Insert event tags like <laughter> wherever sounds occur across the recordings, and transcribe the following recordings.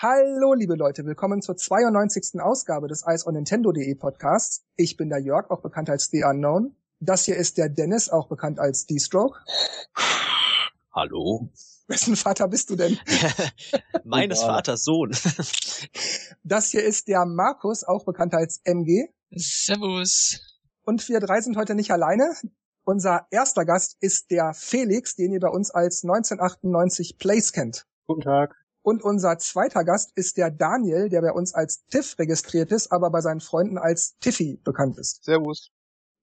Hallo, liebe Leute, willkommen zur 92. Ausgabe des Ice on Nintendo.de Podcasts. Ich bin der Jörg, auch bekannt als The Unknown. Das hier ist der Dennis, auch bekannt als D-Stroke. Hallo. Wessen Vater bist du denn? <laughs> Meines Vaters Sohn. das hier ist der Markus, auch bekannt als MG. Servus. Und wir drei sind heute nicht alleine. Unser erster Gast ist der Felix, den ihr bei uns als 1998 Place kennt. Guten Tag. Und unser zweiter Gast ist der Daniel, der bei uns als Tiff registriert ist, aber bei seinen Freunden als Tiffy bekannt ist. Servus.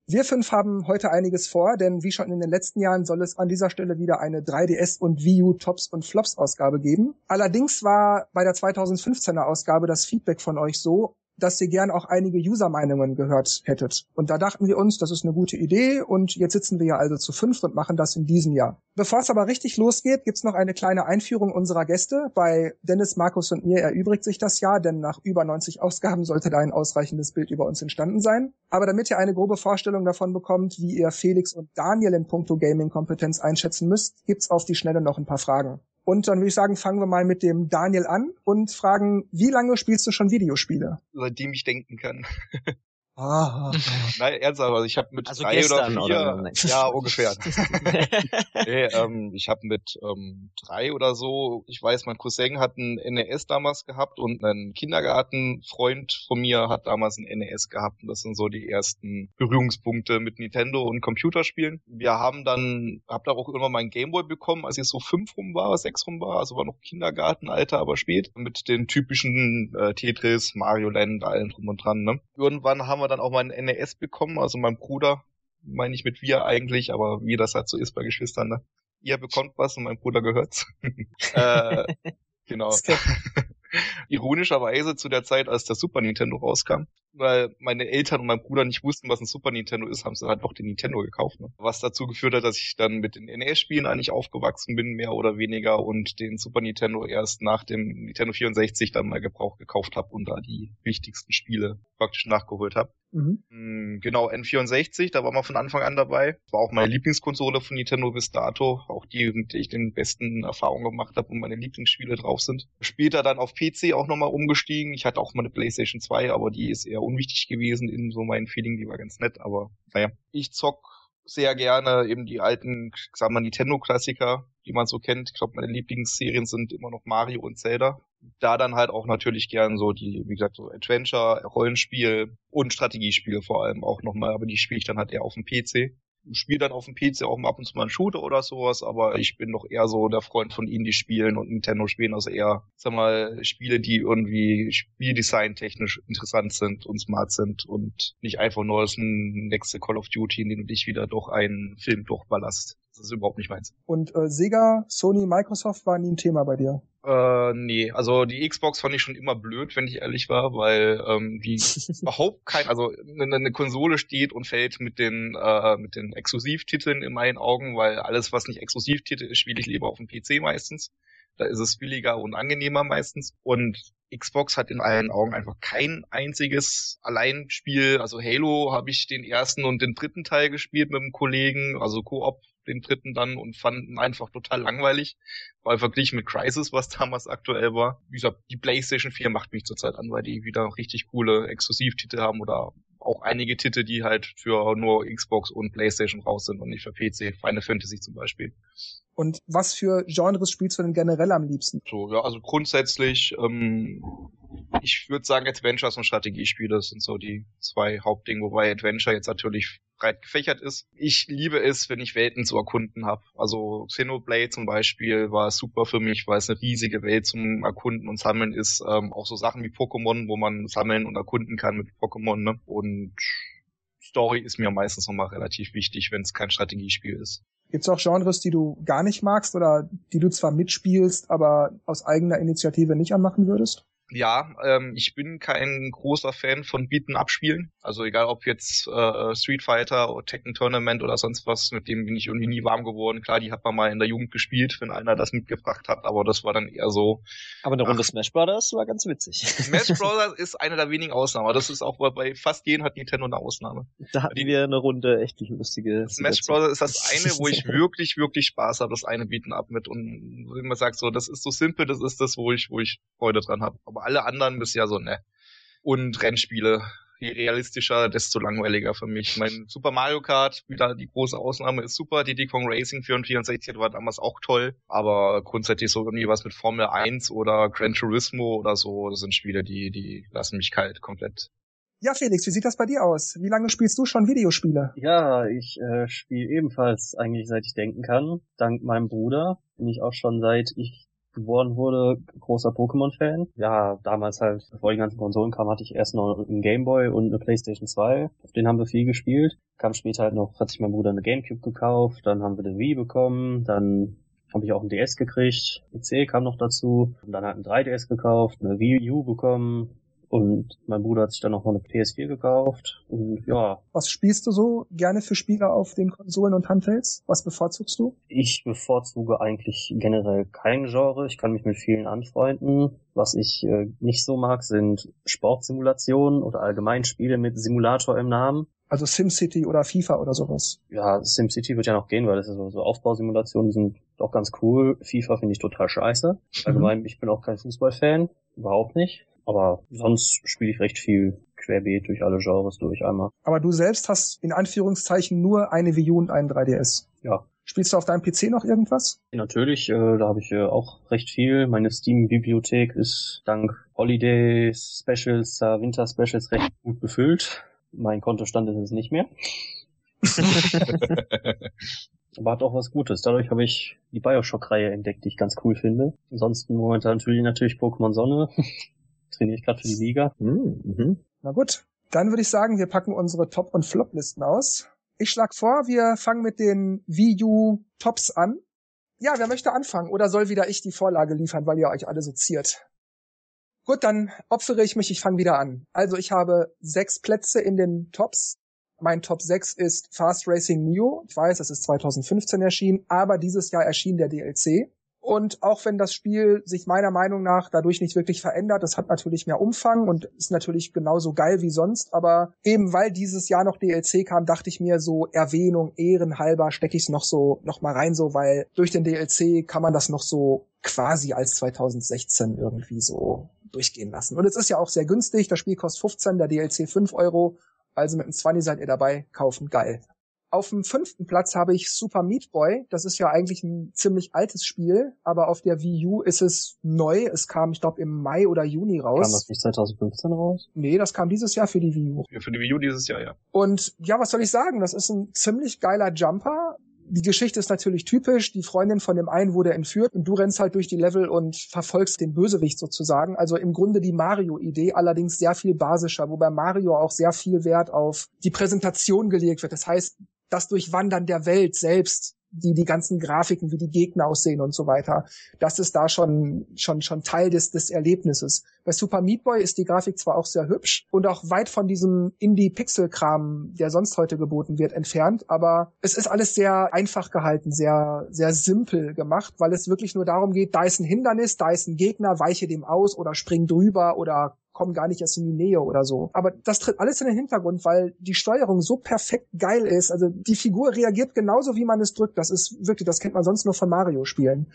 Wir fünf haben heute einiges vor, denn wie schon in den letzten Jahren soll es an dieser Stelle wieder eine 3DS und Wii U Tops und Flops Ausgabe geben. Allerdings war bei der 2015er Ausgabe das Feedback von euch so, dass ihr gern auch einige User-Meinungen gehört hättet. Und da dachten wir uns, das ist eine gute Idee und jetzt sitzen wir ja also zu fünf und machen das in diesem Jahr. Bevor es aber richtig losgeht, gibt's noch eine kleine Einführung unserer Gäste. Bei Dennis, Markus und mir erübrigt sich das Jahr, denn nach über 90 Ausgaben sollte da ein ausreichendes Bild über uns entstanden sein. Aber damit ihr eine grobe Vorstellung davon bekommt, wie ihr Felix und Daniel in puncto Gaming-Kompetenz einschätzen müsst, gibt's auf die Schnelle noch ein paar Fragen. Und dann würde ich sagen, fangen wir mal mit dem Daniel an und fragen, wie lange spielst du schon Videospiele? Seitdem ich denken kann. <laughs> Ah. <laughs> Nein, ernsthaft, also ich habe mit Also drei gestern, oder vier, oder? <laughs> ja ungefähr. <laughs> nee, ähm, ich habe mit ähm, drei oder so, ich weiß, mein Cousin hat ein NES damals gehabt und ein Kindergartenfreund von mir hat damals ein NES gehabt und das sind so die ersten Berührungspunkte mit Nintendo und Computerspielen. Wir haben dann, hab da auch irgendwann meinen Gameboy bekommen, als ich so fünf rum war, sechs rum war, also war noch Kindergartenalter, aber spät, mit den typischen äh, Tetris, Mario Land, allen drum und dran. Ne? Irgendwann haben wir dann auch mal ein NES bekommen, also mein Bruder, meine ich mit wir eigentlich, aber wie das halt so ist bei Geschwistern, ne? Ihr bekommt was und mein Bruder gehört's. äh, genau. <laughs> Ironischerweise zu der Zeit, als der Super Nintendo rauskam, weil meine Eltern und mein Bruder nicht wussten, was ein Super Nintendo ist, haben sie halt doch den Nintendo gekauft. Ne? Was dazu geführt hat, dass ich dann mit den NES-Spielen eigentlich aufgewachsen bin, mehr oder weniger, und den Super Nintendo erst nach dem Nintendo 64 dann mal Gebrauch gekauft habe und da die wichtigsten Spiele praktisch nachgeholt habe. Mhm. Mm, Genau, N64, da war man von Anfang an dabei. War auch meine Lieblingskonsole von Nintendo bis dato. Auch die, mit der ich den besten Erfahrungen gemacht habe und meine Lieblingsspiele drauf sind. Später dann auf PC auch nochmal umgestiegen. Ich hatte auch mal eine Playstation 2, aber die ist eher unwichtig gewesen in so meinem Feeling. Die war ganz nett, aber naja. Ich zock sehr gerne eben die alten, ich sag mal, Nintendo-Klassiker, die man so kennt. Ich glaube, meine Lieblingsserien sind immer noch Mario und Zelda. Da dann halt auch natürlich gern so die, wie gesagt, so Adventure, Rollenspiel und Strategiespiele vor allem auch nochmal, aber die spiele ich dann halt eher auf dem PC. Spiele dann auf dem PC auch mal ab und zu mal einen Shooter oder sowas, aber ich bin doch eher so der Freund von Indie-Spielen und Nintendo-Spielen, also eher, sag mal, Spiele, die irgendwie Spieldesign-technisch interessant sind und smart sind und nicht einfach nur das nächste Call of Duty, in dem du dich wieder durch einen Film durchballerst. Das ist überhaupt nicht meins. Und äh, Sega, Sony, Microsoft war nie ein Thema bei dir. Äh, nee, also die Xbox fand ich schon immer blöd, wenn ich ehrlich war, weil ähm, die <laughs> überhaupt kein, also eine, eine Konsole steht und fällt mit den äh, mit den Exklusivtiteln in meinen Augen, weil alles, was nicht Exklusivtitel ist, spiele ich lieber auf dem PC meistens. Da ist es billiger und angenehmer meistens. Und Xbox hat in allen Augen einfach kein einziges Alleinspiel. Also Halo habe ich den ersten und den dritten Teil gespielt mit einem Kollegen, also Koop den dritten dann und fanden einfach total langweilig, weil verglichen mit Crisis, was <laughs> damals aktuell war. Wie gesagt, die PlayStation 4 macht mich zurzeit an, weil die wieder richtig coole Exklusivtitel haben oder auch einige Titel, die halt für nur Xbox und PlayStation raus sind und nicht für PC. Final Fantasy zum Beispiel. Und was für Genres spielst du denn generell am liebsten? So, ja, also grundsätzlich, ähm, ich würde sagen, Adventures und Strategiespiele sind so die zwei Hauptdinge, wobei Adventure jetzt natürlich breit gefächert ist. Ich liebe es, wenn ich Welten zu erkunden habe. Also Xenoblade zum Beispiel war super für mich, weil es eine riesige Welt zum Erkunden und Sammeln ist. Ähm, auch so Sachen wie Pokémon, wo man sammeln und erkunden kann mit Pokémon. Ne? Und Story ist mir meistens nochmal relativ wichtig, wenn es kein Strategiespiel ist. Gibt es auch Genres, die du gar nicht magst oder die du zwar mitspielst, aber aus eigener Initiative nicht anmachen würdest? Ja, ähm, ich bin kein großer Fan von Beaten-Up-Spielen. Also egal ob jetzt äh, Street Fighter oder Tekken Tournament oder sonst was, mit dem bin ich irgendwie nie warm geworden. Klar, die hat man mal in der Jugend gespielt, wenn einer das mitgebracht hat, aber das war dann eher so. Aber eine Runde ach, Smash Brothers war ganz witzig. <laughs> Smash <laughs> Brothers ist eine der wenigen Ausnahmen. Das ist auch bei fast jedem hat Nintendo eine Ausnahme. Da hatten die, wir eine Runde echt lustige. Smash Brothers ist das <laughs> eine, wo ich wirklich, wirklich Spaß habe, das eine Beaten-Up mit. Und wenn man sagt so, das ist so simpel, das ist das, wo ich, wo ich Freude dran habe. Aber alle anderen bisher so, ne. Und Rennspiele. Je realistischer, desto langweiliger für mich. Mein Super Mario Kart, wieder die große Ausnahme, ist super. Diddy Kong Racing 64 war damals auch toll. Aber grundsätzlich so irgendwie was mit Formel 1 oder Gran Turismo oder so, das sind Spiele, die, die lassen mich kalt komplett. Ja, Felix, wie sieht das bei dir aus? Wie lange spielst du schon Videospiele? Ja, ich äh, spiele ebenfalls eigentlich seit ich denken kann. Dank meinem Bruder bin ich auch schon seit ich geboren wurde, großer Pokémon-Fan. Ja, damals halt, bevor die ganzen Konsolen kamen, hatte ich erst noch einen Gameboy und eine Playstation 2. Auf den haben wir viel gespielt. Kam später halt noch, hat sich mein Bruder eine Gamecube gekauft, dann haben wir eine Wii bekommen, dann habe ich auch einen DS gekriegt, PC kam noch dazu, und dann hat ein 3DS gekauft, eine Wii U bekommen, und mein Bruder hat sich dann noch mal eine PS4 gekauft. Und ja. Was spielst du so gerne für Spiele auf den Konsolen und Handhelds? Was bevorzugst du? Ich bevorzuge eigentlich generell kein Genre. Ich kann mich mit vielen anfreunden. Was ich äh, nicht so mag, sind Sportsimulationen oder allgemein Spiele mit Simulator im Namen. Also SimCity oder FIFA oder sowas. Ja, SimCity wird ja noch gehen, weil das ist so, so Aufbausimulationen, sind doch ganz cool. FIFA finde ich total scheiße. Mhm. Allgemein, mhm. ich bin auch kein Fußballfan. Überhaupt nicht. Aber sonst spiele ich recht viel querbeet durch alle Genres durch einmal. Aber du selbst hast in Anführungszeichen nur eine Wii U und einen 3DS. Ja. Spielst du auf deinem PC noch irgendwas? Natürlich, äh, da habe ich äh, auch recht viel. Meine Steam-Bibliothek ist dank Holiday Specials, äh, Winter Specials recht gut befüllt. Mein Kontostand ist es nicht mehr. <laughs> Aber hat auch was Gutes. Dadurch habe ich die Bioshock-Reihe entdeckt, die ich ganz cool finde. Ansonsten momentan natürlich natürlich Pokémon Sonne. Trainiere ich gerade für die Liga. Mhm. mhm. Na gut, dann würde ich sagen, wir packen unsere Top- und Flop-Listen aus. Ich schlage vor, wir fangen mit den Wii U Tops an. Ja, wer möchte anfangen? Oder soll wieder ich die Vorlage liefern, weil ihr euch alle so ziert? Gut, dann opfere ich mich, ich fange wieder an. Also ich habe sechs Plätze in den Tops. Mein Top 6 ist Fast Racing Neo. Ich weiß, es ist 2015 erschienen, aber dieses Jahr erschien der DLC. Und auch wenn das Spiel sich meiner Meinung nach dadurch nicht wirklich verändert, das hat natürlich mehr Umfang und ist natürlich genauso geil wie sonst, aber eben weil dieses Jahr noch DLC kam, dachte ich mir so Erwähnung, ehrenhalber stecke ich es noch so noch mal rein so, weil durch den DLC kann man das noch so quasi als 2016 irgendwie so durchgehen lassen. Und es ist ja auch sehr günstig, das Spiel kostet 15, der DLC 5 Euro, also mit einem 20 seid ihr dabei, kaufen, geil. Auf dem fünften Platz habe ich Super Meat Boy. Das ist ja eigentlich ein ziemlich altes Spiel, aber auf der Wii U ist es neu. Es kam, ich glaube, im Mai oder Juni raus. Kam das nicht 2015 raus? Nee, das kam dieses Jahr für die Wii U. Ja, für die Wii U dieses Jahr, ja. Und ja, was soll ich sagen? Das ist ein ziemlich geiler Jumper. Die Geschichte ist natürlich typisch. Die Freundin von dem einen wurde entführt und du rennst halt durch die Level und verfolgst den Bösewicht sozusagen. Also im Grunde die Mario-Idee, allerdings sehr viel basischer, wobei Mario auch sehr viel Wert auf die Präsentation gelegt wird. Das heißt, das Durchwandern der Welt selbst, die die ganzen Grafiken, wie die Gegner aussehen und so weiter, das ist da schon schon schon Teil des des Erlebnisses. Bei Super Meat Boy ist die Grafik zwar auch sehr hübsch und auch weit von diesem Indie-Pixel-Kram, der sonst heute geboten wird, entfernt, aber es ist alles sehr einfach gehalten, sehr sehr simpel gemacht, weil es wirklich nur darum geht, da ist ein Hindernis, da ist ein Gegner, weiche dem aus oder spring drüber oder kommen gar nicht erst in die Nähe oder so. Aber das tritt alles in den Hintergrund, weil die Steuerung so perfekt geil ist. Also die Figur reagiert genauso, wie man es drückt. Das ist wirklich, das kennt man sonst nur von Mario-Spielen.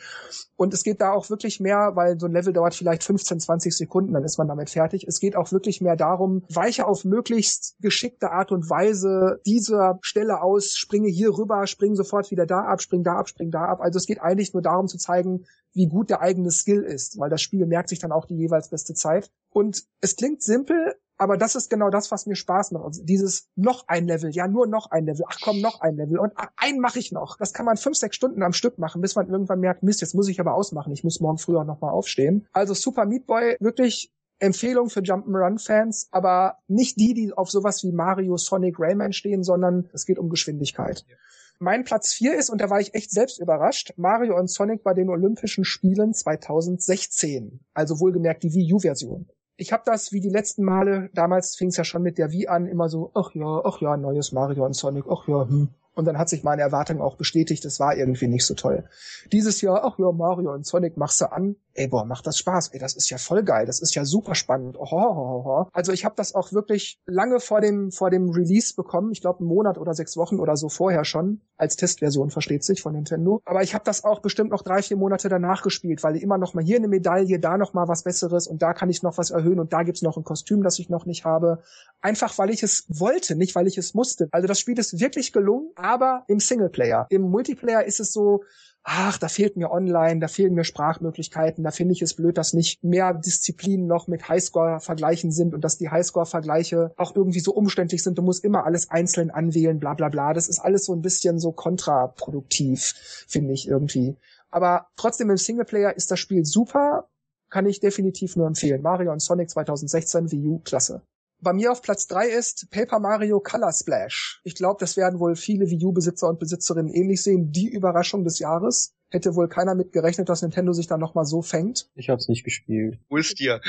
Und es geht da auch wirklich mehr, weil so ein Level dauert vielleicht 15, 20 Sekunden, dann ist man damit fertig. Es geht auch wirklich mehr darum, weiche auf möglichst geschickte Art und Weise dieser Stelle aus, springe hier rüber, springe sofort wieder da ab, spring da ab, spring da ab. Also es geht eigentlich nur darum zu zeigen, wie gut der eigene Skill ist, weil das Spiel merkt sich dann auch die jeweils beste Zeit. Und es klingt simpel, aber das ist genau das, was mir Spaß macht. Also dieses noch ein Level, ja nur noch ein Level, ach komm, noch ein Level und ein mache ich noch. Das kann man fünf, sechs Stunden am Stück machen, bis man irgendwann merkt, Mist, jetzt muss ich aber ausmachen, ich muss morgen früher nochmal aufstehen. Also Super Meat Boy, wirklich Empfehlung für Jump'n'Run-Fans, aber nicht die, die auf sowas wie Mario, Sonic, Rayman stehen, sondern es geht um Geschwindigkeit. Ja. Mein Platz vier ist, und da war ich echt selbst überrascht, Mario und Sonic bei den Olympischen Spielen 2016. Also wohlgemerkt die Wii U-Version. Ich habe das wie die letzten Male, damals fing es ja schon mit der Wii an, immer so, ach ja, ach ja, neues Mario und Sonic, ach ja, hm. Und dann hat sich meine Erwartung auch bestätigt, es war irgendwie nicht so toll. Dieses Jahr, ach ja, Mario und Sonic machst du an. Ey, boah, macht das Spaß. Ey, das ist ja voll geil. Das ist ja super spannend. Ohohoho. Also ich habe das auch wirklich lange vor dem, vor dem Release bekommen. Ich glaube, einen Monat oder sechs Wochen oder so vorher schon. Als Testversion, versteht sich, von Nintendo. Aber ich habe das auch bestimmt noch drei, vier Monate danach gespielt, weil immer noch mal hier eine Medaille, da noch mal was Besseres und da kann ich noch was erhöhen und da gibt's noch ein Kostüm, das ich noch nicht habe. Einfach, weil ich es wollte, nicht weil ich es musste. Also das Spiel ist wirklich gelungen, aber im Singleplayer. Im Multiplayer ist es so, ach, da fehlt mir online, da fehlen mir Sprachmöglichkeiten, da finde ich es blöd, dass nicht mehr Disziplinen noch mit Highscore-Vergleichen sind und dass die Highscore-Vergleiche auch irgendwie so umständlich sind. Du musst immer alles einzeln anwählen, bla bla bla. Das ist alles so ein bisschen so kontraproduktiv, finde ich irgendwie. Aber trotzdem im Singleplayer ist das Spiel super, kann ich definitiv nur empfehlen. Mario und Sonic 2016 Wii U, klasse. Bei mir auf Platz drei ist Paper Mario Color Splash. Ich glaube, das werden wohl viele Wii U-Besitzer und Besitzerinnen ähnlich sehen. Die Überraschung des Jahres. Hätte wohl keiner mit gerechnet, dass Nintendo sich da nochmal so fängt. Ich hab's nicht gespielt. Wo ist dir?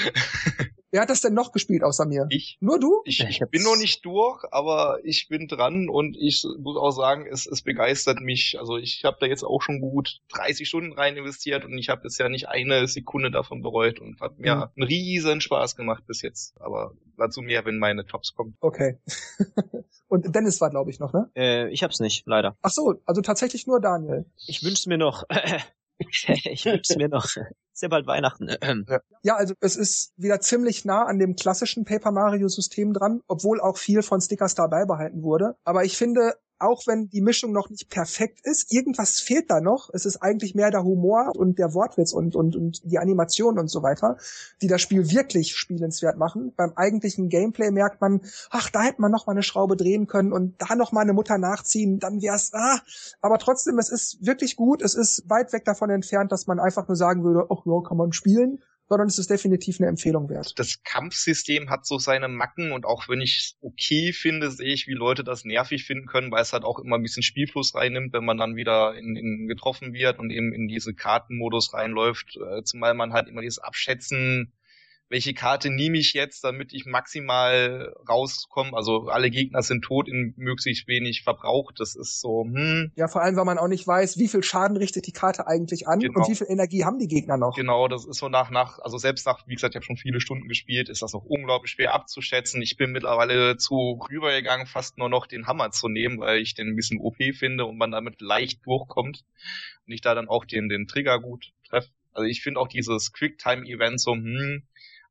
Wer hat das denn noch gespielt außer mir? Ich. Nur du? Ich, ich Ich bin noch nicht durch, aber ich bin dran und ich muss auch sagen, es, es begeistert mich. Also ich habe da jetzt auch schon gut 30 Stunden rein investiert und ich habe bisher nicht eine Sekunde davon bereut und hat mir Mhm. einen riesen Spaß gemacht bis jetzt. Aber dazu mehr, wenn meine Tops kommen. Okay. <laughs> und Dennis war, glaube ich, noch, ne? Äh, ich hab's nicht, leider. Ach so, also tatsächlich nur Daniel. Ich wünsch's mir noch. <laughs> <laughs> ich wünsch's mir noch. Ja bald Weihnachten. <clears throat> Ja, also es ist wieder ziemlich nah an dem klassischen Paper Mario System dran, obwohl auch viel von Sticker Star beibehalten wurde. Aber ich finde, auch wenn die Mischung noch nicht perfekt ist, irgendwas fehlt da noch. Es ist eigentlich mehr der Humor und der Wortwitz und, und, und die Animation und so weiter, die das Spiel wirklich spielenswert machen. Beim eigentlichen Gameplay merkt man, ach, da hätte man noch mal eine Schraube drehen können und da noch mal eine Mutter nachziehen, dann wär's, ah. Aber trotzdem, es ist wirklich gut. Es ist weit weg davon entfernt, dass man einfach nur sagen würde, ach ja, kann man spielen sondern es ist definitiv eine Empfehlung wert. Das Kampfsystem hat so seine Macken und auch wenn ich es okay finde, sehe ich, wie Leute das nervig finden können, weil es halt auch immer ein bisschen Spielfluss reinnimmt, wenn man dann wieder in, in getroffen wird und eben in diese Kartenmodus reinläuft, äh, zumal man halt immer dieses Abschätzen welche Karte nehme ich jetzt, damit ich maximal rauskomme. Also alle Gegner sind tot in möglichst wenig Verbrauch. Das ist so, hm, Ja, vor allem, weil man auch nicht weiß, wie viel Schaden richtet die Karte eigentlich an Genau. und wie viel Energie haben die Gegner noch. Genau, das ist so nach, nach, also selbst nach, wie gesagt, ich habe schon viele Stunden gespielt, ist das noch unglaublich schwer abzuschätzen. Ich bin mittlerweile zu rübergegangen, fast nur noch den Hammer zu nehmen, weil ich den ein bisschen OP finde und man damit leicht durchkommt und ich da dann auch den, den Trigger gut treffe. Also ich finde auch dieses Quicktime-Event so, hm,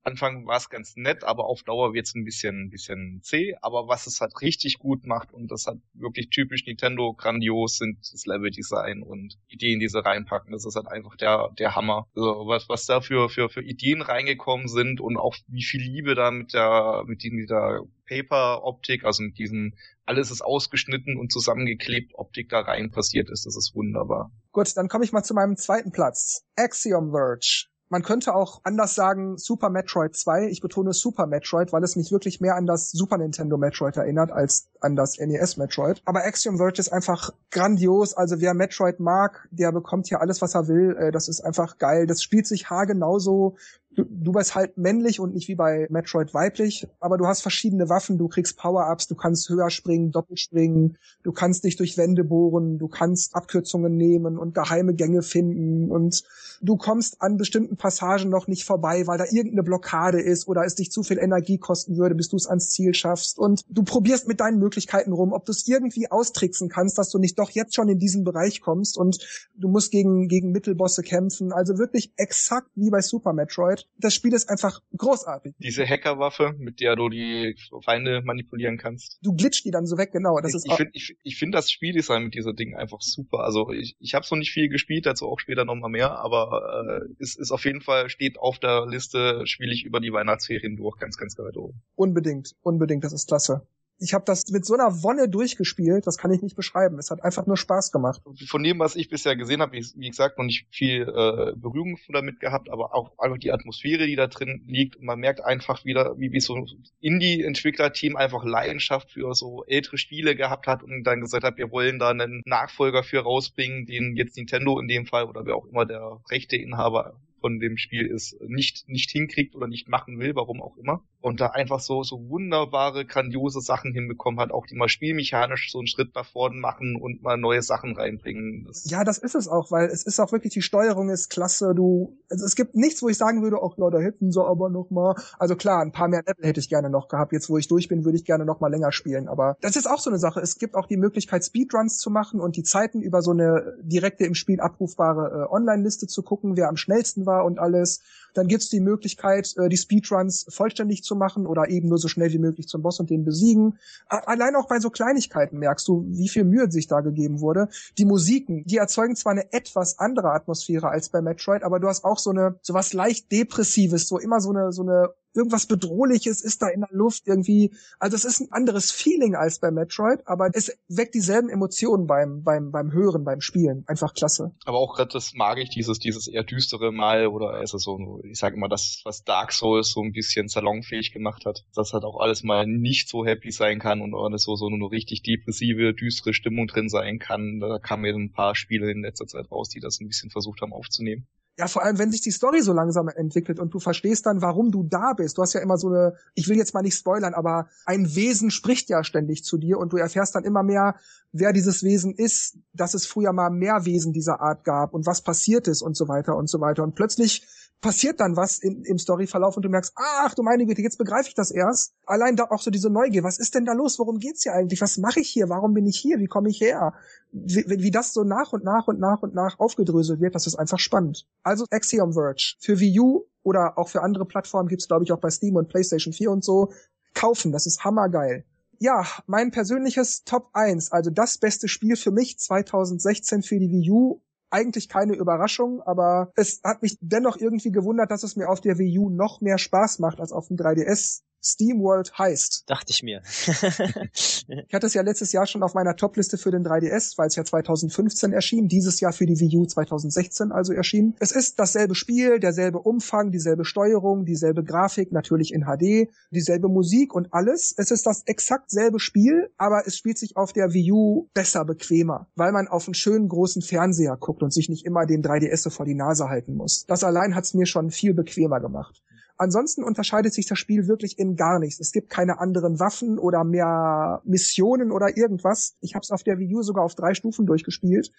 Anfang war es ganz nett, aber auf Dauer wird es ein bisschen, ein bisschen zäh. Aber was es halt richtig gut macht und das hat wirklich typisch Nintendo grandios sind das Leveldesign und Ideen, die sie reinpacken. Das ist halt einfach der, der Hammer. Also was, was da für, für, für Ideen reingekommen sind und auch wie viel Liebe da mit der, mit dieser Paper-Optik, also mit diesem alles ist ausgeschnitten und zusammengeklebt Optik da rein passiert ist. Das ist wunderbar. Gut, dann komme ich mal zu meinem zweiten Platz. Axiom Verge. Man könnte auch anders sagen Super Metroid 2. Ich betone Super Metroid, weil es mich wirklich mehr an das Super Nintendo Metroid erinnert als an das NES Metroid. Aber Axiom Verge ist einfach grandios. Also wer Metroid mag, der bekommt hier alles, was er will. Äh, Das ist einfach geil. Das spielt sich haargenauso du, du bist halt männlich und nicht wie bei Metroid weiblich, aber du hast verschiedene Waffen, du kriegst Power-Ups, du kannst höher springen, doppelt springen, du kannst dich durch Wände bohren, du kannst Abkürzungen nehmen und geheime Gänge finden. Und du kommst an bestimmten Passagen noch nicht vorbei, weil da irgendeine Blockade ist oder es dich zu viel Energie kosten würde, bis du es ans Ziel schaffst. Und du probierst mit deinen Möglichkeiten rum, ob du es irgendwie austricksen kannst, dass du nicht doch jetzt schon in diesen Bereich kommst. Und du musst gegen, gegen Mittelbosse kämpfen, also wirklich exakt wie bei Super Metroid. Das Spiel ist einfach großartig. Diese Hackerwaffe, mit der du die Feinde manipulieren kannst. Du glitscht die dann so weg, genau. Das ist ich finde ich, ich find das Spieldesign mit dieser Ding einfach super. Also ich, ich habe noch nicht viel gespielt, dazu auch später nochmal mehr, aber äh, es ist auf jeden Fall, steht auf der Liste, spiele ich über die Weihnachtsferien durch, ganz, ganz weit oben. unbedingt, unbedingt, das ist klasse. Ich habe das mit so einer Wonne durchgespielt, das kann ich nicht beschreiben. Es hat einfach nur Spaß gemacht. Von dem, was ich bisher gesehen habe, wie gesagt, noch nicht viel äh, Berührung damit gehabt, aber auch einfach die Atmosphäre, die da drin liegt. Und man merkt einfach wieder, wie, wie so ein Indie-Entwicklerteam einfach Leidenschaft für so ältere Spiele gehabt hat und dann gesagt hat, wir wollen da einen Nachfolger für rausbringen, den jetzt Nintendo in dem Fall oder wer auch immer der Rechteinhaber von dem Spiel ist, nicht, nicht hinkriegt oder nicht machen will, warum auch immer. Und da einfach so, so wunderbare, grandiose Sachen hinbekommen hat, auch die mal spielmechanisch so einen Schritt nach vorne machen und mal neue Sachen reinbringen. Das ja, das ist es auch, weil es ist auch wirklich, die Steuerung ist klasse, du, also es gibt nichts, wo ich sagen würde, auch Leute, hätten sie aber noch mal, also klar, ein paar mehr Level hätte ich gerne noch gehabt, jetzt wo ich durch bin, würde ich gerne noch mal länger spielen, aber das ist auch so eine Sache, es gibt auch die Möglichkeit, Speedruns zu machen und die Zeiten über so eine direkte im Spiel abrufbare äh, Online-Liste zu gucken, wer am schnellsten war und alles. Dann gibt's die Möglichkeit, äh, die Speedruns vollständig zu machen oder eben nur so schnell wie möglich zum Boss und den besiegen. Allein auch bei so Kleinigkeiten merkst du, wie viel Mühe sich da gegeben wurde. Die Musiken, die erzeugen zwar eine etwas andere Atmosphäre als bei Metroid, aber du hast auch so eine, so was leicht Depressives, so immer so eine, so eine irgendwas Bedrohliches ist da in der Luft irgendwie. Also es ist ein anderes Feeling als bei Metroid, aber es weckt dieselben Emotionen beim, beim, beim Hören, beim Spielen. Einfach klasse. Aber auch gerade das mag ich, dieses, dieses eher düstere Mal oder also so, ich sag immer, das, was Dark Souls so ein bisschen salonfähig gemacht hat. Dass halt auch alles mal nicht so happy sein kann und alles so, so eine richtig depressive, düstere Stimmung drin sein kann. Da kamen mir ein paar Spiele in letzter Zeit raus, die das ein bisschen versucht haben aufzunehmen. Ja, vor allem, wenn sich die Story so langsam entwickelt und du verstehst dann, warum du da bist. Du hast ja immer so eine, ich will jetzt mal nicht spoilern, aber ein Wesen spricht ja ständig zu dir und du erfährst dann immer mehr, wer dieses Wesen ist, dass es früher mal mehr Wesen dieser Art gab und was passiert ist und so weiter und so weiter. Und plötzlich passiert dann was in, im Storyverlauf und du merkst, ach du meine Güte, jetzt begreife ich das erst. Allein da auch so diese Neugier, was ist denn da los? Worum geht's hier eigentlich? Was mache ich hier? Warum bin ich hier? Wie komme ich her? Wie, wie das so nach und nach und nach und nach aufgedröselt wird, das ist einfach spannend. Also Axiom Verge. Für Wii U oder auch für andere Plattformen gibt's glaube ich auch bei Steam und PlayStation 4 und so. Kaufen, das ist hammergeil. Ja, mein persönliches Top 1, also das beste Spiel für mich 2016 für die Wii U eigentlich keine Überraschung, aber es hat mich dennoch irgendwie gewundert, dass es mir auf der Wii U noch mehr Spaß macht als auf dem 3DS. SteamWorld heißt. Dachte ich mir. <laughs> ich hatte es ja letztes Jahr schon auf meiner Topliste für den 3DS, weil es ja 2015 erschien, dieses Jahr für die Wii U 2016 also erschien. Es ist dasselbe Spiel, derselbe Umfang, dieselbe Steuerung, dieselbe Grafik, natürlich in HD, dieselbe Musik und alles. Es ist das exakt selbe Spiel, aber es spielt sich auf der Wii U besser, bequemer, weil man auf einen schönen großen Fernseher guckt und sich nicht immer den 3DS vor die Nase halten muss. Das allein hat es mir schon viel bequemer gemacht. Ansonsten unterscheidet sich das Spiel wirklich in gar nichts. Es gibt keine anderen Waffen oder mehr Missionen oder irgendwas. Ich habe es auf der Wii U sogar auf drei Stufen durchgespielt.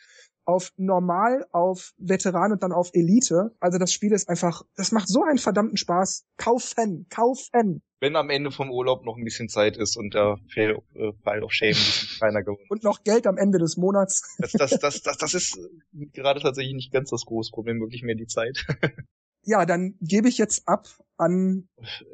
Auf Normal, auf Veteran und dann auf Elite. Also das Spiel ist einfach, das macht so einen verdammten Spaß. Kaufen, kaufen. Wenn am Ende vom Urlaub noch ein bisschen Zeit ist und der Pile of Shame ein bisschen kleiner geworden Und noch Geld am Ende des Monats. Das, das, das, das, das ist gerade tatsächlich nicht ganz das große Problem, wirklich mehr die Zeit. Ja, dann gebe ich jetzt ab an.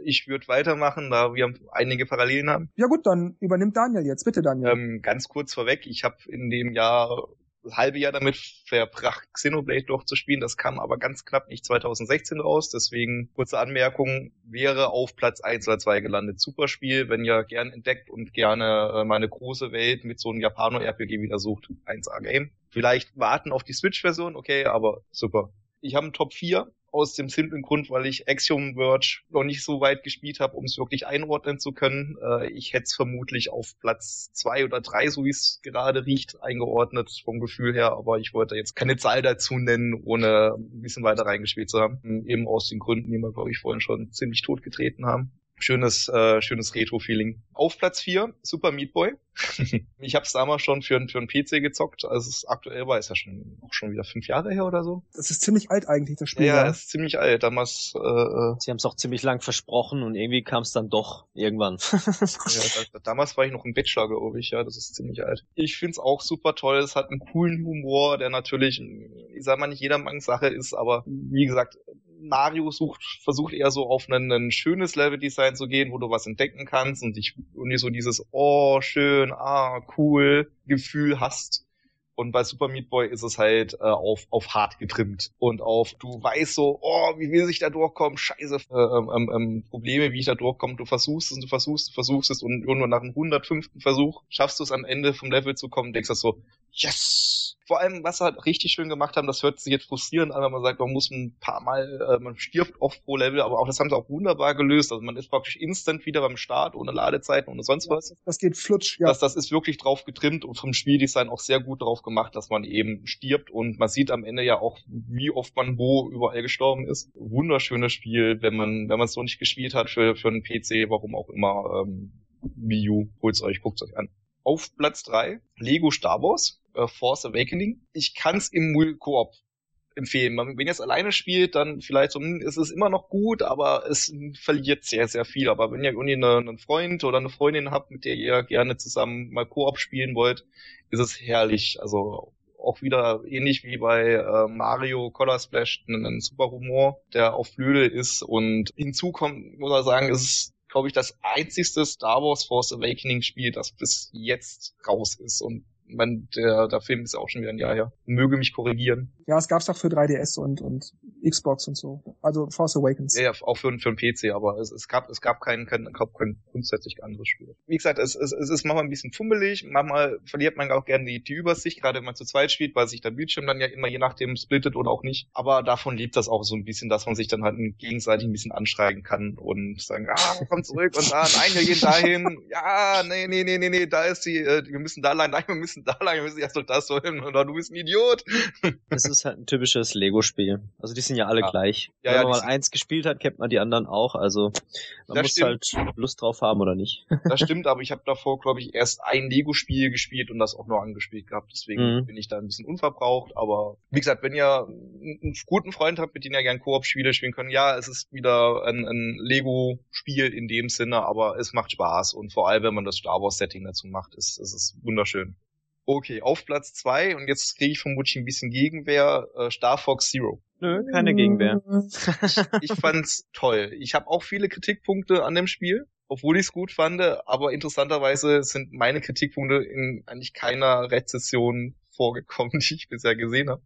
Ich würde weitermachen, da wir einige Parallelen haben. Ja gut, dann übernimmt Daniel jetzt. Bitte, Daniel. Ähm, ganz kurz vorweg, ich habe in dem Jahr halbe Jahr damit verbracht, Xenoblade durchzuspielen. Das kam aber ganz knapp nicht 2016 raus. Deswegen kurze Anmerkung, wäre auf Platz 1 oder 2 gelandet. Super Spiel, wenn ihr gern entdeckt und gerne äh, meine große Welt mit so einem Japano-RPG wieder sucht. 1A-Game. Vielleicht warten auf die Switch-Version, okay, aber super. Ich habe einen Top 4 aus dem simplen Grund, weil ich Axiom Verge noch nicht so weit gespielt habe, um es wirklich einordnen zu können. Äh, ich hätte es vermutlich auf Platz zwei oder drei, so wie es gerade riecht, eingeordnet vom Gefühl her, aber ich wollte jetzt keine Zahl dazu nennen, ohne ein bisschen weiter reingespielt zu haben. Eben aus den Gründen, die wir, glaube ich, vorhin schon ziemlich tot getreten haben schönes, äh, schönes Retro-Feeling. Auf Platz 4, Super Meat Boy. <laughs> ich habe es damals schon für, für einen PC gezockt, als es aktuell war, ist ja schon auch schon wieder fünf Jahre her oder so. Das ist ziemlich alt eigentlich, das Spiel. Ja, ja. ist ziemlich alt. Damals. Äh, äh Sie haben es auch ziemlich lang versprochen und irgendwie kam es dann doch irgendwann. <laughs> ja, da, damals war ich noch im Bachelor, glaube ich, ja, das ist ziemlich alt. Ich find's auch super toll, es hat einen coolen Humor, der natürlich, ich sag mal, nicht jedermanns Sache ist, aber wie gesagt, Mario sucht, versucht eher so auf ein, ein schönes Leveldesign zu gehen, wo du was entdecken kannst und dich irgendwie so dieses, oh, schön, ah, cool Gefühl hast. Und bei Super Meat Boy ist es halt äh, auf, auf hart getrimmt und auf, du weißt so, oh, wie will ich da durchkommen, scheiße, äh, ähm, ähm, Probleme, wie ich da durchkomme, du versuchst es und du versuchst, du versuchst es und irgendwann nach dem 105. Versuch schaffst du es am Ende vom Level zu kommen, denkst du so, yes! Vor allem, was sie halt richtig schön gemacht haben, das hört sich jetzt frustrierend an, wenn man sagt, man muss ein paar Mal, äh, man stirbt oft pro Level, aber auch das haben sie auch wunderbar gelöst. Also man ist praktisch instant wieder beim Start, ohne Ladezeiten, ohne sonst was. Das geht flutsch, ja. Das, das ist wirklich drauf getrimmt und vom Spieldesign auch sehr gut drauf gemacht, dass man eben stirbt und man sieht am Ende ja auch, wie oft man wo überall gestorben ist. Wunderschönes Spiel, wenn man, wenn man es so nicht gespielt hat für, für einen PC, warum auch immer, ähm, Wii U, holt's euch, guckt's euch an. Auf Platz drei Lego Star Wars, äh, Force Awakening. Ich kann's im Koop empfehlen. Wenn ihr es alleine spielt, dann vielleicht so, hm, ist es immer noch gut, aber es verliert sehr, sehr viel. Aber wenn ihr irgendwie eine, einen Freund oder eine Freundin habt, mit der ihr gerne zusammen mal Koop spielen wollt, ist es herrlich. Also auch wieder ähnlich wie bei äh, Mario Color Splash ein super Humor, der auf Flöde ist und hinzu kommt, muss man sagen, ist es glaube ich, das einzigste Star Wars Force Awakening Spiel, das bis jetzt raus ist und man, der, der Film ist auch schon wieder ein Jahr her. Möge mich korrigieren. Ja, es gab's doch für 3DS und, und Xbox und so. Also Force Awakens. Ja, ja auch für, für einen PC, aber es, es gab, es gab kein, kein, gab kein grundsätzlich anderes Spiel. Wie gesagt, es, es, es ist manchmal ein bisschen fummelig, manchmal verliert man auch gerne die, die Übersicht, gerade wenn man zu zweit spielt, weil sich der Bildschirm dann ja immer je nachdem splittet oder auch nicht. Aber davon lebt das auch so ein bisschen, dass man sich dann halt gegenseitig ein bisschen anschreien kann und sagen, ah, komm zurück und da, nein, wir gehen dahin, ja, nee, nee, nee, nee, nee, da ist die, äh, wir müssen da lang, nein, wir müssen da lang, wir müssen erst noch das holen, oder du bist ein Idiot. <laughs> Das ist halt ein typisches Lego-Spiel. Also die sind ja alle ja. gleich. Ja, Wenn man mal eins gespielt hat, kennt man die anderen auch. Also man muss stimmt. halt Lust drauf haben oder nicht. Das <laughs> stimmt, aber ich habe davor, glaube ich, erst ein Lego-Spiel gespielt und das auch nur angespielt gehabt. Deswegen mhm. bin ich da ein bisschen unverbraucht. Aber wie gesagt, wenn ihr einen guten Freund habt, mit dem ihr gern Koop-Spiele spielen könnt, ja, es ist wieder ein, ein Lego-Spiel in dem Sinne, aber es macht Spaß. Und vor allem, wenn man das Star Wars-Setting dazu macht, ist, ist es wunderschön. Okay, auf Platz zwei und jetzt kriege ich vermutlich ein bisschen Gegenwehr, äh, Star Fox Zero. Nö, keine Gegenwehr. <laughs> ich, ich fand's toll. Ich habe auch viele Kritikpunkte an dem Spiel, obwohl ich es gut fand, aber interessanterweise sind meine Kritikpunkte in eigentlich keiner Rezession vorgekommen, <laughs> die ich bisher gesehen habe.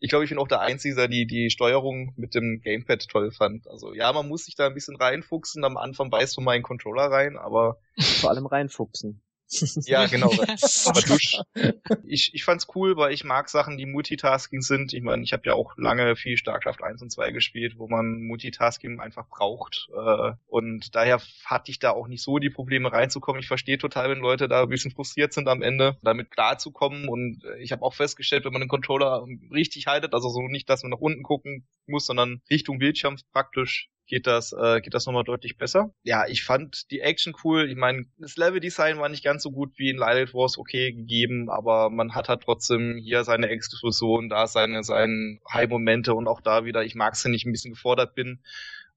Ich glaube, ich bin auch der Einzige, der die, die Steuerung mit dem Gamepad toll fand. Also ja, man muss sich da ein bisschen reinfuchsen, am Anfang beißt du mal einen Controller rein, aber... Vor allem reinfuchsen. Ja, genau. <laughs> Aber Dusch. Ich, ich fand's cool, weil ich mag Sachen, die Multitasking sind. Ich meine, ich habe ja auch lange viel Starkschaft 1 und 2 gespielt, wo man Multitasking einfach braucht. Äh, und daher hatte ich da auch nicht so die Probleme reinzukommen. Ich verstehe total, wenn Leute da ein bisschen frustriert sind am Ende, damit klarzukommen. Und ich habe auch festgestellt, wenn man den Controller richtig haltet, also so nicht, dass man nach unten gucken muss, sondern Richtung Bildschirm praktisch, geht das, äh, geht das nochmal deutlich besser. Ja, ich fand die Action cool. Ich meine, das Level-Design war nicht ganz so gut wie in Lilith Wars okay gegeben, aber man hat halt trotzdem hier seine Explosion, da seine, seine High-Momente und auch da wieder, ich mag es, wenn ich ein bisschen gefordert bin.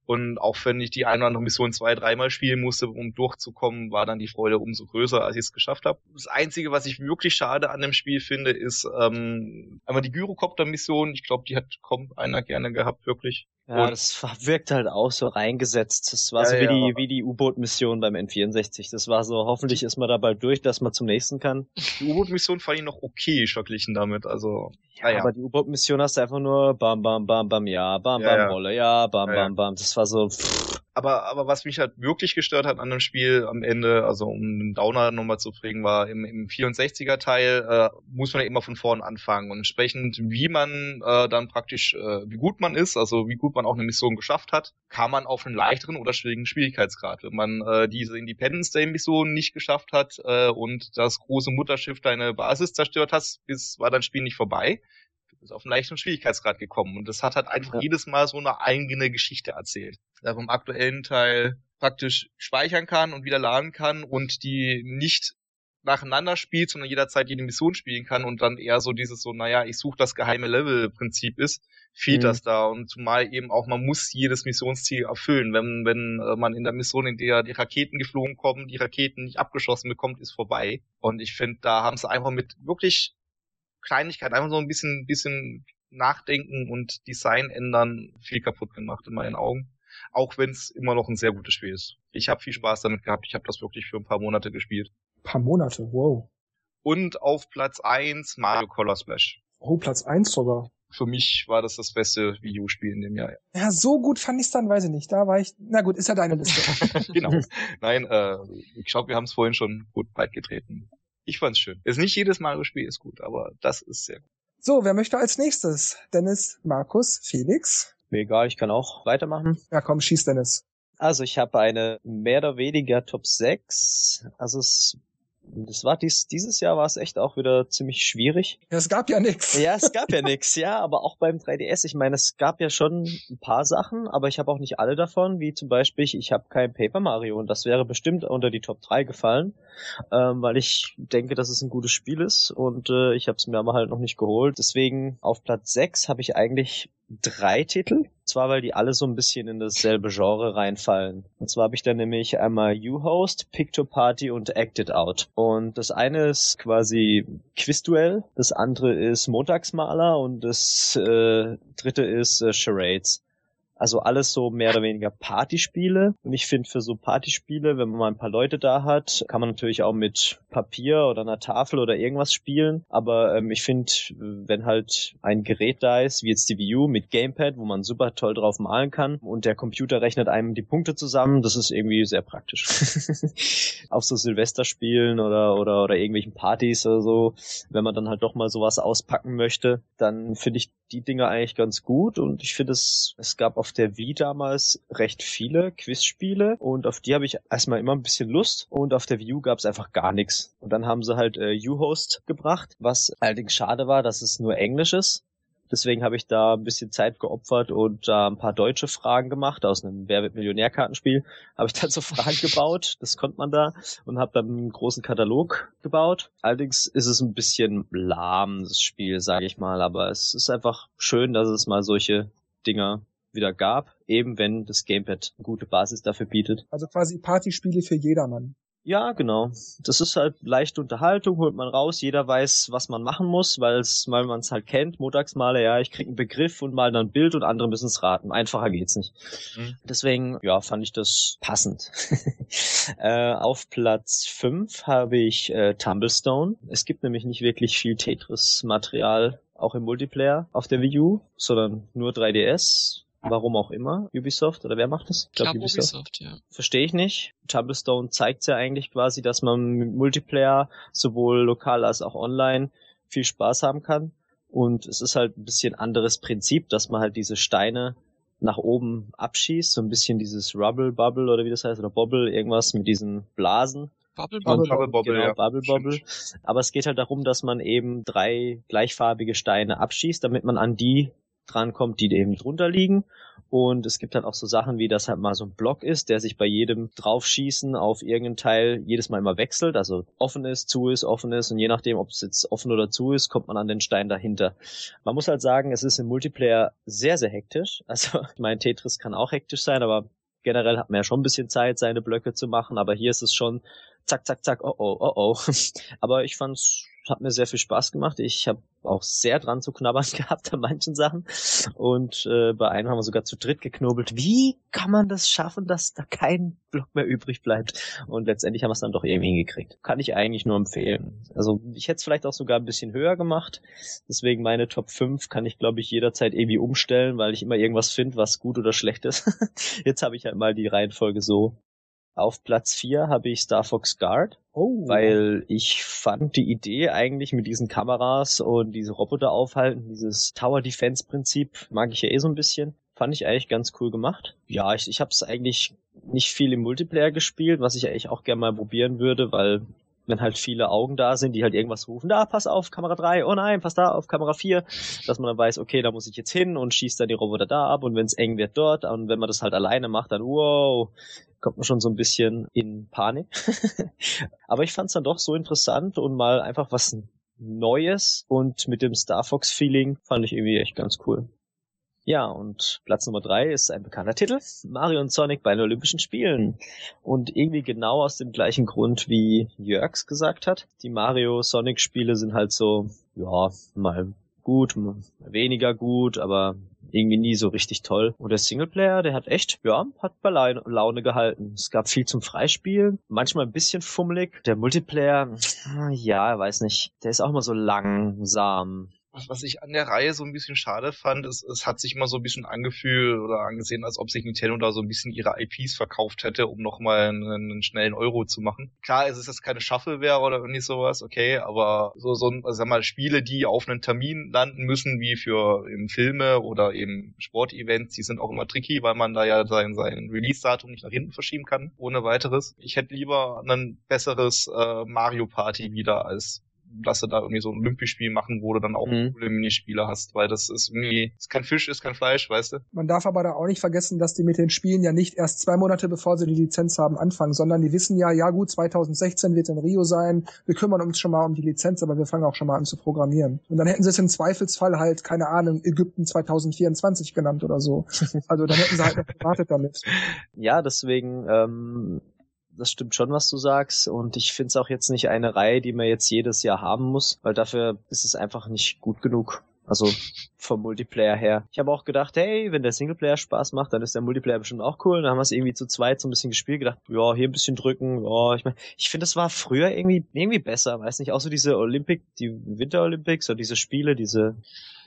Und auch wenn ich die eine oder andere Mission zwei, dreimal spielen musste, um durchzukommen, war dann die Freude umso größer, als ich es geschafft habe. Das Einzige, was ich wirklich schade an dem Spiel finde, ist ähm, einmal die Gyrocopter-Mission. Ich glaube, die hat kaum einer gerne gehabt, wirklich. Ja, und das wirkt halt auch so reingesetzt. Das war ja, so wie ja, die, wie die U-Boot-Mission beim N64. Das war so, hoffentlich ist man da bald durch, dass man zum nächsten kann. Die U-Boot-Mission fand ich noch okay verglichen damit, also. Ja, ja. aber die U-Boot-Mission hast du einfach nur bam, bam, bam, bam, ja, bam, bam, Rolle, ja, bam, bam, bam. Das war so, pff, aber, aber was mich halt wirklich gestört hat an dem Spiel am Ende, also um einen Downer nochmal zu bringen, war im, im 64er Teil äh, muss man ja immer von vorn anfangen und entsprechend, wie man äh, dann praktisch, äh, wie gut man ist, also wie gut man auch eine Mission geschafft hat, kam man auf einen leichteren oder schwierigen Schwierigkeitsgrad. Wenn man äh, diese Independence Day Mission nicht geschafft hat äh, und das große Mutterschiff deine Basis zerstört hat, bis war dein Spiel nicht vorbei ist auf einen leichten Schwierigkeitsgrad gekommen. Und das hat halt einfach ja. jedes Mal so eine eigene Geschichte erzählt. Da vom aktuellen Teil praktisch speichern kann und wieder laden kann und die nicht nacheinander spielt, sondern jederzeit jede Mission spielen kann und dann eher so dieses so, naja, ich suche das geheime Level-Prinzip ist, fehlt mhm. das da. Und zumal eben auch, man muss jedes Missionsziel erfüllen. Wenn, wenn äh, man in der Mission, in der die Raketen geflogen kommen, die Raketen nicht abgeschossen bekommt, ist vorbei. Und ich finde, da haben sie einfach mit wirklich Kleinigkeit, einfach so ein bisschen, bisschen nachdenken und Design ändern, viel kaputt gemacht in meinen Augen. Auch wenn es immer noch ein sehr gutes Spiel ist. Ich habe viel Spaß damit gehabt. Ich habe das wirklich für ein paar Monate gespielt. Ein paar Monate, wow. Und auf Platz eins Mario Color Splash. Oh, Platz eins sogar. Für mich war das das beste Wii U-Spiel in dem Jahr. Ja, so gut fand ich's dann, weiß ich nicht. Da war ich, na gut, ist ja deine Liste. <laughs> genau. Nein, äh, ich glaube, wir haben es vorhin schon gut breit getreten. Ich fand's schön. Ist nicht jedes Mario-Spiel ist gut, aber das ist sehr gut. So, wer möchte als nächstes? Dennis, Markus, Felix? Mir egal, ich kann auch weitermachen. Ja, komm, schieß Dennis. Also ich habe eine mehr oder weniger Top 6. Also es das war dies, dieses Jahr war es echt auch wieder ziemlich schwierig. Ja, es gab ja nix. Ja, es gab ja nix, ja, aber auch beim 3DS, ich meine, es gab ja schon ein paar Sachen, aber ich habe auch nicht alle davon, wie zum Beispiel, ich habe kein Paper Mario und das wäre bestimmt unter die Top 3 gefallen, ähm, weil ich denke, dass es ein gutes Spiel ist und äh, ich habe es mir aber halt noch nicht geholt. Deswegen auf Platz 6 habe ich eigentlich drei Titel. Zwar, weil die alle so ein bisschen in dasselbe Genre reinfallen. Und zwar habe ich dann nämlich einmal U-Host, Picture Party und Acted Out. Und das eine ist quasi Quizduell, das andere ist Montagsmaler und das äh, dritte ist äh, Charades. Also alles so mehr oder weniger Partyspiele. Und ich finde für so Partyspiele, wenn man mal ein paar Leute da hat, kann man natürlich auch mit Papier oder einer Tafel oder irgendwas spielen. Aber ähm, ich finde, wenn halt ein Gerät da ist, wie jetzt die Wii U mit Gamepad, wo man super toll drauf malen kann und der Computer rechnet einem die Punkte zusammen, das ist irgendwie sehr praktisch. <laughs> Auf so Silvesterspielen oder, oder, oder irgendwelchen Partys oder so, wenn man dann halt doch mal sowas auspacken möchte, dann finde ich die Dinge eigentlich ganz gut und ich finde es, es gab auf der Wii damals recht viele Quizspiele und auf die habe ich erstmal immer ein bisschen Lust und auf der Wii U gab es einfach gar nichts. Und dann haben sie halt äh, U-Host gebracht, was allerdings schade war, dass es nur Englisch ist. Deswegen habe ich da ein bisschen Zeit geopfert und da ein paar deutsche Fragen gemacht aus einem Wer wird Millionärkartenspiel. Habe ich dann so Fragen <laughs> gebaut, das konnte man da und habe dann einen großen Katalog gebaut. Allerdings ist es ein bisschen lahm, das Spiel, sage ich mal, aber es ist einfach schön, dass es mal solche Dinger wieder gab, eben wenn das Gamepad eine gute Basis dafür bietet. Also quasi Partyspiele für jedermann. Ja, genau. Das ist halt leichte Unterhaltung, holt man raus, jeder weiß, was man machen muss, weil es, weil man es halt kennt, Montagsmale, ja, ich krieg einen Begriff und mal dann ein Bild und andere müssen es raten. Einfacher geht's nicht. Mhm. Deswegen, ja, fand ich das passend. <laughs> äh, auf Platz 5 habe ich äh, Tumblestone. Es gibt nämlich nicht wirklich viel Tetris-Material, auch im Multiplayer auf der Wii U, sondern nur 3DS Warum auch immer. Ubisoft oder wer macht das? Ich glaube glaub, Ubisoft. Ubisoft, ja. Verstehe ich nicht. Tumblestone zeigt ja eigentlich quasi, dass man mit Multiplayer sowohl lokal als auch online viel Spaß haben kann. Und es ist halt ein bisschen anderes Prinzip, dass man halt diese Steine nach oben abschießt, so ein bisschen dieses Rubble Bubble oder wie das heißt, oder Bobble, irgendwas mit diesen Blasen. Bubble Bobble. Bubble Bobble, genau, ja. Bubble Bobble. Aber es geht halt darum, dass man eben drei gleichfarbige Steine abschießt, damit man an die drankommt, die eben drunter liegen. Und es gibt dann auch so Sachen wie, dass halt mal so ein Block ist, der sich bei jedem Draufschießen auf irgendeinen Teil jedes Mal immer wechselt. Also offen ist, zu ist, offen ist. Und je nachdem, ob es jetzt offen oder zu ist, kommt man an den Stein dahinter. Man muss halt sagen, es ist im Multiplayer sehr, sehr hektisch. <laughs> Also mein Tetris kann auch hektisch sein, aber generell hat man ja schon ein bisschen Zeit, seine Blöcke zu machen. Aber hier ist es schon zack, zack, zack, oh oh, oh oh. <laughs> Aber ich fand's hat mir sehr viel Spaß gemacht. Ich habe auch sehr dran zu knabbern <laughs> gehabt an manchen Sachen. Und äh, bei einem haben wir sogar zu dritt geknobelt. Wie kann man das schaffen, dass da kein Block mehr übrig bleibt? Und letztendlich haben wir es dann doch irgendwie hingekriegt. Kann ich eigentlich nur empfehlen. Also ich hätte es vielleicht auch sogar ein bisschen höher gemacht. Deswegen meine Top 5 kann ich, glaube ich, jederzeit irgendwie umstellen, weil ich immer irgendwas finde, was gut oder schlecht ist. <laughs> Jetzt habe ich halt mal die Reihenfolge so. Auf Platz 4 habe ich Star Fox Guard, oh. weil ich fand die Idee eigentlich mit diesen Kameras und diese Roboter aufhalten, dieses Tower Defense Prinzip, mag ich ja eh so ein bisschen. Fand ich eigentlich ganz cool gemacht. Ja, ich, ich habe es eigentlich nicht viel im Multiplayer gespielt, was ich eigentlich auch gerne mal probieren würde, weil wenn halt viele Augen da sind, die halt irgendwas rufen, da, pass auf, Kamera 3, oh nein, pass da auf, Kamera 4, dass man dann weiß, okay, da muss ich jetzt hin und schießt dann die Roboter da ab und wenn es eng wird dort und wenn man das halt alleine macht, dann wow, kommt man schon so ein bisschen in Panik. <laughs> Aber ich fand es dann doch so interessant und mal einfach was Neues und mit dem Star Fox Feeling fand ich irgendwie echt ganz cool. Ja, und Platz Nummer drei ist ein bekannter Titel. Mario und Sonic bei den Olympischen Spielen. Und irgendwie genau aus dem gleichen Grund, wie Jörgs gesagt hat. Die Mario-Sonic-Spiele sind halt so, ja, mal gut, mal weniger gut, aber irgendwie nie so richtig toll. Und der Singleplayer, der hat echt, ja, hat bei Laune gehalten. Es gab viel zum Freispielen, manchmal ein bisschen fummelig. Der Multiplayer, ja, weiß nicht, der ist auch immer so langsam was ich an der Reihe so ein bisschen schade fand, ist, es hat sich immer so ein bisschen angefühlt oder angesehen, als ob sich Nintendo da so ein bisschen ihre IPs verkauft hätte, um nochmal einen, einen schnellen Euro zu machen. Klar, es ist jetzt keine Shuffleware oder irgendwie sowas, okay, aber so, so also sag mal, Spiele, die auf einen Termin landen müssen, wie für eben Filme oder eben Sportevents, die sind auch immer tricky, weil man da ja sein, sein Release-Datum nicht nach hinten verschieben kann, ohne weiteres. Ich hätte lieber ein besseres äh, Mario Party wieder als dass du da irgendwie so ein Olympisch-Spiel machen, wo du dann auch mhm. coole Minispiele hast, weil das ist irgendwie, ist kein Fisch, ist kein Fleisch, weißt du? Man darf aber da auch nicht vergessen, dass die mit den Spielen ja nicht erst zwei Monate bevor sie die Lizenz haben anfangen, sondern die wissen ja, ja gut, 2016 wird in Rio sein, wir kümmern uns schon mal um die Lizenz, aber wir fangen auch schon mal an zu programmieren. Und dann hätten sie es im Zweifelsfall halt, keine Ahnung, Ägypten 2024 genannt oder so. Also dann hätten sie halt noch gewartet damit. <laughs> Ja, deswegen ähm, das stimmt schon, was du sagst. Und ich finde es auch jetzt nicht eine Reihe, die man jetzt jedes Jahr haben muss, weil dafür ist es einfach nicht gut genug. Also vom Multiplayer her. Ich habe auch gedacht, hey, wenn der Singleplayer Spaß macht, dann ist der Multiplayer bestimmt auch cool. dann haben wir es irgendwie zu zweit so ein bisschen gespielt, gedacht, ja, hier ein bisschen drücken. Ja, ich meine, ich finde, es war früher irgendwie irgendwie besser, weiß nicht, auch so diese Olympic, die Winter Olympics oder diese Spiele, diese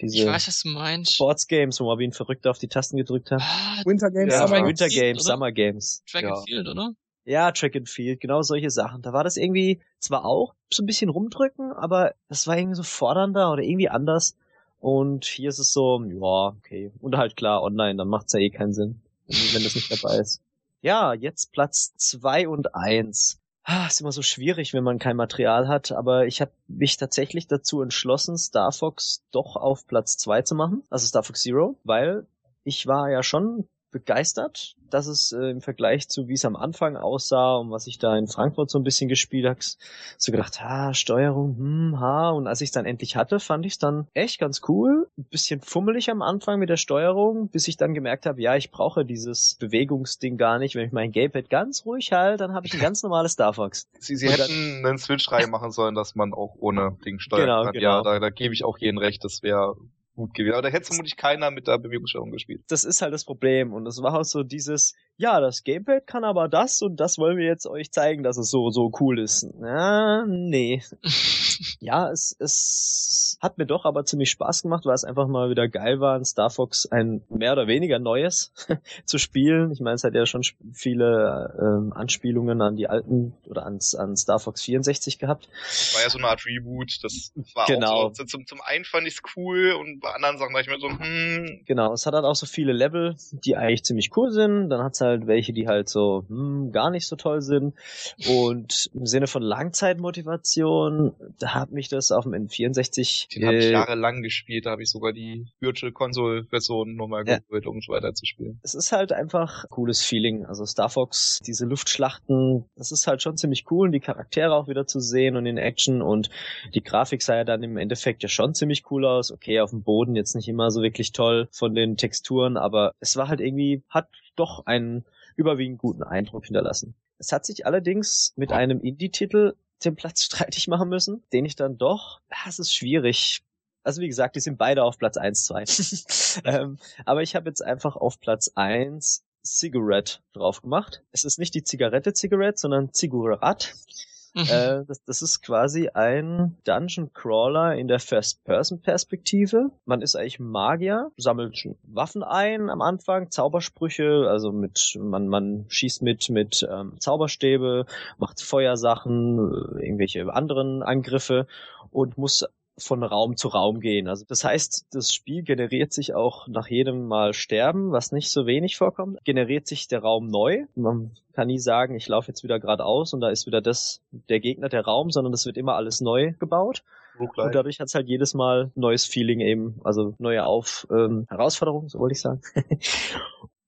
diese ich weiß, was du meinst. Sports Games, wo man wie ein Verrückter auf die Tasten gedrückt hat. Ah, Winter Games, ja, Summer Winter Games, Summer Games. Track ja. and Field, oder? Ja, Track and Field, genau solche Sachen. Da war das irgendwie zwar auch so ein bisschen rumdrücken, aber das war irgendwie so fordernder oder irgendwie anders. Und hier ist es so, ja, okay. Und halt klar, online, dann macht's ja eh keinen Sinn, wenn das nicht dabei ist. Ja, jetzt Platz zwei und eins. Ah, ist immer so schwierig, wenn man kein Material hat, aber ich habe mich tatsächlich dazu entschlossen, Star Fox doch auf Platz zwei zu machen, also Star Fox Zero, weil ich war ja schon begeistert, dass es äh, im Vergleich zu wie es am Anfang aussah und was ich da in Frankfurt so ein bisschen gespielt habe, so gedacht, ha, Steuerung, hm, ha, und als ich es dann endlich hatte, fand ich es dann echt ganz cool, ein bisschen fummelig am Anfang mit der Steuerung, bis ich dann gemerkt habe, ja, ich brauche dieses Bewegungsding gar nicht, wenn ich mein Gamepad ganz ruhig halte, dann habe ich ein <laughs> ganz normales Star Fox. Sie, Sie hätten einen Switch reinmachen sollen, dass man auch ohne Ding steuern genau, kann. Genau. Ja, da, da gebe ich auch jeden recht, das wäre gut gewesen. Aber da hätte vermutlich keiner mit der Bewegungssteuerung gespielt. Das ist halt das Problem. Und es war auch so dieses, ja, das Gamepad kann aber das und das wollen wir jetzt euch zeigen, dass es so, so cool ist. Na, nee. <laughs> ja, es, es hat mir doch aber ziemlich Spaß gemacht, weil es einfach mal wieder geil war, in Star Fox ein mehr oder weniger neues <laughs> zu spielen. Ich meine, es hat ja schon viele ähm, Anspielungen an die alten oder ans, an Star Fox 64 gehabt. War ja so eine Art Reboot. Das war genau. auch so, zum, zum einen fand ich es cool und bei anderen Sachen dachte ich mir so, hm. Genau, es hat halt auch so viele Level, die eigentlich ziemlich cool sind. Dann hat es halt welche, die halt so hm, gar nicht so toll sind. Und im Sinne von Langzeitmotivation, da hat mich das auf dem N64. Den äh, habe ich jahrelang gespielt, da habe ich sogar die Virtual Console Version nochmal ja. geholt, um es weiter zu spielen. Es ist halt einfach cooles Feeling. Also Star Fox, diese Luftschlachten, das ist halt schon ziemlich cool, die Charaktere auch wieder zu sehen und in Action und die Grafik sah ja dann im Endeffekt ja schon ziemlich cool aus. Okay, auf dem Boden jetzt nicht immer so wirklich toll von den Texturen, aber es war halt irgendwie, hat doch einen überwiegend guten Eindruck hinterlassen. Es hat sich allerdings mit einem Indie-Titel den Platz <laughs> streitig machen müssen, den ich dann doch, das ist schwierig. Also wie gesagt, die sind beide auf Platz 1, 2. <laughs> ähm, aber ich habe jetzt einfach auf Platz 1 Cigarette drauf gemacht. Es ist nicht die Zigarette Cigarette, sondern Zigurat. Mhm. Äh, das, das ist quasi ein Dungeon Crawler in der First-Person-Perspektive. Man ist eigentlich Magier, sammelt Waffen ein am Anfang, Zaubersprüche, also mit man man schießt mit mit ähm, Zauberstäbe, macht Feuersachen, äh, irgendwelche anderen Angriffe und muss von Raum zu Raum gehen. Also das heißt, das Spiel generiert sich auch nach jedem Mal Sterben, was nicht so wenig vorkommt, generiert sich der Raum neu. Man kann nie sagen, ich laufe jetzt wieder geradeaus und da ist wieder das der Gegner der Raum, sondern das wird immer alles neu gebaut. Und dadurch hat es halt jedes Mal neues Feeling eben, also neue Auf ähm, Herausforderungen, so wollte ich sagen. <laughs>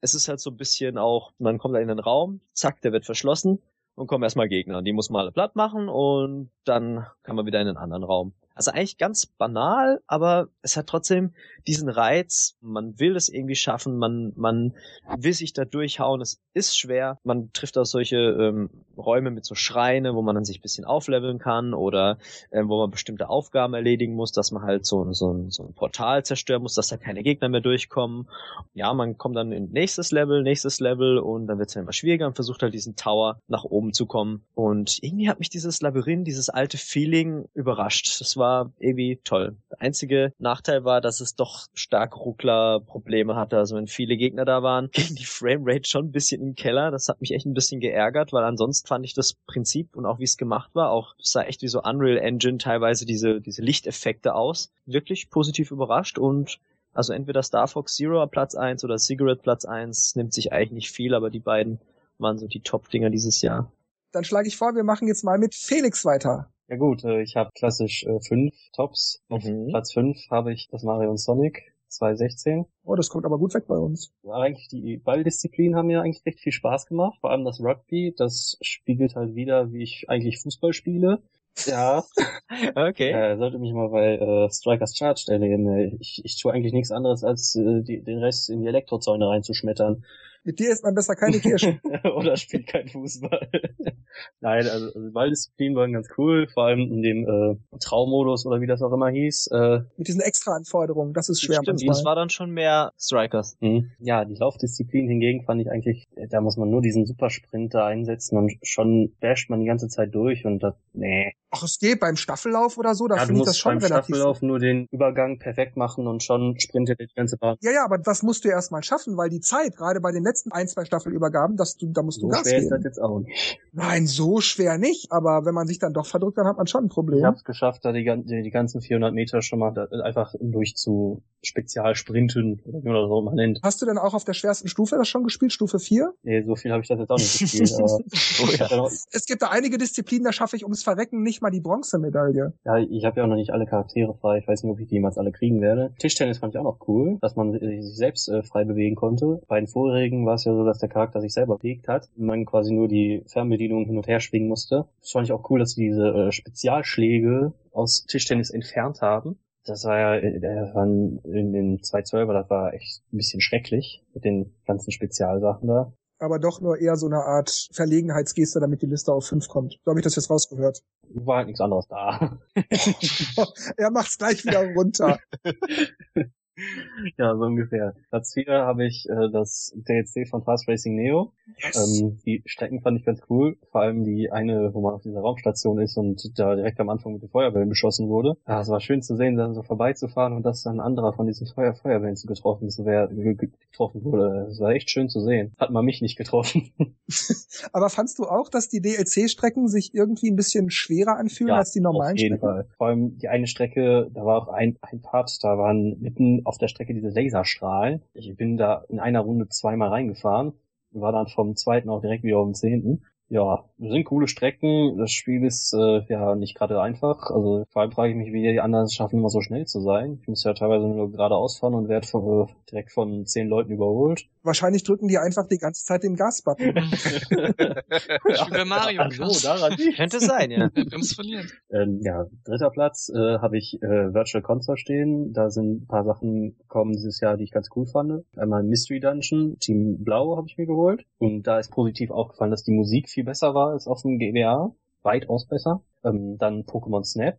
es ist halt so ein bisschen auch, man kommt da in den Raum, zack, der wird verschlossen und kommen erstmal Gegner. Die muss man alle platt machen und dann kann man wieder in einen anderen Raum. Also eigentlich ganz banal, aber es hat trotzdem diesen Reiz. Man will es irgendwie schaffen, man, man will sich da durchhauen. Es ist schwer. Man trifft auch solche ähm, Räume mit so Schreine, wo man dann sich ein bisschen aufleveln kann oder äh, wo man bestimmte Aufgaben erledigen muss, dass man halt so, so, so ein Portal zerstören muss, dass da keine Gegner mehr durchkommen. Ja, man kommt dann in nächstes Level, nächstes Level und dann wird es immer schwieriger und versucht halt diesen Tower nach oben zu kommen. Und irgendwie hat mich dieses Labyrinth, dieses alte Feeling überrascht. Das war irgendwie toll. Der einzige Nachteil war, dass es doch stark Ruckler-Probleme hatte. Also wenn viele Gegner da waren, <laughs> ging die Framerate schon ein bisschen im Keller. Das hat mich echt ein bisschen geärgert, weil ansonsten fand ich das Prinzip und auch wie es gemacht war, auch sah echt wie so Unreal Engine teilweise diese, diese Lichteffekte aus. Wirklich positiv überrascht und also entweder Star Fox Zero Platz 1 oder Cigarette Platz 1 nimmt sich eigentlich nicht viel, aber die beiden waren so die Top-Dinger dieses Jahr. Dann schlage ich vor, wir machen jetzt mal mit Felix weiter. Ja gut, äh, ich habe klassisch äh, fünf Tops. Auf Mhm. Platz fünf habe ich das Mario und Sonic 2016. Oh, das kommt aber gut weg bei uns. Ja, eigentlich die Balldisziplinen haben mir eigentlich recht viel Spaß gemacht. Vor allem das Rugby, das spiegelt halt wieder, wie ich eigentlich Fußball spiele. Ja, <laughs> Okay. äh, sollte mich mal bei äh, Strikers Charge erleben. Äh, Ich, ich tue eigentlich nichts anderes, als äh, die, den Rest in die Elektrozäune reinzuschmettern. Mit dir isst man besser keine Kirschen. <laughs> Oder spielt kein Fußball. <laughs> Nein, also, also Balldisziplinen waren ganz cool, vor allem in dem äh, Traummodus oder wie das auch immer hieß. Äh, Mit diesen extra Anforderungen. Das ist schwer Stimmt, das war dann schon mehr Strikers. Mhm. Ja, die Laufdisziplin hingegen fand ich eigentlich, da muss man nur diesen Supersprint da einsetzen und schon basht man die ganze Zeit durch und das, nee. Ach, es geht beim Staffellauf oder so, da Ja, finde ich musst das schon beim relativ. Staffellauf nur den Übergang perfekt machen und schon sprintet die ganze Bahn. Ja, ja, aber das musst du erst mal schaffen, weil die Zeit, gerade bei den letzten ein, zwei Staffelübergaben, dass du, da musst du So Gas schwer ist das geben. jetzt auch nicht. Nein, so schwer nicht, aber wenn man sich dann doch verdrückt, dann hat man schon ein Problem. Ich habe es geschafft, da die, die, die ganzen 400 Meter schon mal da, einfach durch zu Spezialsprinten, oder wie man das auch immer nennt. Hast du denn auch auf der schwersten Stufe das schon gespielt, Stufe 4? Nee, so viel habe ich das jetzt auch nicht <laughs> gespielt, aber Oh ja. Es gibt da einige Disziplinen, da schaffe ich ums Verrecken nicht mal die Bronzemedaille. Ja, ich habe ja auch noch nicht alle Charaktere frei. Ich weiß nicht, ob ich die jemals alle kriegen werde. Tischtennis fand ich auch noch cool, dass man sich selbst äh, frei bewegen konnte. Bei den vorherigen war es ja so, dass der Charakter sich selber bewegt hat und man quasi nur die Fernbedienung hin und her schwingen musste. Das fand ich auch cool, dass sie diese äh, Spezialschläge aus Tischtennis entfernt haben. Das war ja, äh, das waren in den 212er, das war echt ein bisschen schrecklich mit den ganzen Spezialsachen da. Aber doch nur eher so eine Art Verlegenheitsgeste, damit die Liste auf 5 kommt. So habe ich das jetzt rausgehört. War halt nichts anderes da. <laughs> <laughs> er macht's gleich wieder runter. <laughs> <laughs> ja, so ungefähr. Platz 4 habe ich äh, das DLC von Fast Racing Neo. Yes. Ähm, die Strecken fand ich ganz cool. Vor allem die eine, wo man auf dieser Raumstation ist und da direkt am Anfang mit den Feuerbällen beschossen wurde. Ja, es war schön zu sehen, dann so vorbeizufahren und dass dann ein anderer von diesen Feuer Feuerbällen zu getroffen, zu wer, ge- ge- getroffen wurde. Es war echt schön zu sehen. Hat man mich nicht getroffen. <laughs> Aber fandst du auch, dass die DLC-Strecken sich irgendwie ein bisschen schwerer anfühlen Ja, als die normalen Auf jeden Strecken? Fall. Vor allem die eine Strecke, da war auch ein, ein Part, da waren mitten auf der Strecke diese Laserstrahlen. Ich bin da in einer Runde zweimal reingefahren und war dann vom zweiten auch direkt wieder auf dem zehnten. Ja, sind coole Strecken. Das Spiel ist äh, ja nicht gerade einfach. Also vor allem frage ich mich, wie die anderen es schaffen, immer so schnell zu sein. Ich muss ja teilweise nur geradeaus fahren und werde von, äh, direkt von zehn Leuten überholt. Wahrscheinlich drücken die einfach die ganze Zeit den Gasbutton. <laughs> Wie bei Mario Ach so, daran Könnte sein, ja. Bremst verlieren. Ähm, ja, dritter Platz äh, habe ich äh, Virtual Console stehen. Da sind ein paar Sachen gekommen dieses Jahr, die ich ganz cool fand. Einmal Mystery Dungeon, Team Blau habe ich mir geholt. Und da ist positiv aufgefallen, dass die Musik viel besser war als auf dem GBA. Weitaus besser. Ähm, dann Pokémon Snap,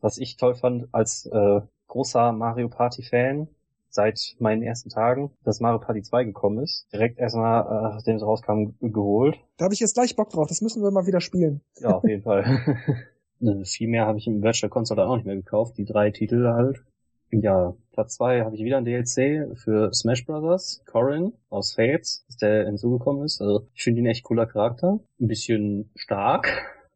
was ich toll fand als äh, großer Mario Party Fan seit meinen ersten Tagen, dass Mario Party 2 gekommen ist. Direkt erstmal, äh, nachdem es rauskam, ge- geholt. Da habe ich jetzt gleich Bock drauf. Das müssen wir mal wieder spielen. Ja, auf jeden Fall. Äh, <laughs> Viel mehr habe ich im Virtual Console dann auch nicht mehr gekauft. Die drei Titel halt. Ja, Platz zwei habe ich wieder ein DLC für Smash Brothers. Corin aus Fates, dass der hinzugekommen ist. Also ich finde ihn echt cooler Charakter. Ein bisschen stark,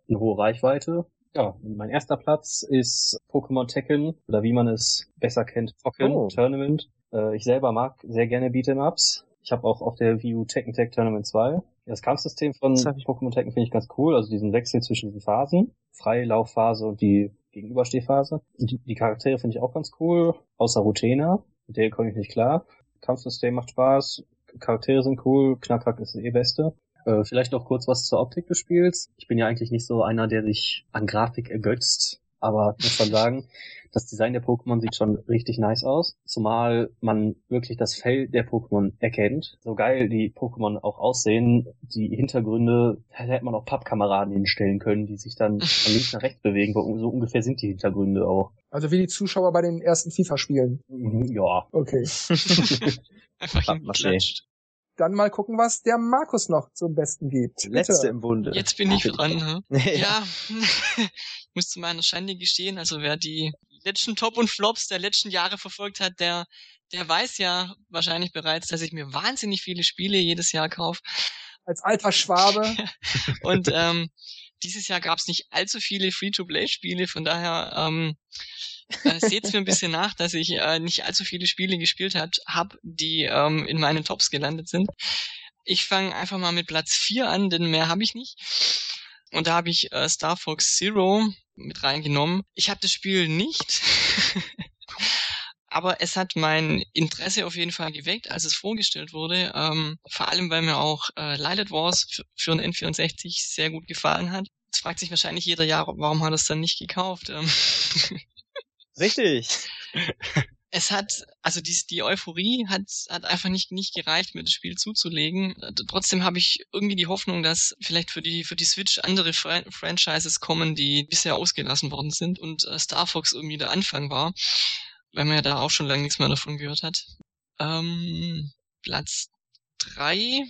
eine hohe Reichweite. Ja, mein erster Platz ist Pokémon Tekken oder wie man es besser kennt, Pokken Oh. Tournament. Äh, ich selber mag sehr gerne Beat'em-Ups. Ich habe auch auf der Wii U Tekken Tag Tournament 2. Das Kampfsystem von Pokémon Tekken finde ich ganz cool, also diesen Wechsel zwischen diesen Phasen. Freilaufphase und die Gegenüberstehphase. Die, die Charaktere finde ich auch ganz cool, außer Rutena. Mit der komme ich nicht klar. Kampfsystem macht Spaß, Charaktere sind cool, Knackhack ist eh beste. Äh, vielleicht noch kurz was zur Optik des Spiels. Ich bin ja eigentlich nicht so einer, der sich an Grafik ergötzt. aber muss schon sagen, <laughs> das Design der Pokémon sieht schon richtig nice aus, zumal man wirklich das Fell der Pokémon erkennt. So geil die Pokémon auch aussehen, die Hintergründe, da hätte man auch Pappkameraden hinstellen können, die sich dann <laughs> von links nach rechts bewegen, so ungefähr sind die Hintergründe auch. Also wie die Zuschauer bei den ersten FIFA-Spielen. Mhm, Ja. Okay. <laughs> Einfach Pappmaché. Dann mal gucken, was der Markus noch zum Besten gibt. Letzte Bitte. im Bunde. Jetzt bin ich dran. Hm? <laughs> ja. Ja, ich <laughs> muss zu meiner Schande gestehen, also wer die letzten Top und Flops der letzten Jahre verfolgt hat, der, der weiß ja wahrscheinlich bereits, dass ich mir wahnsinnig viele Spiele jedes Jahr kaufe. Als alter Schwabe. <laughs> Und ähm, dieses Jahr gab es nicht allzu viele Free-to-Play-Spiele, von daher ähm, äh, seht's mir ein bisschen nach, dass ich äh, nicht allzu viele Spiele gespielt habe, hab, die ähm, in meinen Tops gelandet sind. Ich fange einfach mal mit Platz 4 an, denn mehr habe ich nicht. Und da habe ich äh, Star Fox Zero mit reingenommen. Ich habe das Spiel nicht, <laughs> aber es hat mein Interesse auf jeden Fall geweckt, als es vorgestellt wurde. Ähm, vor allem, weil mir auch äh, Lilith Wars für, einen N64 sehr gut gefallen hat. Jetzt fragt sich wahrscheinlich jeder, ja, warum hat er es dann nicht gekauft? Ähm, <laughs> Richtig. es hat, also die, die Euphorie hat, hat einfach nicht, nicht gereicht, mir das Spiel zuzulegen. Äh, Trotzdem habe ich irgendwie die Hoffnung, dass vielleicht für die, für die Switch andere Fra Franchises kommen, die bisher ausgelassen worden sind und äh, Star Fox irgendwie der Anfang war, weil man ja da auch schon lange nichts mehr davon gehört hat. Ähm, Platz drei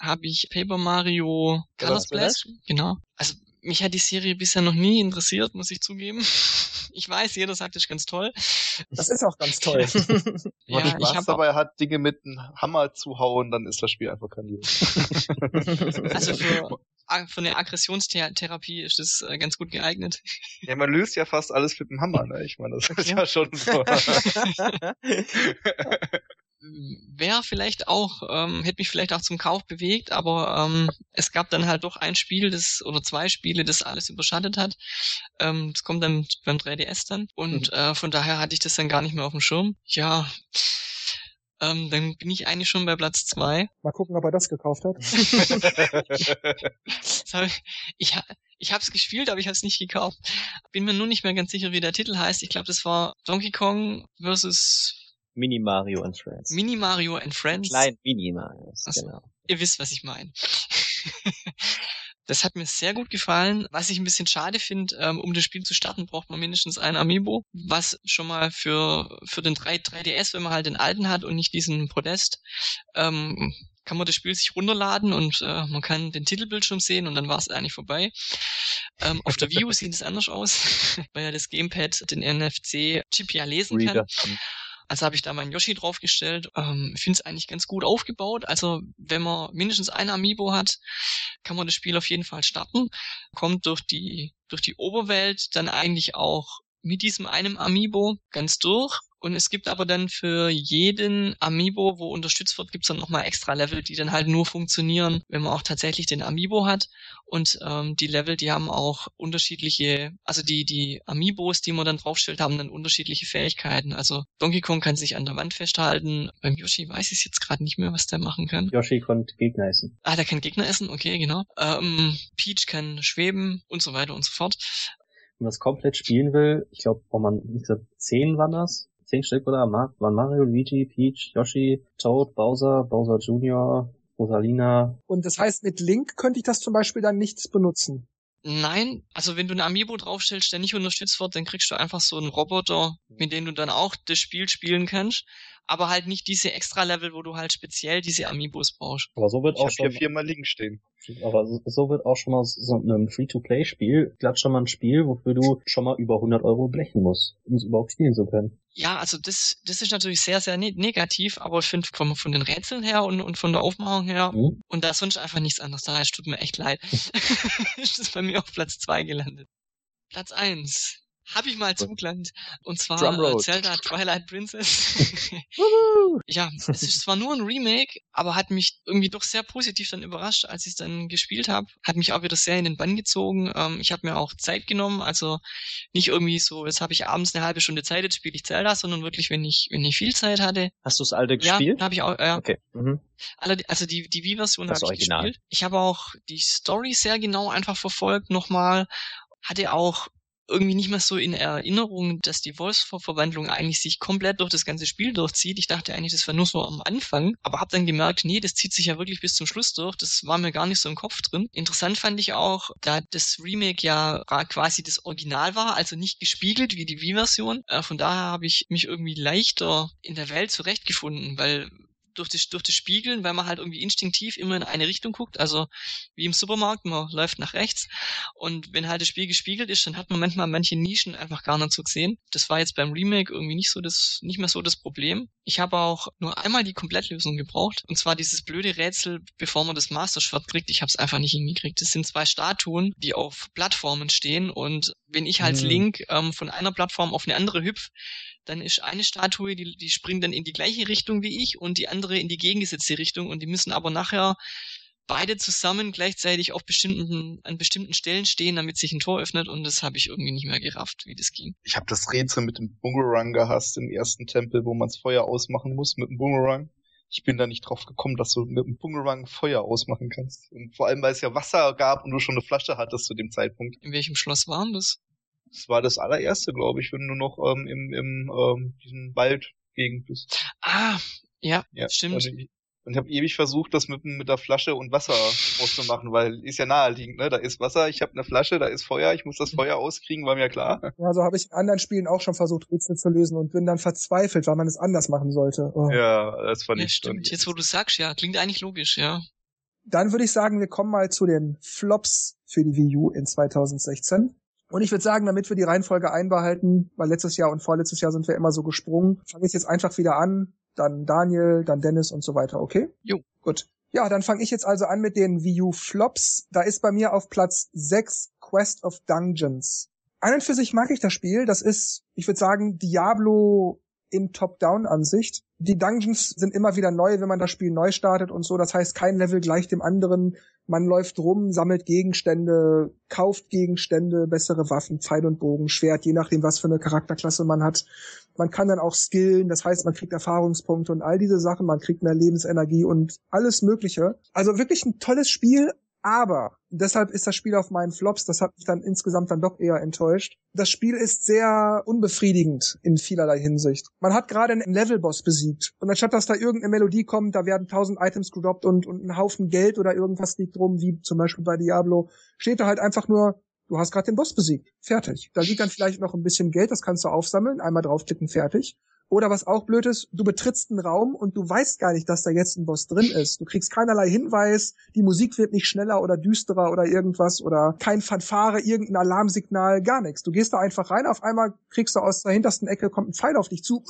habe ich Paper Mario Color Splash. Genau. Also mich hat die Serie bisher noch nie interessiert, muss ich zugeben. <laughs> Ich weiß, jeder sagt, das ist ganz toll. Das ist auch ganz toll. Wenn <laughs> man Ja, ich Spaß habe dabei hat, Dinge mit einem Hammer zu hauen, dann ist das Spiel einfach kein Leben. <laughs> Also für, für eine Aggressionstherapie ist das äh, ganz gut geeignet. Ja, man löst ja fast alles mit dem Hammer, ne? Ich meine, das ist ja schon so. Wäre vielleicht auch, ähm, hätte mich vielleicht auch zum Kauf bewegt, aber ähm, es gab dann halt doch ein Spiel, das oder zwei Spiele, das alles überschattet hat. Ähm, das kommt dann beim 3DS dann. Und äh, von daher hatte ich das dann gar nicht mehr auf dem Schirm. Ja. Ähm, dann bin ich eigentlich schon bei Platz zwei. Mal gucken, ob er das gekauft hat. <laughs> Ich ich, ich habe es gespielt, aber ich habe es nicht gekauft. Bin mir nur nicht mehr ganz sicher, wie der Titel heißt. Ich glaube, das war Donkey Kong versus Mini Mario and Friends. Mini Mario and Friends. Klein Mini Mario. Ach so. Genau. Ihr wisst, was ich meine. <laughs> Das hat mir sehr gut gefallen. Was ich ein bisschen schade finde, ähm, um das Spiel zu starten, braucht man mindestens ein Amiibo, was schon mal für, für den 3, 3DS, wenn man halt den alten hat und nicht diesen Podest, ähm, kann man das Spiel sich runterladen und äh, man kann den Titelbildschirm sehen und dann war es eigentlich vorbei. Ähm, auf der Wii U <laughs> sieht es anders aus, <laughs> weil ja das Gamepad den NFC-Chip ja lesen kann. Also habe ich da meinen Yoshi draufgestellt. Ähm, ich finde es eigentlich ganz gut aufgebaut. Also wenn man mindestens ein Amiibo hat, kann man das Spiel auf jeden Fall starten. Kommt durch die, durch die Oberwelt dann eigentlich auch mit diesem einem Amiibo ganz durch. Und es gibt aber dann für jeden Amiibo, wo unterstützt wird, gibt's dann nochmal extra Level, die dann halt nur funktionieren, wenn man auch tatsächlich den Amiibo hat. Und ähm, die Level, die haben auch unterschiedliche, also die, die Amiibos, die man dann draufstellt, haben dann unterschiedliche Fähigkeiten. Also Donkey Kong kann sich an der Wand festhalten. Beim Yoshi weiß ich jetzt gerade nicht mehr, was der machen kann. Yoshi konnte Gegner essen. Ah, der kann Gegner essen, okay, genau. Ähm, Peach kann schweben und so weiter und so fort. Wenn man das komplett spielen will, ich glaube, wo man, wie gesagt, zehn waren das? Zehn Stück oder waren Mario, Luigi, Peach, Yoshi, Toad, Bowser, Bowser Jr., Rosalina. Und das heißt, mit Link könnte ich das zum Beispiel dann nicht benutzen. Nein, also wenn du ein Amiibo draufstellst, der nicht unterstützt wird, dann kriegst du einfach so einen Roboter, mit dem du dann auch das Spiel spielen kannst, aber halt nicht diese Extra-Level, wo du halt speziell diese Amiibos brauchst. Aber so wird Ich auch habe hier schon, viermal Link stehen. aber so- so wird auch schon mal so einem Free-to-Play-Spiel glatt schon mal ein Spiel, wofür du schon mal über 100 Euro blechen musst, um es überhaupt spielen zu können. Ja, also das, das ist natürlich sehr, sehr ne negativ, aber ich finde von, von den Rätseln her und, und von der Aufmachung her Hm? und da ist sonst einfach nichts anderes da. Tut mir echt leid. <laughs> <laughs> ist das bei mir auf Platz zwei gelandet. Platz eins Hab ich mal zugelandet. Und zwar äh, Drumroll. Zelda Twilight Princess. <laughs> <laughs> ja, es ist zwar nur ein Remake, aber hat mich irgendwie doch sehr positiv dann überrascht, als ich es dann gespielt habe. Hat mich auch wieder sehr in den Bann gezogen. Ähm, ich habe mir auch Zeit genommen, also nicht irgendwie so, jetzt habe ich abends eine halbe Stunde Zeit, jetzt spiele ich Zelda, sondern wirklich, wenn ich, wenn ich viel Zeit hatte. Hast du das alte Ja, gespielt? habe ich auch, ja. Okay. Mhm. Also die, die Wii-Version habe ich Original. gespielt. Ich habe auch die Story sehr genau einfach verfolgt nochmal. Hatte auch irgendwie nicht mehr so in Erinnerung, dass die Wolfsverwandlung eigentlich sich komplett durch das ganze Spiel durchzieht. Ich dachte eigentlich, das war nur so am Anfang, aber habe dann gemerkt, nee, das zieht sich ja wirklich bis zum Schluss durch. Das war mir gar nicht so im Kopf drin. Interessant fand ich auch, da das Remake ja quasi das Original war, also nicht gespiegelt wie die Wii-Version. Äh, von daher habe ich mich irgendwie leichter in der Welt zurechtgefunden, weil durch das, durch das Spiegeln, weil man halt irgendwie instinktiv immer in eine Richtung guckt, also wie im Supermarkt, man läuft nach rechts und wenn halt das Spiel gespiegelt ist, dann hat man manchmal manche Nischen einfach gar nicht so gesehen. Das war jetzt beim Remake irgendwie nicht so das, nicht mehr so das Problem. Ich habe auch nur einmal die Komplettlösung gebraucht und zwar dieses blöde Rätsel, bevor man das Master-Schwert kriegt, ich habe es einfach nicht hingekriegt. Das sind zwei Statuen, die auf Plattformen stehen und wenn ich als mhm. Link ähm, von einer Plattform auf eine andere hüpf, dann ist eine Statue, die, die springt dann in die gleiche Richtung wie ich und die andere in die gegengesetzte Richtung und die müssen aber nachher beide zusammen gleichzeitig auf bestimmten, an bestimmten Stellen stehen, damit sich ein Tor öffnet und das habe ich irgendwie nicht mehr gerafft, wie das ging. Ich habe das Rätsel mit dem Boomerang gehasst im ersten Tempel, wo man das Feuer ausmachen muss mit dem Boomerang. Ich bin da nicht drauf gekommen, dass du mit dem Boomerang Feuer ausmachen kannst. Und vor allem, weil es ja Wasser gab und du schon eine Flasche hattest zu dem Zeitpunkt. In welchem Schloss waren das? Das war das allererste, glaube ich, wenn du noch ähm, im, im ähm, diesem Waldgegend bist. Ah, ja, ja stimmt. Und ich, und ich habe ewig versucht, das mit, mit der Flasche und Wasser auszumachen, weil ist ja naheliegend, ne? Da ist Wasser, ich habe eine Flasche, da ist Feuer, ich muss das Feuer auskriegen, war mir klar. <laughs> Ja, so habe ich in anderen Spielen auch schon versucht, Rätsel zu lösen und bin dann verzweifelt, weil man es anders machen sollte. Oh. Ja, das fand ja, ich stimmt. Jetzt, wo du sagst, ja, klingt eigentlich logisch, ja. Dann würde ich sagen, wir kommen mal zu den Flops für die Wii U in 2016. Und ich würde sagen, damit wir die Reihenfolge einbehalten, weil letztes Jahr und vorletztes Jahr sind wir immer so gesprungen, fange ich jetzt einfach wieder an. Dann Daniel, dann Dennis und so weiter, okay? Jo. Gut. Ja, dann fange ich jetzt also an mit den Wii U Flops. Da ist bei mir auf Platz 6 Quest of Dungeons. Ein und für sich mag ich das Spiel. Das ist, ich würde sagen, Diablo in Top-Down-Ansicht. Die Dungeons sind immer wieder neu, wenn man das Spiel neu startet und so. Das heißt, kein Level gleich dem anderen. Man läuft rum, sammelt Gegenstände, kauft Gegenstände, bessere Waffen, Pfeil und Bogen, Schwert, je nachdem, was für eine Charakterklasse man hat. Man kann dann auch skillen, das heißt, man kriegt Erfahrungspunkte und all diese Sachen, man kriegt mehr Lebensenergie und alles Mögliche. Also wirklich ein tolles Spiel, aber deshalb ist das Spiel auf meinen Flops, das hat mich dann insgesamt dann doch eher enttäuscht. Das Spiel ist sehr unbefriedigend in vielerlei Hinsicht. Man hat gerade einen Levelboss besiegt und anstatt dass da irgendeine Melodie kommt, da werden tausend Items gedroppt und, und ein Haufen Geld oder irgendwas liegt rum, wie zum Beispiel bei Diablo, steht da halt einfach nur, du hast gerade den Boss besiegt. Fertig. Da liegt dann vielleicht noch ein bisschen Geld, das kannst du aufsammeln, einmal draufklicken, fertig. Oder was auch blöd ist, du betrittst einen Raum und du weißt gar nicht, dass da jetzt ein Boss drin ist. Du kriegst keinerlei Hinweis, die Musik wird nicht schneller oder düsterer oder irgendwas oder kein Fanfare, irgendein Alarmsignal, gar nichts. Du gehst da einfach rein, auf einmal kriegst du aus der hintersten Ecke kommt ein Pfeil auf dich zu.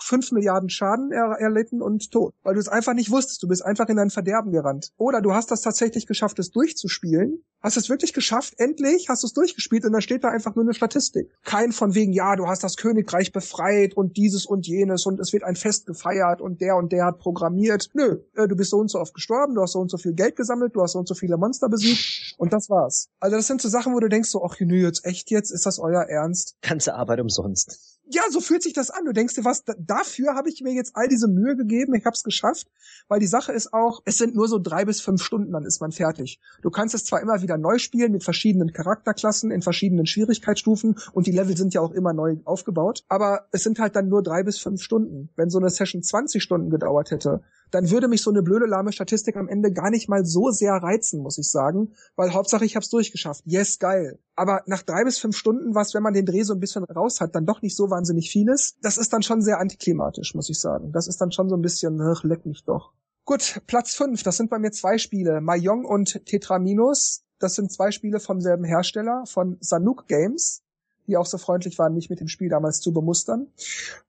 5 Milliarden Schaden er erlitten und tot. Weil du es einfach nicht wusstest. Du bist einfach in dein Verderben gerannt. Oder du hast das tatsächlich geschafft, es durchzuspielen. Hast es wirklich geschafft. Endlich hast du es durchgespielt und dann steht da einfach nur eine Statistik. Kein von wegen, ja, du hast das Königreich befreit und dieses und jenes und es wird ein Fest gefeiert und der und der hat programmiert. Nö, äh, du bist so und so oft gestorben, du hast so und so viel Geld gesammelt, du hast so und so viele Monster besiegt und das war's. Also das sind so Sachen, wo du denkst so, ach nö, jetzt echt jetzt? Ist das euer Ernst? Ganze Arbeit umsonst ja, so fühlt sich das an. Du denkst dir, was, dafür habe ich mir jetzt all diese Mühe gegeben, ich habe es geschafft, weil die Sache ist auch, es sind nur so drei bis fünf Stunden, dann ist man fertig. Du kannst es zwar immer wieder neu spielen mit verschiedenen Charakterklassen in verschiedenen Schwierigkeitsstufen und die Level sind ja auch immer neu aufgebaut, aber es sind halt dann nur drei bis fünf Stunden. Wenn so eine Session 20 Stunden gedauert hätte, dann würde mich so eine blöde lahme Statistik am Ende gar nicht mal so sehr reizen, muss ich sagen, weil Hauptsache ich hab's durchgeschafft. Yes, geil. Aber nach drei bis fünf Stunden, was, wenn man den Dreh so ein bisschen raus hat, dann doch nicht so wahnsinnig vieles, das ist dann schon sehr antiklimatisch, muss ich sagen. Das ist dann schon so ein bisschen, ach, leck mich doch. Gut, Platz fünf, das sind bei mir zwei Spiele, Mayong und Tetraminus. Das sind zwei Spiele vom selben Hersteller, von Sanuk Games die auch so freundlich waren, mich mit dem Spiel damals zu bemustern.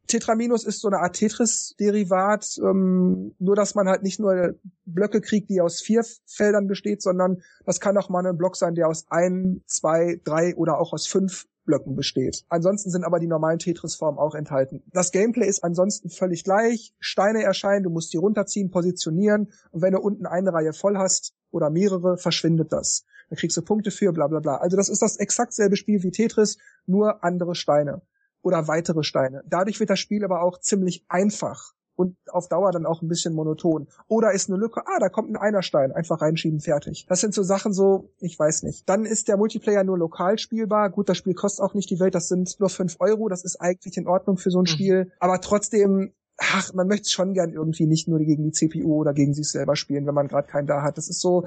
Tetraminus ist so eine Art Tetris-Derivat, ähm, nur dass man halt nicht nur Blöcke kriegt, die aus vier Feldern besteht, sondern das kann auch mal ein Block sein, der aus ein, zwei, drei oder auch aus fünf Blöcken besteht. Ansonsten sind aber die normalen Tetris-Formen auch enthalten. Das Gameplay ist ansonsten völlig gleich. Steine erscheinen, du musst die runterziehen, positionieren und wenn du unten eine Reihe voll hast oder mehrere, verschwindet das. Da kriegst du Punkte für, bla bla bla. Also das ist das exakt selbe Spiel wie Tetris, nur andere Steine oder weitere Steine. Dadurch wird das Spiel aber auch ziemlich einfach und auf Dauer dann auch ein bisschen monoton. Oder ist eine Lücke, ah, da kommt ein Einerstein, einfach reinschieben, fertig. Das sind so Sachen so, ich weiß nicht. Dann ist der Multiplayer nur lokal spielbar. Gut, das Spiel kostet auch nicht die Welt, das sind nur fünf Euro, das ist eigentlich in Ordnung für so ein mhm. Spiel. Aber trotzdem ach, man möchte schon gern irgendwie nicht nur gegen die CPU oder gegen sich selber spielen, wenn man gerade keinen da hat. Das ist so,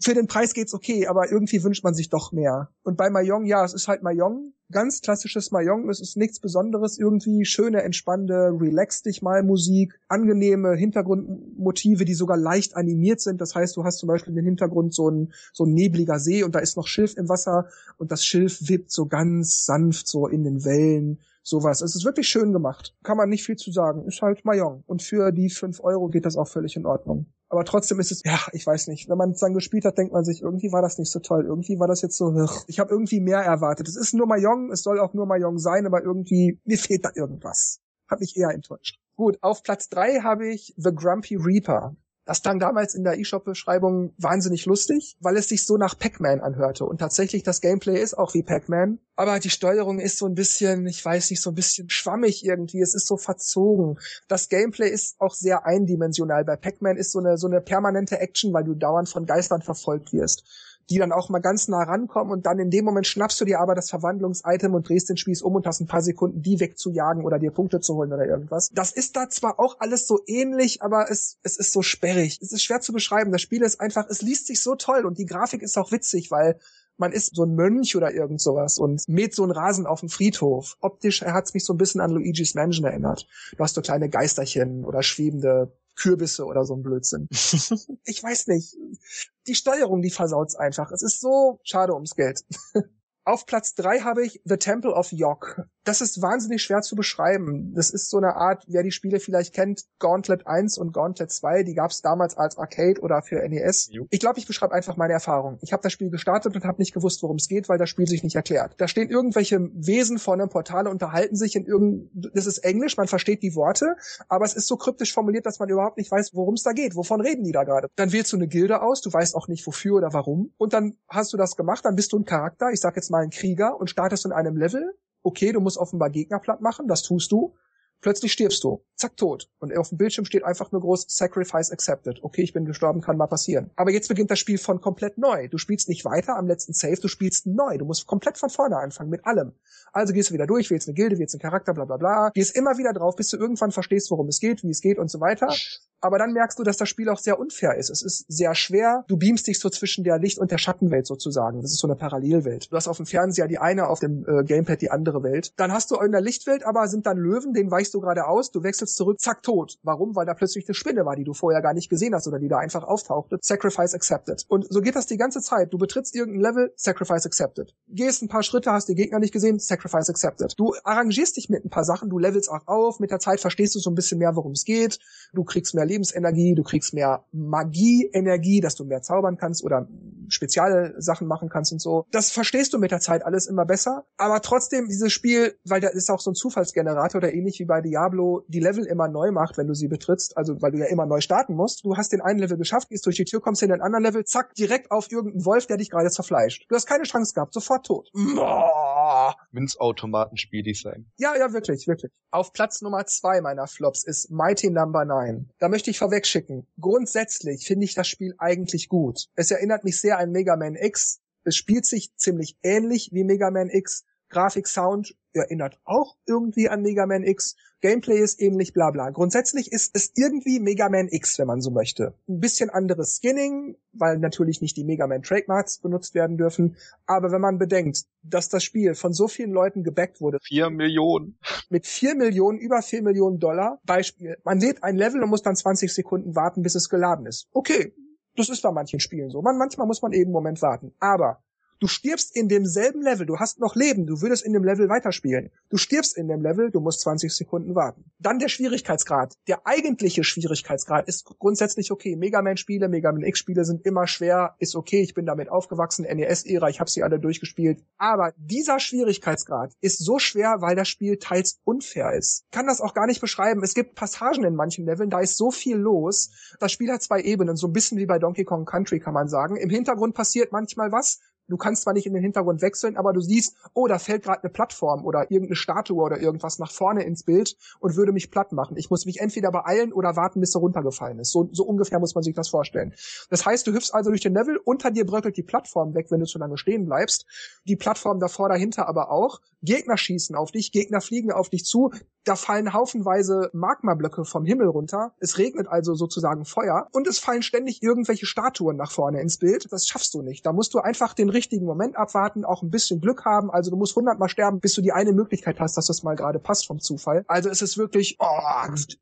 für den Preis geht's okay, aber irgendwie wünscht man sich doch mehr. Und bei Mayong, ja, es ist halt Mayong, ganz klassisches Mayong, es ist nichts Besonderes, irgendwie schöne, entspannende, relax dich mal Musik, angenehme Hintergrundmotive, die sogar leicht animiert sind. Das heißt, du hast zum Beispiel den Hintergrund so ein, so ein nebliger See und da ist noch Schilf im Wasser und das Schilf wippt so ganz sanft so in den Wellen sowas. Es ist wirklich schön gemacht. Kann man nicht viel zu sagen. Ist halt Mayong. Und für die fünf Euro geht das auch völlig in Ordnung. Aber trotzdem ist es, ja, ich weiß nicht. Wenn man es dann gespielt hat, denkt man sich, irgendwie war das nicht so toll. Irgendwie war das jetzt so, ich habe irgendwie mehr erwartet. Es ist nur Mayong, es soll auch nur Mayong sein, aber irgendwie, mir fehlt da irgendwas. Hat mich eher enttäuscht. Gut, auf Platz drei habe ich The Grumpy Reaper. Das klang damals in der eShop-Beschreibung wahnsinnig lustig, weil es sich so nach Pac-Man anhörte. Und tatsächlich, das Gameplay ist auch wie Pac-Man. Aber die Steuerung ist so ein bisschen, ich weiß nicht, so ein bisschen schwammig irgendwie. Es ist so verzogen. Das Gameplay ist auch sehr eindimensional. Bei Pac-Man ist so eine, so eine permanente Action, weil du dauernd von Geistern verfolgt wirst die dann auch mal ganz nah rankommen und dann in dem Moment schnappst du dir aber das Verwandlungsitem und drehst den Spieß um und hast ein paar Sekunden, die wegzujagen oder dir Punkte zu holen oder irgendwas. Das ist da zwar auch alles so ähnlich, aber es, es ist so sperrig. Es ist schwer zu beschreiben. Das Spiel ist einfach, es liest sich so toll und die Grafik ist auch witzig, weil man ist so ein Mönch oder irgend sowas und mäht so einen Rasen auf dem Friedhof. Optisch hat es mich so ein bisschen an Luigi's Mansion erinnert. Du hast so kleine Geisterchen oder schwebende Kürbisse oder so ein Blödsinn. <laughs> ich weiß nicht. Die Steuerung, die versaut's einfach. Es ist so schade ums Geld. <laughs> Auf Platz drei habe ich The Temple of Yok. Das ist wahnsinnig schwer zu beschreiben. Das ist so eine Art, wer die Spiele vielleicht kennt, Gauntlet 1 und Gauntlet 2, die gab es damals als Arcade oder für NES. Ich glaube, ich beschreibe einfach meine Erfahrung. Ich habe das Spiel gestartet und habe nicht gewusst, worum es geht, weil das Spiel sich nicht erklärt. Da stehen irgendwelche Wesen vor einem Portal, unterhalten sich in irgend, das ist Englisch, man versteht die Worte, aber es ist so kryptisch formuliert, dass man überhaupt nicht weiß, worum es da geht. Wovon reden die da gerade? Dann wählst du eine Gilde aus, du weißt auch nicht wofür oder warum. Und dann hast du das gemacht, dann bist du ein Charakter, ich sag jetzt mal ein Krieger und startest in einem Level. Okay, du musst offenbar Gegner platt machen, das tust du. Plötzlich stirbst du. Zack, tot. Und auf dem Bildschirm steht einfach nur groß Sacrifice accepted. Okay, ich bin gestorben, kann mal passieren. Aber jetzt beginnt das Spiel von komplett neu. Du spielst nicht weiter am letzten Save, du spielst neu. Du musst komplett von vorne anfangen, mit allem. Also gehst du wieder durch, wählst eine Gilde, wählst einen Charakter, bla bla bla. Gehst immer wieder drauf, bis du irgendwann verstehst, worum es geht, wie es geht und so weiter. Aber dann merkst du, dass das Spiel auch sehr unfair ist. Es ist sehr schwer. Du beamst dich so zwischen der Licht- und der Schattenwelt sozusagen. Das ist so eine Parallelwelt. Du hast auf dem Fernseher die eine, auf dem äh, Gamepad die andere Welt. Dann hast du in der Lichtwelt aber sind dann Löwen, den weichst du gerade aus. Du wechselst zurück, zack, tot. Warum? Weil da plötzlich eine Spinne war, die du vorher gar nicht gesehen hast oder die da einfach auftauchte. Sacrifice accepted. Und so geht das die ganze Zeit. Du betrittst irgendein Level, Sacrifice accepted. Gehst ein paar Schritte, hast die Gegner nicht gesehen, Sacrifice accepted. Du arrangierst dich mit ein paar Sachen, du levelst auch auf, mit der Zeit verstehst du so ein bisschen mehr, worum es geht. Du kriegst mehr Lebensenergie, du kriegst mehr Magie-Energie, dass du mehr zaubern kannst oder spezielle Sachen machen kannst und so. Das verstehst du mit der Zeit alles immer besser. Aber trotzdem, dieses Spiel, weil da ist auch so ein Zufallsgenerator, der ähnlich wie bei Diablo die Level immer neu macht, wenn du sie betrittst, also weil du ja immer neu starten musst. Du hast den einen Level geschafft, gehst durch die Tür, kommst in den anderen Level, zack, direkt auf irgendeinen Wolf, der dich gerade zerfleischt. Du hast keine Chance gehabt, sofort tot. Münzautomaten-Spieldesign. Ja, ja, wirklich, wirklich. Auf Platz Nummer zwei meiner Flops ist Mighty Number no. 9. Da möchte ich vorwegschicken. Grundsätzlich finde ich das Spiel eigentlich gut. Es erinnert mich sehr an Mega Man X. Es spielt sich ziemlich ähnlich wie Mega Man X. Grafik, Sound erinnert auch irgendwie an Mega Man X. Gameplay ist ähnlich, bla bla. Grundsätzlich ist es irgendwie Mega Man X, wenn man so möchte. Ein bisschen anderes Skinning, weil natürlich nicht die Mega Man Trademarks benutzt werden dürfen. Aber wenn man bedenkt, dass das Spiel von so vielen Leuten gebackt wurde. Vier Millionen. Mit vier Millionen, über vier Millionen Dollar. Beispiel. Man lädt ein Level und muss dann 20 Sekunden warten, bis es geladen ist. Okay. Das ist bei manchen Spielen so. Man, manchmal muss man eben einen Moment warten. Aber Du stirbst in demselben Level, du hast noch Leben, du würdest in dem Level weiterspielen. Du stirbst in dem Level, du musst 20 Sekunden warten. Dann der Schwierigkeitsgrad. Der eigentliche Schwierigkeitsgrad ist grundsätzlich okay. Mega Man-Spiele, Mega Man X-Spiele sind immer schwer, ist okay, ich bin damit aufgewachsen, NES-Ära, ich habe sie alle durchgespielt. Aber dieser Schwierigkeitsgrad ist so schwer, weil das Spiel teils unfair ist. Ich kann das auch gar nicht beschreiben. Es gibt Passagen in manchen Leveln, da ist so viel los. Das Spiel hat zwei Ebenen, so ein bisschen wie bei Donkey Kong Country kann man sagen. Im Hintergrund passiert manchmal was, Du kannst zwar nicht in den Hintergrund wechseln, aber du siehst, oh, da fällt gerade eine Plattform oder irgendeine Statue oder irgendwas nach vorne ins Bild und würde mich platt machen. Ich muss mich entweder beeilen oder warten, bis er runtergefallen ist. So, so ungefähr muss man sich das vorstellen. Das heißt, du hüpfst also durch den Level, unter dir bröckelt die Plattform weg, wenn du zu lange stehen bleibst. Die Plattform davor, dahinter aber auch. Gegner schießen auf dich, Gegner fliegen auf dich zu. Da fallen haufenweise Magmablöcke vom Himmel runter. Es regnet also sozusagen Feuer und es fallen ständig irgendwelche Statuen nach vorne ins Bild. Das schaffst du nicht. Da musst du einfach den richtigen Moment abwarten, auch ein bisschen Glück haben. Also du musst hundertmal sterben, bis du die eine Möglichkeit hast, dass das mal gerade passt vom Zufall. Also es ist wirklich, oh.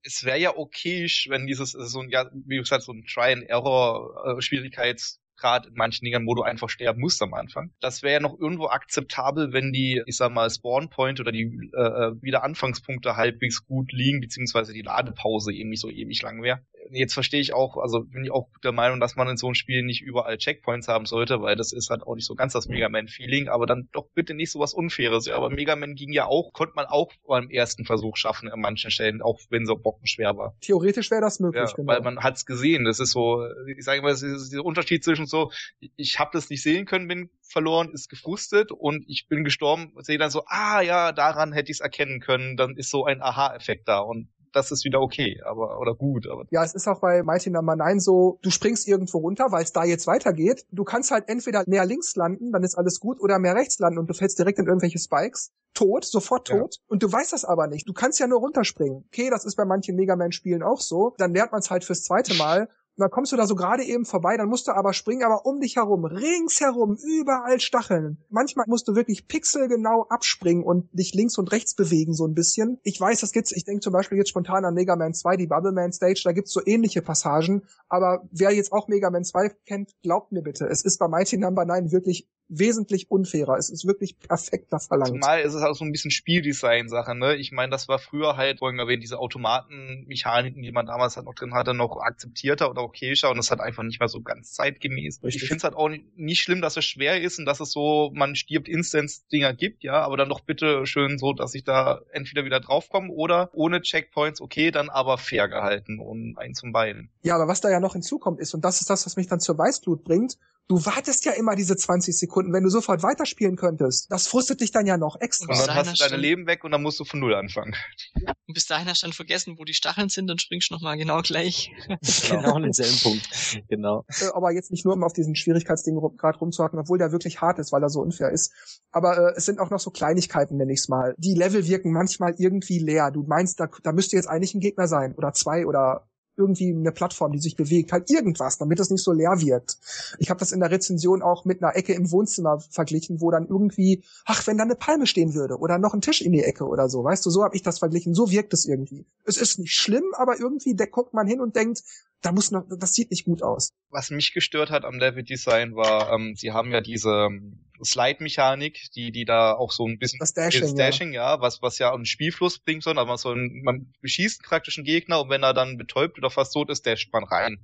Es wäre ja okay, wenn dieses so ein, ja, wie gesagt, so ein Try-and-Error-Schwierigkeits gerade in manchen Dingern, wo du einfach sterben musst am Anfang. Das wäre ja noch irgendwo akzeptabel, wenn die, ich sag mal, Spawnpoint oder die äh, äh Wiederanfangspunkte halbwegs gut liegen, beziehungsweise die Ladepause eben nicht so ewig lang wäre jetzt verstehe ich auch, also bin ich auch der Meinung, dass man in so einem Spiel nicht überall Checkpoints haben sollte, weil das ist halt auch nicht so ganz das Mega Man-Feeling, aber dann doch bitte nicht so was Unfaires. Ja, aber Mega Man ging ja auch, konnte man auch beim ersten Versuch schaffen an manchen Stellen, auch wenn so bockenschwer war. Theoretisch wäre das möglich, ja, genau. Weil man hat's gesehen. Das ist so, ich sage mal, dieser Unterschied zwischen so, ich habe das nicht sehen können, bin verloren, ist gefrustet und ich bin gestorben, sehe dann so, ah ja, daran hätte ich es erkennen können, dann ist so ein Aha-Effekt da und das ist wieder okay, aber oder gut. Aber ja, es ist auch bei Mighty Number no. 9 so, du springst irgendwo runter, weil es da jetzt weitergeht. Du kannst halt entweder mehr links landen, dann ist alles gut, oder mehr rechts landen und du fällst direkt in irgendwelche Spikes. Tot, sofort tot. Ja. Und du weißt das aber nicht. Du kannst ja nur runterspringen. Okay, das ist bei manchen Mega Man-Spielen auch so. Dann lernt man es halt fürs zweite <laughs> Mal dann kommst du da so gerade eben vorbei, dann musst du aber springen, aber um dich herum, ringsherum, überall Stacheln. Manchmal musst du wirklich pixelgenau abspringen und dich links und rechts bewegen so ein bisschen. Ich weiß, das gibt's, ich denke zum Beispiel jetzt spontan an Mega Man 2, die Bubble Man Stage, da gibt's so ähnliche Passagen, aber wer jetzt auch Mega Man 2 kennt, glaubt mir bitte, es ist bei Mighty Number no. 9 wirklich wesentlich unfairer. Es ist wirklich perfekter verlangt. Zumal ist es auch so ein bisschen Spieldesign-Sache, ne? Ich meine, das war früher halt, vorhin erwähnt, diese Automatenmechaniken, die man damals halt noch drin hatte, noch akzeptierter oder okayischer und das hat einfach nicht mehr so ganz zeitgemäß. Richtig. Ich finde es halt auch nicht schlimm, dass es schwer ist und dass es so, man stirbt Instance-Dinger gibt, ja, aber dann doch bitte schön so, dass ich da entweder wieder draufkomme oder ohne Checkpoints, okay, dann aber fair gehalten und ein zum Beinen. Ja, aber was da ja noch hinzukommt ist, und das ist das, was mich dann zur Weißblut bringt, Du wartest ja immer diese 20 Sekunden, wenn du sofort weiterspielen könntest. Das frustet dich dann ja noch extra. Und dann hast du deine Leben weg und dann musst du von Null anfangen. Und bis dahin hast du dann vergessen, wo die Stacheln sind, dann springst du nochmal genau gleich. <laughs> genau an denselben Punkt. Genau. Äh, aber jetzt nicht nur um auf diesen Schwierigkeitsding gerade rumzuhacken, obwohl der wirklich hart ist, weil er so unfair ist. Aber äh, es sind auch noch so Kleinigkeiten, nenne ich es mal. Die Level wirken manchmal irgendwie leer. Du meinst, da, da müsste jetzt eigentlich ein Gegner sein oder zwei oder irgendwie eine Plattform, die sich bewegt, halt irgendwas, damit es nicht so leer wirkt. Ich habe das in der Rezension auch mit einer Ecke im Wohnzimmer verglichen, wo dann irgendwie, ach, wenn da eine Palme stehen würde oder noch ein Tisch in die Ecke oder so, weißt du, so habe ich das verglichen, so wirkt es irgendwie. Es ist nicht schlimm, aber irgendwie guckt man hin und denkt, da muss noch, das sieht nicht gut aus. Was mich gestört hat am Level Design war, ähm, sie haben ja diese ähm, Slide-Mechanik, die, die da auch so ein bisschen das Dashing, das Dashing ja. ja, was, was ja einen Spielfluss bringt, sondern man so ein, man beschießt praktisch einen Gegner und wenn er dann betäubt oder fast tot ist, dasht man rein.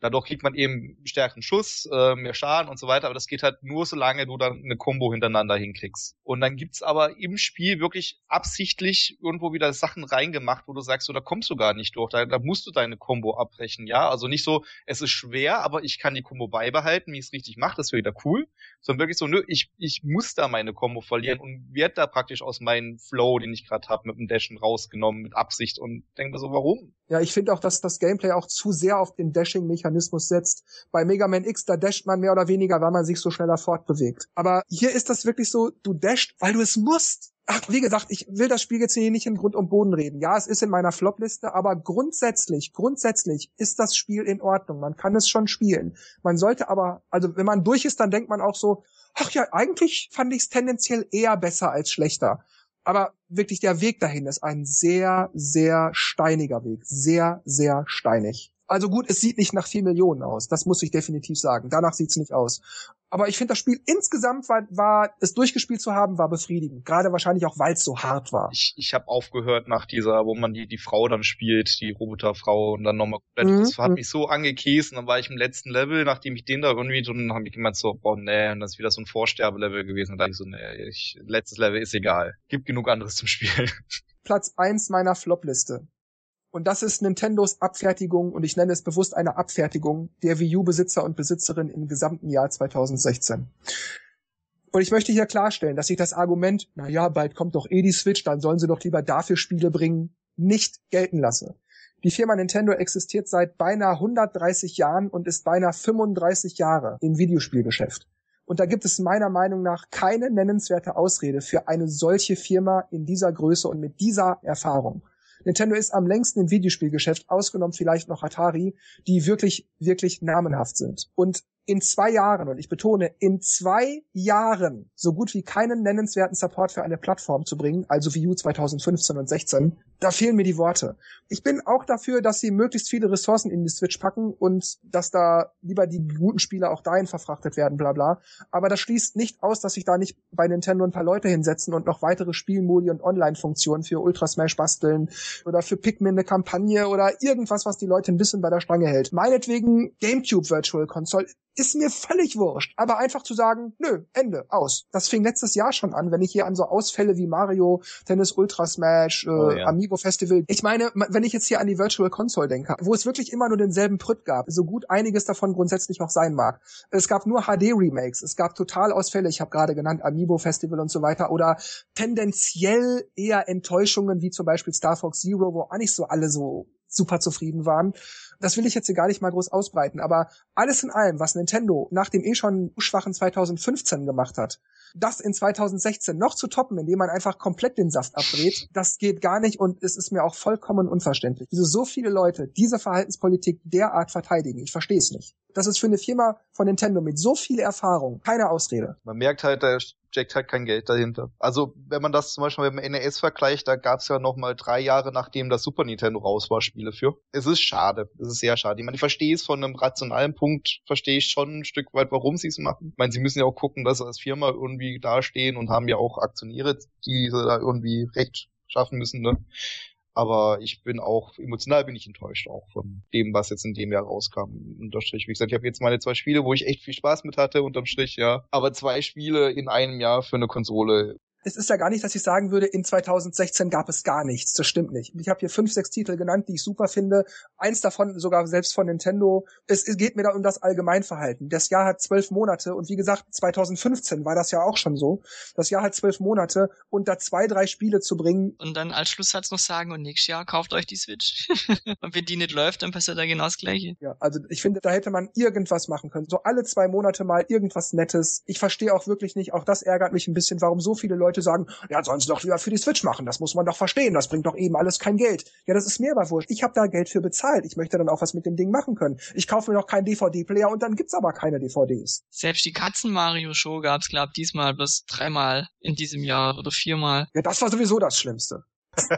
Dadurch kriegt man eben stärkeren Schuss, äh, mehr Schaden und so weiter, aber das geht halt nur, solange du dann eine Combo hintereinander hinkriegst. Und dann gibt's aber im Spiel wirklich absichtlich irgendwo wieder Sachen reingemacht, wo du sagst, so, da kommst du gar nicht durch, da, da musst du deine Combo abbrechen, ja. Also nicht so, es ist schwer, aber ich kann die Combo beibehalten, wie ich es richtig mache, das wäre wieder cool, sondern wirklich so, nö, ich ich, muss da meine Combo verlieren und werde da praktisch aus meinem Flow, den ich gerade habe, mit dem Dashen rausgenommen, mit Absicht und denke mir so, warum? Ja, ich finde auch, dass das Gameplay auch zu sehr auf den Dashing-Mechanismus setzt. Bei Mega Man X, da dasht man mehr oder weniger, weil man sich so schneller fortbewegt. Aber hier ist das wirklich so, du dasht, weil du es musst. Ach, wie gesagt, ich will das Spiel jetzt hier nicht in Grund und Boden reden. Ja, es ist in meiner Flopliste, aber grundsätzlich, grundsätzlich ist das Spiel in Ordnung. Man kann es schon spielen. Man sollte aber, also wenn man durch ist, dann denkt man auch so, ach ja, eigentlich fand ich es tendenziell eher besser als schlechter. Aber wirklich der Weg dahin ist ein sehr, sehr steiniger Weg. Sehr, sehr steinig. Also gut, es sieht nicht nach vier Millionen aus. Das muss ich definitiv sagen. Danach sieht's nicht aus. Aber ich finde, das Spiel insgesamt war, war, es durchgespielt zu haben, war befriedigend. Gerade wahrscheinlich auch, weil es so hart war. Ich, ich habe aufgehört nach dieser, wo man die, die Frau dann spielt, die Roboterfrau und dann nochmal komplett. Mhm. Das hat mhm. mich so angekäst dann war ich im letzten Level, nachdem ich den da irgendwie, dann habe ich gemeint so, boah, nee, und das ist wieder so ein Vorsterbelevel gewesen. Und da ich so, nee, ich, letztes Level ist egal. Gibt genug anderes zum Spielen. Platz eins meiner Flopliste. Und das ist Nintendos Abfertigung, und ich nenne es bewusst eine Abfertigung der Wii U-Besitzer und Besitzerin im gesamten Jahr 2016. Und ich möchte hier klarstellen, dass ich das Argument, na ja, bald kommt doch eh die Switch, dann sollen sie doch lieber dafür Spiele bringen, nicht gelten lasse. Die Firma Nintendo existiert seit beinahe 130 Jahren und ist beinahe 35 Jahre im Videospielgeschäft. Und da gibt es meiner Meinung nach keine nennenswerte Ausrede für eine solche Firma in dieser Größe und mit dieser Erfahrung. Nintendo ist am längsten im Videospielgeschäft, ausgenommen vielleicht noch Atari, die wirklich, wirklich namenhaft sind. Und in zwei Jahren, und ich betone, in zwei Jahren so gut wie keinen nennenswerten Support für eine Plattform zu bringen, also Wii U 2015 und 16, da fehlen mir die Worte. Ich bin auch dafür, dass sie möglichst viele Ressourcen in die Switch packen und dass da lieber die guten Spiele auch dahin verfrachtet werden, bla bla. Aber das schließt nicht aus, dass sich da nicht bei Nintendo ein paar Leute hinsetzen und noch weitere Spielmodi und Online-Funktionen für Ultra Smash basteln oder für Pikmin eine Kampagne oder irgendwas, was die Leute ein bisschen bei der Stange hält. Meinetwegen GameCube Virtual Console ist mir völlig wurscht. Aber einfach zu sagen, nö, Ende, aus. Das fing letztes Jahr schon an, wenn ich hier an so Ausfälle wie Mario, Tennis Ultra Smash, äh, oh, ja. Amiibo Festival. Ich meine, wenn ich jetzt hier an die Virtual Console denke, wo es wirklich immer nur denselben Prütt gab, so gut einiges davon grundsätzlich auch sein mag. Es gab nur HD-Remakes, es gab Totalausfälle, ich habe gerade genannt, Amiibo Festival und so weiter, oder tendenziell eher Enttäuschungen, wie zum Beispiel Star Fox Zero, wo auch nicht so alle so super zufrieden waren. Das will ich jetzt hier gar nicht mal groß ausbreiten, aber alles in allem, was Nintendo nach dem eh schon schwachen 2015 gemacht hat, das in 2016 noch zu toppen, indem man einfach komplett den Saft abdreht, das geht gar nicht und es ist mir auch vollkommen unverständlich. Wieso so viele Leute diese Verhaltenspolitik derart verteidigen, ich verstehe es nicht. Das ist für eine Firma von Nintendo mit so viel Erfahrung keine Ausrede. Man merkt halt, da steckt halt kein Geld dahinter. Also wenn man das zum Beispiel mit dem NES vergleicht, da gab es ja noch mal drei Jahre, nachdem das Super Nintendo raus war, Spiele für. Es ist schade. Es ist sehr schade. Ich meine, ich verstehe es von einem rationalen Punkt, verstehe ich schon ein Stück weit, warum sie es machen. Ich meine, sie müssen ja auch gucken, dass sie als Firma irgendwie dastehen und haben ja auch Aktionäre, die da irgendwie recht schaffen müssen, ne? Aber ich bin auch, emotional bin ich enttäuscht auch von dem, was jetzt in dem Jahr rauskam. Unterstrich. Wie gesagt, ich habe jetzt meine zwei Spiele, wo ich echt viel Spaß mit hatte, unterm Strich, ja. Aber zwei Spiele in einem Jahr für eine Konsole es ist ja gar nicht, dass ich sagen würde, in 2016 gab es gar nichts. Das stimmt nicht. Ich habe hier fünf, sechs Titel genannt, die ich super finde. Eins davon sogar selbst von Nintendo. Es, es geht mir da um das Allgemeinverhalten. Das Jahr hat zwölf Monate und wie gesagt, 2015 war das ja auch schon so. Das Jahr hat zwölf Monate und da zwei, drei Spiele zu bringen. Und dann als Schlusssatz noch sagen, und nächstes Jahr kauft euch die Switch. <laughs> und wenn die nicht läuft, dann passiert da genau das Gleiche. Ja, also ich finde, da hätte man irgendwas machen können. So alle zwei Monate mal irgendwas Nettes. Ich verstehe auch wirklich nicht, auch das ärgert mich ein bisschen, warum so viele Leute sagen, ja, sie doch lieber für die Switch machen. Das muss man doch verstehen. Das bringt doch eben alles kein Geld. Ja, das ist mir aber wurscht. Ich habe da Geld für bezahlt. Ich möchte dann auch was mit dem Ding machen können. Ich kaufe mir noch keinen DVD-Player und dann gibt's aber keine DVDs. Selbst die Katzen-Mario-Show gab's, glaub diesmal bloß dreimal in diesem Jahr oder viermal. Ja, das war sowieso das Schlimmste. <laughs>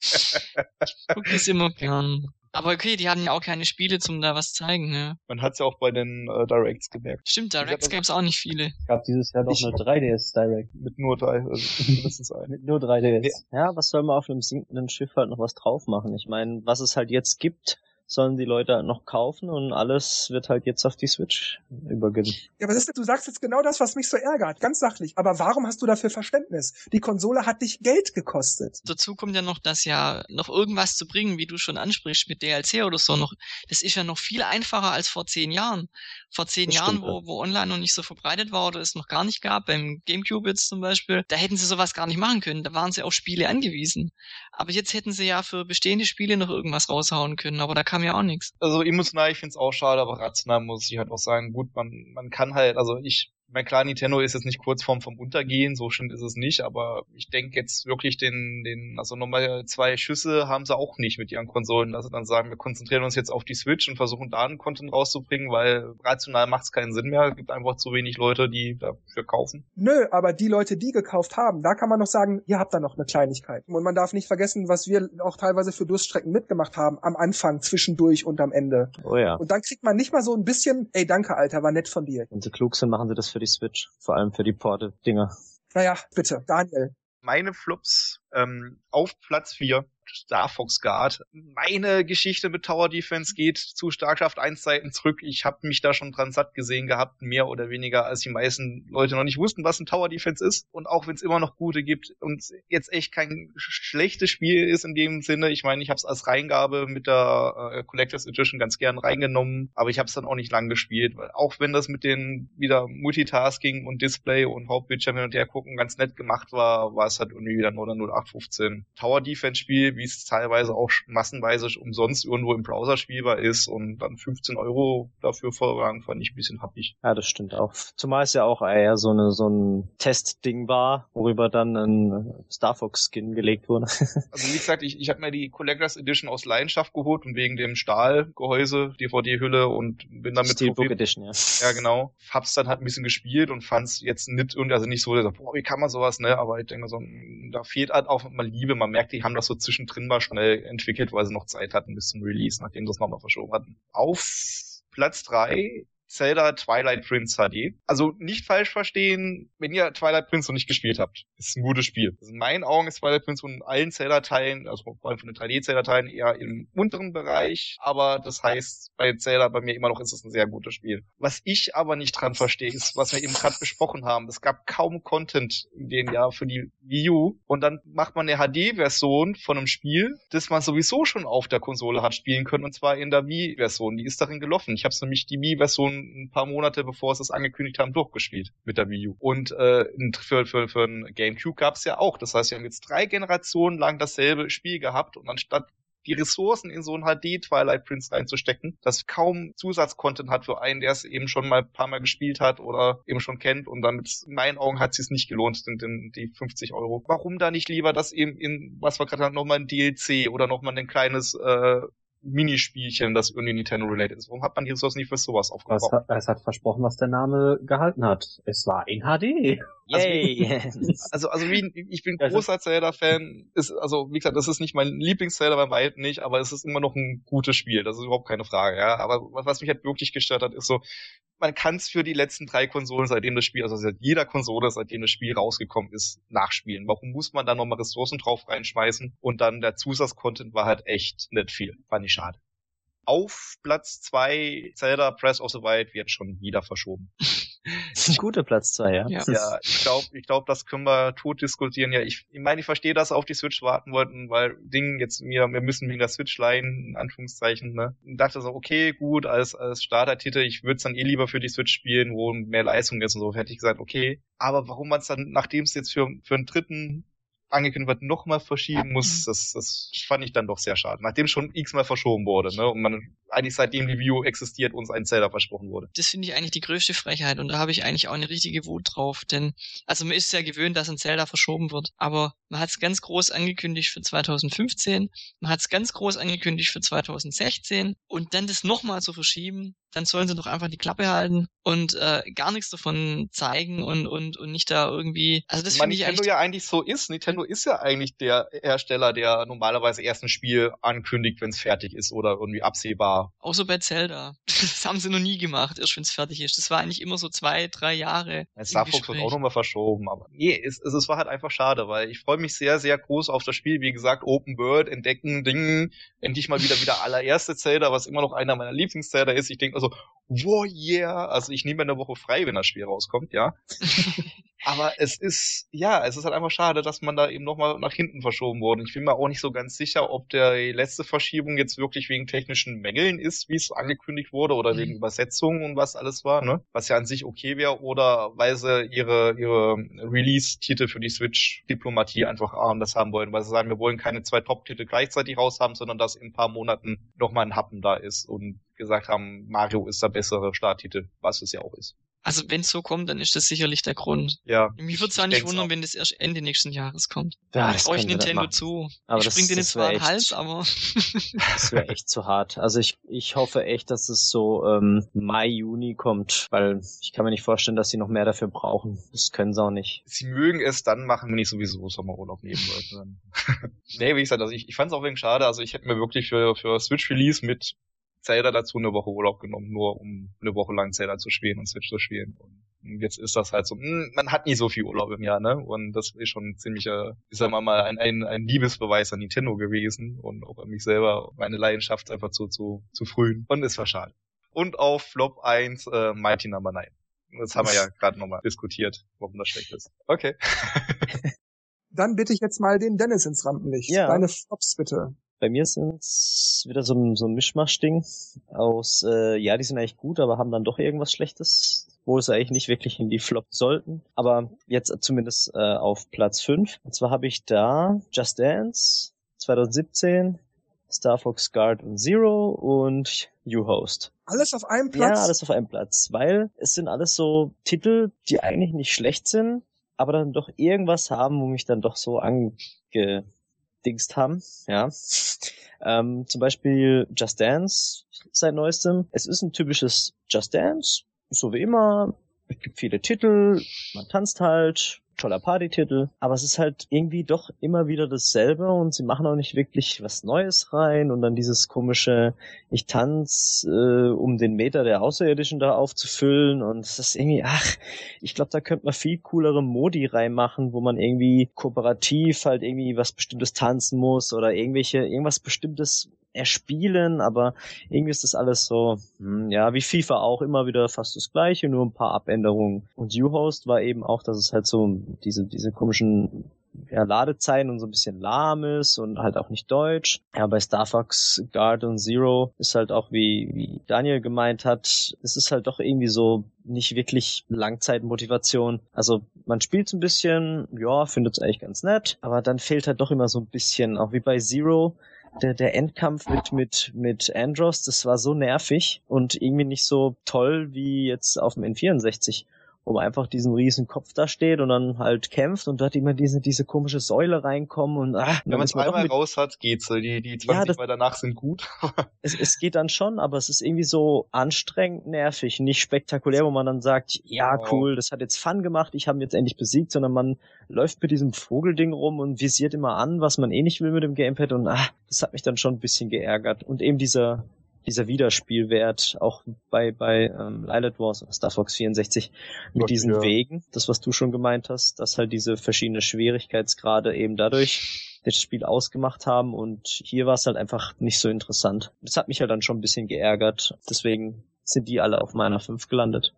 ich guck das immer gern. Aber okay, die hatten ja auch keine Spiele zum da was zeigen, ne? Man hat's ja auch bei den äh, Directs gemerkt. Stimmt, Directs gab's auch nicht viele. Es gab dieses Jahr doch ich, eine 3DS Direct. Mit nur drei, also <laughs> mindestens eine. mit nur 3DS. Ja, was soll man auf einem sinkenden Schiff halt noch was drauf machen? Ich meine, was es halt jetzt gibt, sollen die Leute noch kaufen und alles wird halt jetzt auf die Switch übergehen. Ja, was ist denn, du sagst jetzt genau das, was mich so ärgert, ganz sachlich. Aber warum hast du dafür Verständnis? Die Konsole hat dich Geld gekostet. Dazu kommt ja noch, dass ja noch irgendwas zu bringen, wie du schon ansprichst, mit DLC oder so noch, das ist ja noch viel einfacher als vor zehn Jahren. Vor zehn das Jahren, stimmt, wo, wo online noch nicht so verbreitet war oder es noch gar nicht gab, beim Gamecube jetzt zum Beispiel, da hätten sie sowas gar nicht machen können. Da waren sie auf Spiele angewiesen. Aber jetzt hätten sie ja für bestehende Spiele noch irgendwas raushauen können, aber da kam ja auch nichts. Also emotional, ich finde es auch schade, aber rational muss ich halt auch sagen, gut, man, man kann halt, also ich mein klar, Nintendo ist jetzt nicht kurz vorm vom Untergehen, so schön ist es nicht, aber ich denke jetzt wirklich den, den, also nochmal zwei Schüsse haben sie auch nicht mit ihren Konsolen, dass sie dann sagen, wir konzentrieren uns jetzt auf die Switch und versuchen da einen Content rauszubringen, weil rational macht es keinen Sinn mehr, es gibt einfach zu wenig Leute, die dafür kaufen. Nö, aber die Leute, die gekauft haben, da kann man noch sagen, ihr habt da noch eine Kleinigkeit. Und man darf nicht vergessen, was wir auch teilweise für Durststrecken mitgemacht haben, am Anfang, zwischendurch und am Ende. Oh ja. Und dann kriegt man nicht mal so ein bisschen, ey, danke, Alter, war nett von dir. Wenn sie klug sind, machen sie das für die Switch. Vor allem für die Porte-Dinger. Naja, bitte, Daniel. Meine Flops ähm, auf Platz 4 Star Fox Guard. Meine Geschichte mit Tower Defense geht zu Starkschaft 1 Zeiten zurück. Ich habe mich da schon dran satt gesehen gehabt, mehr oder weniger, als die meisten Leute noch nicht wussten, was ein Tower Defense ist. Und auch wenn es immer noch gute gibt und jetzt echt kein schlechtes Spiel ist in dem Sinne. Ich meine, ich habe es als Reingabe mit der äh, Collectors Edition ganz gern reingenommen, aber ich habe es dann auch nicht lang gespielt, weil auch wenn das mit den wieder Multitasking und Display und Hauptbildschirm hin und her gucken ganz nett gemacht war, war es halt irgendwie wieder nur 0815 Tower Defense Spiel, wie es teilweise auch massenweise umsonst irgendwo im Browser spielbar ist und dann 15 Euro dafür vorrang fand ich ein bisschen happig. Ja, das stimmt auch. Zumal es ja auch eher so eine so ein Testding war, worüber dann ein Star Fox Skin gelegt wurde. <laughs> also wie gesagt, ich, ich habe mir die Collectors Edition aus Leidenschaft geholt und wegen dem Stahlgehäuse, DVD-Hülle und bin damit Steelbook Edition, ja. Ja, genau. Hab's dann halt ein bisschen gespielt und fand's jetzt nicht und also nicht so, dass, boah, wie kann man sowas, ne? Aber ich denke so, da fehlt halt auch mal Liebe. Man merkt, die haben das so zwischendrin mal schnell entwickelt, weil sie noch Zeit hatten bis zum Release, nachdem sie es nochmal verschoben hatten. Auf Platz drei Zelda Twilight Prince HD. Also nicht falsch verstehen, wenn ihr Twilight Prince noch nicht gespielt habt. Ist ein gutes Spiel. Also in meinen Augen ist Twilight Prince von allen Zelda-Teilen, also vor allem von den 3D-Zelda-Teilen eher im unteren Bereich. Aber das heißt, bei Zelda bei mir immer noch ist es ein sehr gutes Spiel. Was ich aber nicht dran verstehe, ist, was wir eben gerade besprochen haben. Es gab kaum Content in dem Jahr für die Wii U. Und dann macht man eine HD-Version von einem Spiel, das man sowieso schon auf der Konsole hat spielen können. Und zwar in der Wii-Version. Die ist darin gelaufen. Ich habe nämlich die Wii-Version ein paar Monate bevor sie es angekündigt haben, durchgespielt mit der Wii U. Und äh, für, für, für ein GameCube gab es ja auch. Das heißt, wir haben jetzt drei Generationen lang dasselbe Spiel gehabt und anstatt die Ressourcen in so ein HD Twilight Prince reinzustecken, das kaum Zusatzcontent hat für einen, der es eben schon mal ein paar Mal gespielt hat oder eben schon kennt und damit in meinen Augen hat es nicht gelohnt, denn, denn die 50 Euro. Warum da nicht lieber das eben in, was wir gerade haben, nochmal ein DLC oder nochmal ein kleines äh, Minispielchen, das irgendwie Nintendo-related ist. Warum hat man die Ressourcen nicht für sowas aufgebaut? Es hat, es hat versprochen, was der Name gehalten hat. Es war in HD. Yay! <laughs> Also, also wie, ich bin großer Zelda-Fan. Ist, also, wie gesagt, das ist nicht mein Lieblings-Zelda bei weitem nicht, aber es ist immer noch ein gutes Spiel. Das ist überhaupt keine Frage, ja. Aber was mich halt wirklich gestört hat, ist so, man kann es für die letzten drei Konsolen, seitdem das Spiel, also seit jeder Konsole, seitdem das Spiel rausgekommen ist, nachspielen. Warum muss man da nochmal Ressourcen drauf reinschmeißen? Und dann der Zusatzcontent war halt echt nicht viel. Fand ich schade. Auf Platz zwei Zelda Press of the Wild wird schon wieder verschoben. Das ist ein guter Platz zwei, ja. Ja, ja ich glaube, ich glaub, das können wir tot diskutieren. Ja, ich, ich meine, ich verstehe, dass sie auf die Switch warten wollten, weil Ding jetzt mir, wir müssen wegen der Switch leihen, in Anführungszeichen, ne? Und dachte so, okay, gut, als, als Starter-Titel, ich würde es dann eh lieber für die Switch spielen, wo mehr Leistung ist und so, hätte ich gesagt, okay. Aber warum man es dann, nachdem es jetzt für, für einen dritten angekündigt wird, nochmal verschieben muss, das, das fand ich dann doch sehr schade. Nachdem schon x-mal verschoben wurde, ne? Und man eigentlich seitdem die View existiert, uns ein Zelda versprochen wurde. Das finde ich eigentlich die größte Frechheit und da habe ich eigentlich auch eine richtige Wut drauf, denn also man ist ja gewöhnt, dass ein Zelda verschoben wird, aber man hat es ganz groß angekündigt für 2015, man hat es ganz groß angekündigt für 2016 und dann das nochmal zu verschieben, dann sollen sie doch einfach die Klappe halten und äh, gar nichts davon zeigen und und und nicht da irgendwie. Also das finde ich Nintendo eigentlich. ja eigentlich so ist. Nintendo ist ja eigentlich der Hersteller, der normalerweise erst ein Spiel ankündigt, wenn es fertig ist oder irgendwie absehbar. Außer bei Zelda. <laughs> Das haben sie noch nie gemacht, erst wenn es fertig ist. Das war eigentlich immer so zwei, drei Jahre. Star Fox wird auch nochmal verschoben, aber nee, es, es, es war halt einfach schade, weil ich freue mich sehr, sehr groß auf das Spiel. Wie gesagt, Open World, entdecken, Dingen, endlich mal wieder wieder allererste Zelda, was immer noch einer meiner Lieblings-Zelda ist. Ich denke also, wow, yeah. Also ich nehme eine Woche frei, wenn das Spiel rauskommt, ja. <laughs> Aber es ist, ja, es ist halt einfach schade, dass man da eben nochmal nach hinten verschoben wurde. Ich bin mir auch nicht so ganz sicher, ob der letzte Verschiebung jetzt wirklich wegen technischen Mängeln ist, wie es angekündigt wurde, oder mhm. wegen Übersetzungen und was alles war, ne? Was ja an sich okay wäre, oder weil sie ihre, ihre Release-Titel für die Switch-Diplomatie einfach anders haben wollen, weil sie sagen, wir wollen keine zwei Top-Titel gleichzeitig raus haben, sondern dass in ein paar Monaten nochmal ein Happen da ist und gesagt haben, Mario ist der bessere Starttitel, was es ja auch ist. Also wenn es so kommt, dann ist das sicherlich der Grund. Ja. Mich würde es auch nicht wundern, auch. wenn das erst Ende nächsten Jahres kommt. Ja, das euch Nintendo zu. Aber ich das, spring jetzt zwar den Hals, aber. <laughs> <laughs> das wäre echt zu hart. Also ich, ich hoffe echt, dass es so ähm, Mai, Juni kommt, weil ich kann mir nicht vorstellen, dass sie noch mehr dafür brauchen. Das können sie auch nicht. Sie mögen es dann machen, wenn ich sowieso Sommerurlaub nehmen wollte. <laughs> nee, wie gesagt, also ich, ich fand es auch wegen schade. Also ich hätte mir wirklich für, für Switch Release mit Zelda dazu eine Woche Urlaub genommen, nur um eine Woche lang Zelda zu spielen und Switch zu spielen. Und jetzt ist das halt so, mh, hm, man hat nie so viel Urlaub im Jahr, ne? Und das ist schon ziemlich, äh, ich sag mal, mal ein, ein, ein Liebesbeweis an Nintendo gewesen und auch an mich selber, meine Leidenschaft einfach zu, zu, zu frühen. Und es war schade. Und auf Flop 1 äh, Mighty Number 9. Das haben wir ja <laughs> gerade nochmal diskutiert, warum das schlecht ist. Okay. <laughs> <laughs> Dann bitte ich jetzt mal den Dennis ins Rampenlicht. Ja. Deine Flops bitte. Bei mir sind's wieder so ein, so ein Mischmaschding aus, äh, ja, die sind eigentlich gut, aber haben dann doch irgendwas Schlechtes, wo sie eigentlich nicht wirklich in die Flop sollten. Aber jetzt zumindest äh, auf Platz 5. Und zwar habe ich da Just Dance 2017, Star Fox Guard und Zero und U-Host. Alles auf einem Platz? Ja, alles auf einem Platz, weil es sind alles so Titel, die eigentlich nicht schlecht sind, aber dann doch irgendwas haben, wo mich dann doch so angedingst haben, ja. Ähm, zum Beispiel Just Dance seit neuestem. Es ist ein typisches Just Dance, so wie immer. Es gibt viele Titel, man tanzt halt, toller Partytitel, aber es ist halt irgendwie doch immer wieder dasselbe und sie machen auch nicht wirklich was Neues rein und dann dieses komische, ich tanz, äh, um den Meter der Außerirdischen da aufzufüllen und es ist irgendwie, ach, ich glaube, da könnte man viel coolere Modi reinmachen, wo man irgendwie kooperativ halt irgendwie was Bestimmtes tanzen muss oder irgendwelche, irgendwas Bestimmtes erspielen, aber irgendwie ist das alles so, hm, ja, wie FIFA auch immer wieder fast das gleiche, nur ein paar Abänderungen. Und U-Host war eben auch, dass es halt so diese, diese komischen ja, Ladezeiten und so ein bisschen lahm ist und halt auch nicht deutsch. Ja, bei Star Fox Guard und Zero ist halt auch, wie, wie Daniel gemeint hat, es ist halt doch irgendwie so nicht wirklich Langzeitmotivation. Also man spielt ein bisschen, ja, findet es eigentlich ganz nett, aber dann fehlt halt doch immer so ein bisschen, auch wie bei Zero, der, der Endkampf mit, mit, mit Andros, das war so nervig und irgendwie nicht so toll wie jetzt auf dem N64 wo man einfach diesen riesen Kopf da steht und dann halt kämpft und dort immer diese, diese komische Säule reinkommen und ah, Wenn man es einmal mit... raus hat, geht's. Die, die 20 ja, das, Mal danach sind gut. <laughs> es, es geht dann schon, aber es ist irgendwie so anstrengend, nervig, nicht spektakulär, wo man dann sagt, ja, wow. cool, das hat jetzt Fun gemacht, ich habe ihn jetzt endlich besiegt, sondern man läuft mit diesem Vogelding rum und visiert immer an, was man eh nicht will mit dem Gamepad und ah, das hat mich dann schon ein bisschen geärgert. Und eben dieser dieser Wiederspielwert auch bei bei ähm, Lilith Wars oder Star Fox 64 mit Gott, diesen ja. Wegen, das was du schon gemeint hast, dass halt diese verschiedenen Schwierigkeitsgrade eben dadurch das Spiel ausgemacht haben und hier war es halt einfach nicht so interessant. Das hat mich halt dann schon ein bisschen geärgert, deswegen sind die alle auf meiner 5 gelandet.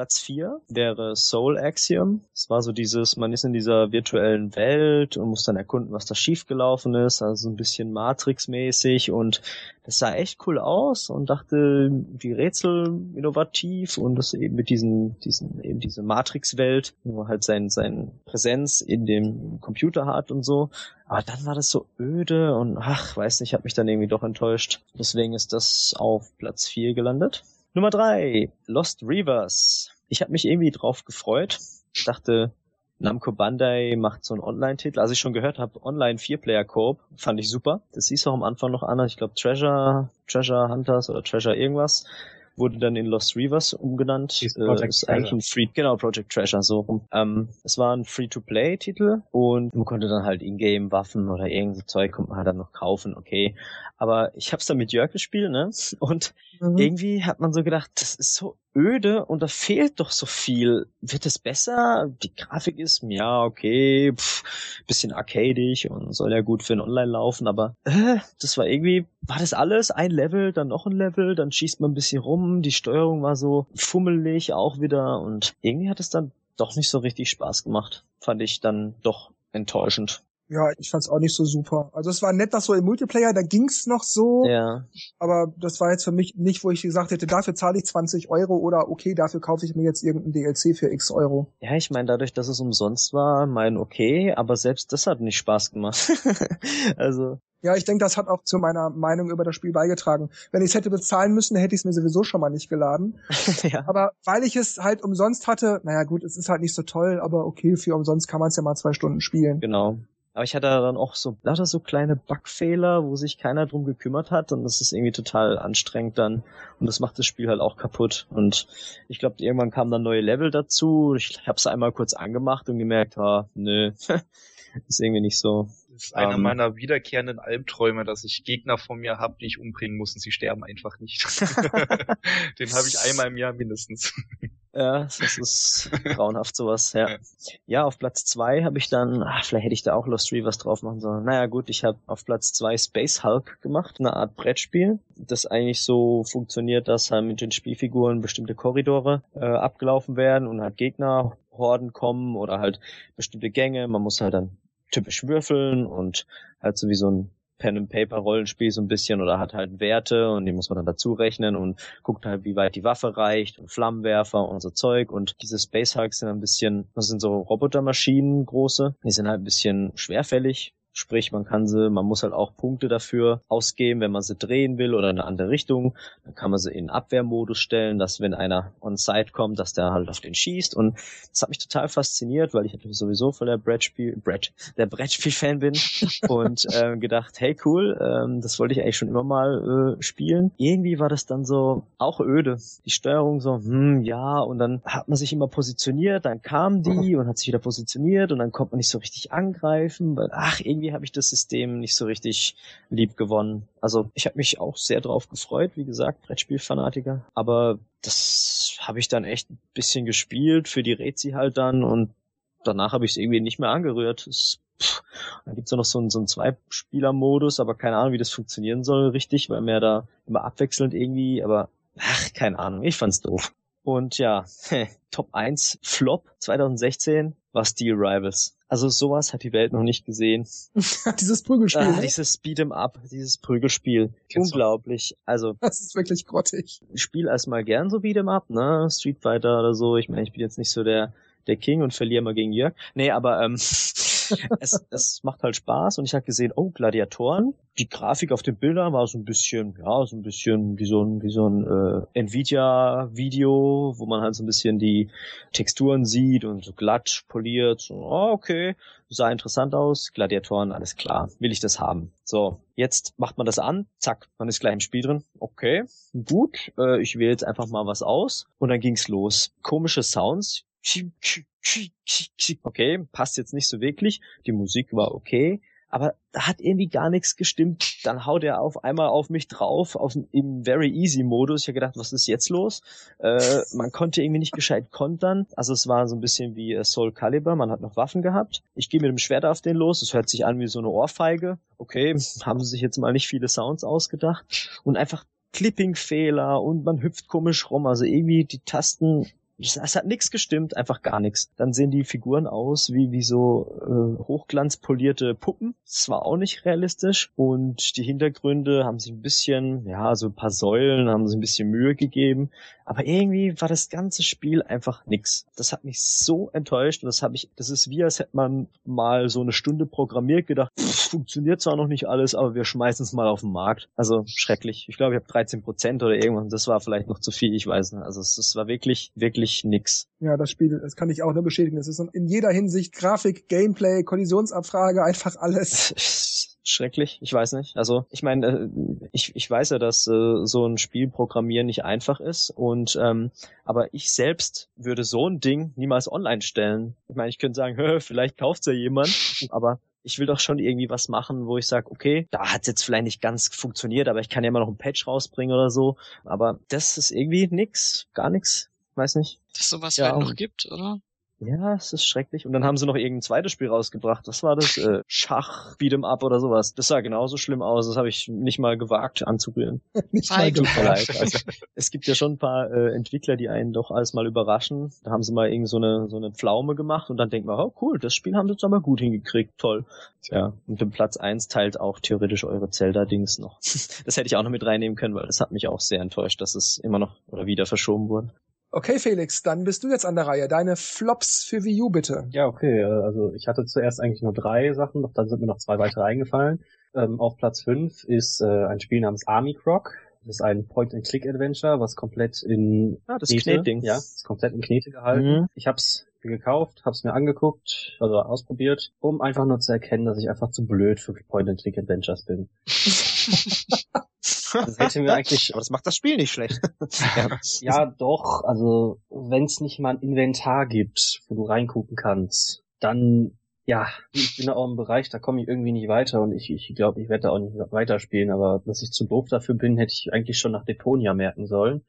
Platz 4 wäre Soul Axiom. Es war so dieses, man ist in dieser virtuellen Welt und muss dann erkunden, was da schiefgelaufen ist, also ein bisschen Matrix-mäßig und das sah echt cool aus und dachte, die Rätsel innovativ und das eben mit diesen, diesen, eben diese Matrix-Welt, wo man halt sein, sein Präsenz in dem Computer hat und so. Aber dann war das so öde und ach, weiß nicht, hat mich dann irgendwie doch enttäuscht. Deswegen ist das auf Platz 4 gelandet. Nummer drei, Lost Reavers. Ich habe mich irgendwie drauf gefreut. Ich dachte, Namco Bandai macht so einen Online-Titel. Als ich schon gehört habe, Online Vier-Player Coop, fand ich super. Das hieß auch am Anfang noch anders. Ich glaube Treasure, Treasure Hunters oder Treasure irgendwas wurde dann in Lost Reavers umgenannt. Ist, äh, ist eigentlich ein Free, genau, Project Treasure, so rum. Ähm, es war ein Free-to-Play-Titel und man konnte dann halt Ingame Waffen oder irgend Zeug konnte man dann noch kaufen, okay. Aber ich hab's dann mit Jörg gespielt, ne? <laughs> Und mhm. irgendwie hat man so gedacht, das ist so öde und da fehlt doch so viel. Wird es besser? Die Grafik ist, ja, okay, pff, bisschen arcadig und soll ja gut für ein Online laufen, aber äh, das war irgendwie, war das alles? Ein Level, dann noch ein Level, dann schießt man ein bisschen rum, die Steuerung war so fummelig auch wieder und irgendwie hat es dann doch nicht so richtig Spaß gemacht. Fand ich dann doch enttäuschend. Ja, ich fand's auch nicht so super. Also es war nett, dass so im Multiplayer, da ging's noch so. Ja. Aber das war jetzt für mich nicht, wo ich gesagt hätte, dafür zahle ich 20 Euro oder okay, dafür kaufe ich mir jetzt irgendein DLC für X Euro. Ja, ich meine, dadurch, dass es umsonst war, mein okay, aber selbst das hat nicht Spaß gemacht. <laughs> also. Ja, ich denke, das hat auch zu meiner Meinung über das Spiel beigetragen. Wenn ich es hätte bezahlen müssen, hätte ich es mir sowieso schon mal nicht geladen. <laughs> ja. Aber weil ich es halt umsonst hatte, naja gut, es ist halt nicht so toll, aber okay, für umsonst kann man es ja mal zwei Stunden spielen. Genau. Aber ich hatte dann auch so lauter so kleine Bugfehler, wo sich keiner drum gekümmert hat und das ist irgendwie total anstrengend dann und das macht das Spiel halt auch kaputt. Und ich glaube, irgendwann kamen dann neue Level dazu. Ich habe es einmal kurz angemacht und gemerkt, ah, nö, <laughs> ist irgendwie nicht so. Ist einer um, ähm, meiner wiederkehrenden Albträume, dass ich Gegner von mir habe, die ich umbringen muss und sie sterben einfach nicht. <laughs> Den habe ich einmal im Jahr mindestens. Ja, das ist grauenhaft sowas, ja. Ja, auf Platz zwei habe ich dann, ach, vielleicht hätte ich da auch Lost Reavers drauf machen sollen. Naja gut, ich habe auf Platz zwei Space Hulk gemacht, eine Art Brettspiel, das eigentlich so funktioniert, dass halt mit den Spielfiguren bestimmte Korridore äh, abgelaufen werden und halt Gegnerhorden kommen oder halt bestimmte Gänge. Man muss halt dann typisch würfeln und halt so wie so ein Pen-and-Paper-Rollenspiel so ein bisschen oder hat halt Werte und die muss man dann dazu rechnen und guckt halt, wie weit die Waffe reicht und Flammenwerfer und so Zeug und diese Space Hulks sind ein bisschen, das sind so Robotermaschinen große, die sind halt ein bisschen schwerfällig, Sprich, man kann sie, man muss halt auch Punkte dafür ausgeben, wenn man sie drehen will oder in eine andere Richtung. Dann kann man sie in Abwehrmodus stellen, dass wenn einer on site kommt, dass der halt auf den schießt. Und das hat mich total fasziniert, weil ich natürlich sowieso von der Brettspiel, Brett, der Brettspiel-Fan bin <laughs> und äh, gedacht, hey cool, ähm, das wollte ich eigentlich schon immer mal äh, spielen. Irgendwie war das dann so auch öde. Die Steuerung so, hm, ja, und dann hat man sich immer positioniert, dann kam die <laughs> und hat sich wieder positioniert und dann konnte man nicht so richtig angreifen, weil, ach, irgendwie habe ich das System nicht so richtig lieb gewonnen. Also ich habe mich auch sehr drauf gefreut, wie gesagt, Brettspielfanatiker. Aber das habe ich dann echt ein bisschen gespielt für die Rezi halt dann und danach habe ich es irgendwie nicht mehr angerührt. Es, pff, dann gibt's ja noch so einen, so einen Zwei-Spieler-Modus, aber keine Ahnung, wie das funktionieren soll richtig, weil mir da immer abwechselnd irgendwie, aber ach, keine Ahnung, ich fand's doof. Und ja, <laughs> Top 1 Flop 2016 war Steel Rivals. Also sowas hat die Welt noch nicht gesehen. <laughs> dieses Prügelspiel. Ah, ne? dieses Beat'em Up, dieses Prügelspiel. Kennst du? Unglaublich. Also Das ist wirklich grottig. ich spiele erstmal gern so Beat'em Up, ne? Street Fighter oder so. Ich meine, ich bin jetzt nicht so der der King und verliere mal gegen Jörg. Nee, aber ähm, <laughs> es, es macht halt Spaß und ich habe gesehen, oh, Gladiatoren. Die Grafik auf den Bildern war so ein bisschen, ja, so ein bisschen wie so ein, wie so ein äh, Nvidia-Video, wo man halt so ein bisschen die Texturen sieht und so glatt poliert. So, oh, okay, sah interessant aus. Gladiatoren, alles klar. Will ich das haben? So, jetzt macht man das an, zack, man ist gleich im Spiel drin. Okay, gut, äh, ich wähle jetzt einfach mal was aus und dann ging's los. Komische Sounds. <laughs> Okay, passt jetzt nicht so wirklich. Die Musik war okay, aber da hat irgendwie gar nichts gestimmt. Dann haut er auf einmal auf mich drauf, auf im Very Easy Modus. Ich habe gedacht, was ist jetzt los? Äh, <laughs> man konnte irgendwie nicht gescheit kontern. Also es war so ein bisschen wie äh, Soul Calibur, man hat noch Waffen gehabt. Ich gehe mit dem Schwert auf den los, es hört sich an wie so eine Ohrfeige. Okay, <laughs> haben sie sich jetzt mal nicht viele Sounds ausgedacht. Und einfach Clipping-Fehler und man hüpft komisch rum. Also irgendwie die Tasten es hat nichts gestimmt, einfach gar nichts. Dann sehen die Figuren aus wie, wie so äh, hochglanzpolierte Puppen. Das war auch nicht realistisch. Und die Hintergründe haben sich ein bisschen, ja, so ein paar Säulen haben sich ein bisschen Mühe gegeben. Aber irgendwie war das ganze Spiel einfach nix. Das hat mich so enttäuscht und das habe ich, das ist wie, als hätte man mal so eine Stunde programmiert, gedacht, pff, funktioniert zwar noch nicht alles, aber wir schmeißen es mal auf den Markt. Also schrecklich. Ich glaube, ich habe 13 Prozent oder irgendwas. Das war vielleicht noch zu viel, ich weiß nicht. Also es, es war wirklich, wirklich nix. Ja, das Spiel, das kann ich auch nur bestätigen. Es ist in jeder Hinsicht Grafik, Gameplay, Kollisionsabfrage, einfach alles. <laughs> Schrecklich, ich weiß nicht. Also ich meine, äh, ich, ich weiß ja, dass äh, so ein Spiel programmieren nicht einfach ist und ähm, aber ich selbst würde so ein Ding niemals online stellen. Ich meine, ich könnte sagen, <laughs> vielleicht kauft's ja jemand, aber ich will doch schon irgendwie was machen, wo ich sage, okay, da hat's jetzt vielleicht nicht ganz funktioniert, aber ich kann ja immer noch ein Patch rausbringen oder so. Aber das ist irgendwie nix, gar nix. Weiß nicht. Dass sowas Ja, halt noch gibt, oder? Ja, es ist schrecklich. Und dann haben sie noch irgendein zweites Spiel rausgebracht. Was war das? <laughs> Äh, Schach, Beat'em Up oder sowas. Das sah genauso schlimm aus. Das habe ich nicht mal gewagt anzurühren. <laughs> Nicht mal leid. Also, es gibt ja schon ein paar äh, Entwickler, die einen doch alles mal überraschen. Da haben sie mal irgend so eine, so eine Pflaume gemacht und dann denkt man, oh cool, das Spiel haben sie jetzt aber gut hingekriegt. Toll. Ja, und den Platz eins teilt auch theoretisch eure Zelda-Dings noch. <laughs> Das hätte ich auch noch mit reinnehmen können, weil das hat mich auch sehr enttäuscht, dass es immer noch oder wieder verschoben wurde. Okay, Felix, dann bist du jetzt an der Reihe. Deine Flops für Wii U bitte. Ja, okay. äh, Also ich hatte zuerst eigentlich nur drei Sachen, doch dann sind mir noch zwei weitere eingefallen. Ähm, auf Platz fünf ist äh, ein Spiel namens Army Croc. Das ist ein Point-and-Click-Adventure, was komplett in Ah, das Knete, Knetding. ja, ist komplett in Knete gehalten. Mhm. Ich hab's gekauft, hab's mir angeguckt, also ausprobiert, um einfach nur zu erkennen, dass ich einfach zu blöd für Point-and-Click-Adventures bin. <laughs> Das hätte mir eigentlich Aber das macht das Spiel nicht schlecht. <laughs> ja. Ja, doch. Also, wenn es nicht mal ein Inventar gibt, wo du reingucken kannst, dann, ja, ich bin da auch im Bereich, da komme ich irgendwie nicht weiter und ich, ich glaube, ich werde da auch nicht weiterspielen, aber dass ich zu doof dafür bin, hätte ich eigentlich schon nach Deponia merken sollen.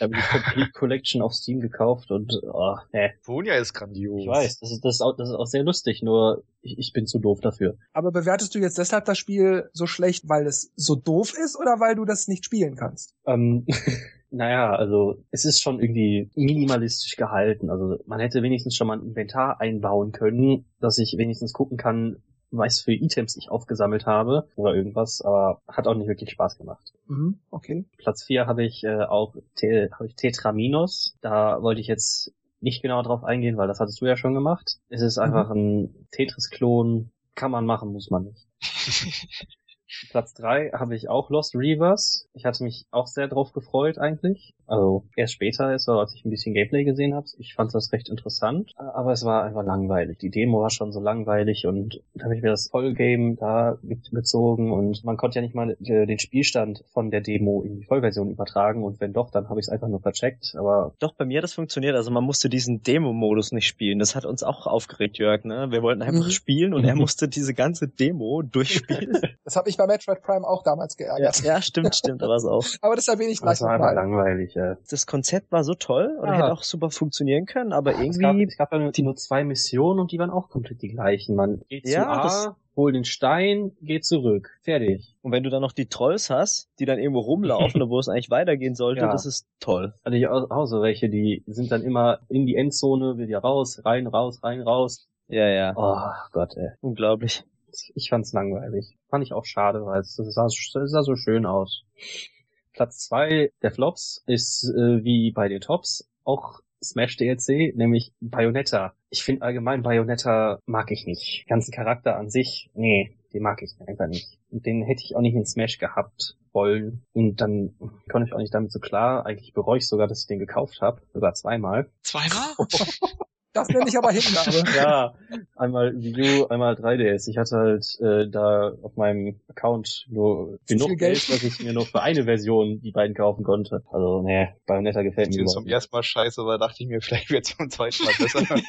Ich habe die Complete <laughs> Collection auf Steam gekauft und oh, nee. Vonia ist grandios. Ich weiß, das ist, das ist, auch, das ist auch sehr lustig, nur ich, ich bin zu doof dafür. Aber bewertest du jetzt deshalb das Spiel so schlecht, weil es so doof ist oder weil du das nicht spielen kannst? Ähm, <laughs> naja, also es ist schon irgendwie minimalistisch gehalten. Also man hätte wenigstens schon mal ein Inventar einbauen können, dass ich wenigstens gucken kann, was für Items ich aufgesammelt habe oder irgendwas, aber hat auch nicht wirklich Spaß gemacht. Mhm, okay. Platz vier habe ich äh, auch Te hab ich Tetraminos. Da wollte ich jetzt nicht genau drauf eingehen, weil das hattest du ja schon gemacht. Es ist einfach ein Tetris-Klon. Kann man machen, muss man nicht. <laughs> Platz drei habe ich auch Lost Reavers. Ich hatte mich auch sehr drauf gefreut eigentlich. Also erst später ist, als ich ein bisschen Gameplay gesehen habe. Ich fand das recht interessant, aber es war einfach langweilig. Die Demo war schon so langweilig und da habe ich mir das Vollgame da gezogen und man konnte ja nicht mal äh, den Spielstand von der Demo in die Vollversion übertragen und wenn doch, dann habe ich es einfach nur vercheckt. Aber doch bei mir hat das funktioniert. Also man musste diesen Demo-Modus nicht spielen. Das hat uns auch aufgeregt, Jörg. Ne? Wir wollten einfach mhm. spielen und er <laughs> musste diese ganze Demo durchspielen. <laughs> Das habe ich bei Metroid Prime auch damals geärgert. Ja, ja stimmt, stimmt, aber es auch. aber das erwähne ich gleich Das war einfach langweilig. Ja. Das Konzept war so toll und ja. hätte auch super funktionieren können, aber irgendwie... Es gab, es gab ja nur zwei Missionen und die waren auch komplett die gleichen. Man geht ja, zu A, das, hol den Stein, geh zurück. Fertig. Und wenn du dann noch die Trolls hast, die dann irgendwo rumlaufen, <laughs> wo es eigentlich weitergehen sollte, ja. das ist toll. Hatte ich auch, so welche, die sind dann immer in die Endzone, wieder raus, rein, raus, rein, raus. Ja, ja. Oh Gott, ey. Unglaublich. Ich fand's langweilig. Fand ich auch schade, weil es sah, es sah so schön aus. Platz zwei der Flops ist äh, wie bei den Tops auch Smash DLC, nämlich Bayonetta. Ich finde allgemein Bayonetta mag ich nicht. Den ganzen Charakter an sich, nee, den mag ich einfach nicht. Und den hätte ich auch nicht in Smash gehabt wollen. Und dann komme ich auch nicht damit so klar. Eigentlich bereue ich sogar, dass ich den gekauft habe. Sogar zweimal. Zweimal? <laughs> Das nenne ich aber Hingabe. <laughs> ja, einmal Wii U, einmal 3DS. Ich hatte halt äh, da auf meinem Account nur Zu genug Geld, Geld, dass ich mir nur für eine Version die beiden kaufen konnte. Also, nee, Bayonetta gefällt mir überhaupt Zum ersten Mal scheiße, aber dachte ich mir, <laughs> vielleicht wird es zum zweiten Mal besser. <laughs>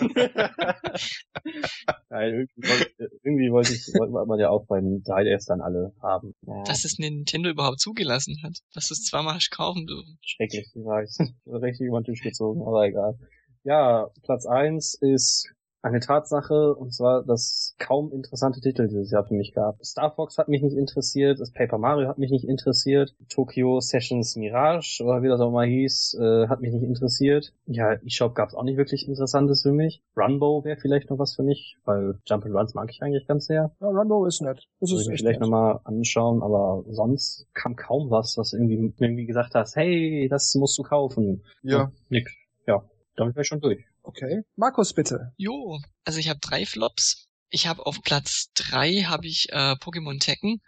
Nein, irgendwie, wollte, irgendwie wollte ich, wollte man ja auch beim 3DS dann alle haben. Ja. Dass es Nintendo überhaupt zugelassen hat, dass du es zweimal hast kaufen dürfen. Schrecklich, ich weiß. Richtig über den Tisch gezogen, aber egal. Ja, Platz eins ist eine Tatsache, und zwar, dass kaum interessante Titel dieses Jahr für mich gab. Star Fox hat mich nicht interessiert, das Paper Mario hat mich nicht interessiert, Tokyo Sessions Mirage, oder wie das auch mal hieß, äh, hat mich nicht interessiert. Ja, eShop gab es auch nicht wirklich Interessantes für mich. Runbow wäre vielleicht noch was für mich, weil Jump and Runs mag ich eigentlich ganz sehr. Ja, Runbow ist nett. Das ist ich vielleicht nochmal anschauen, aber sonst kam kaum was, was irgendwie, irgendwie gesagt hast, hey, das musst du kaufen. Ja. nix. Ja damit wäre ich schon durch. Okay. Markus, bitte. Jo, also ich habe drei Flops. Ich habe auf Platz drei habe ich äh, Pokémon Tekken.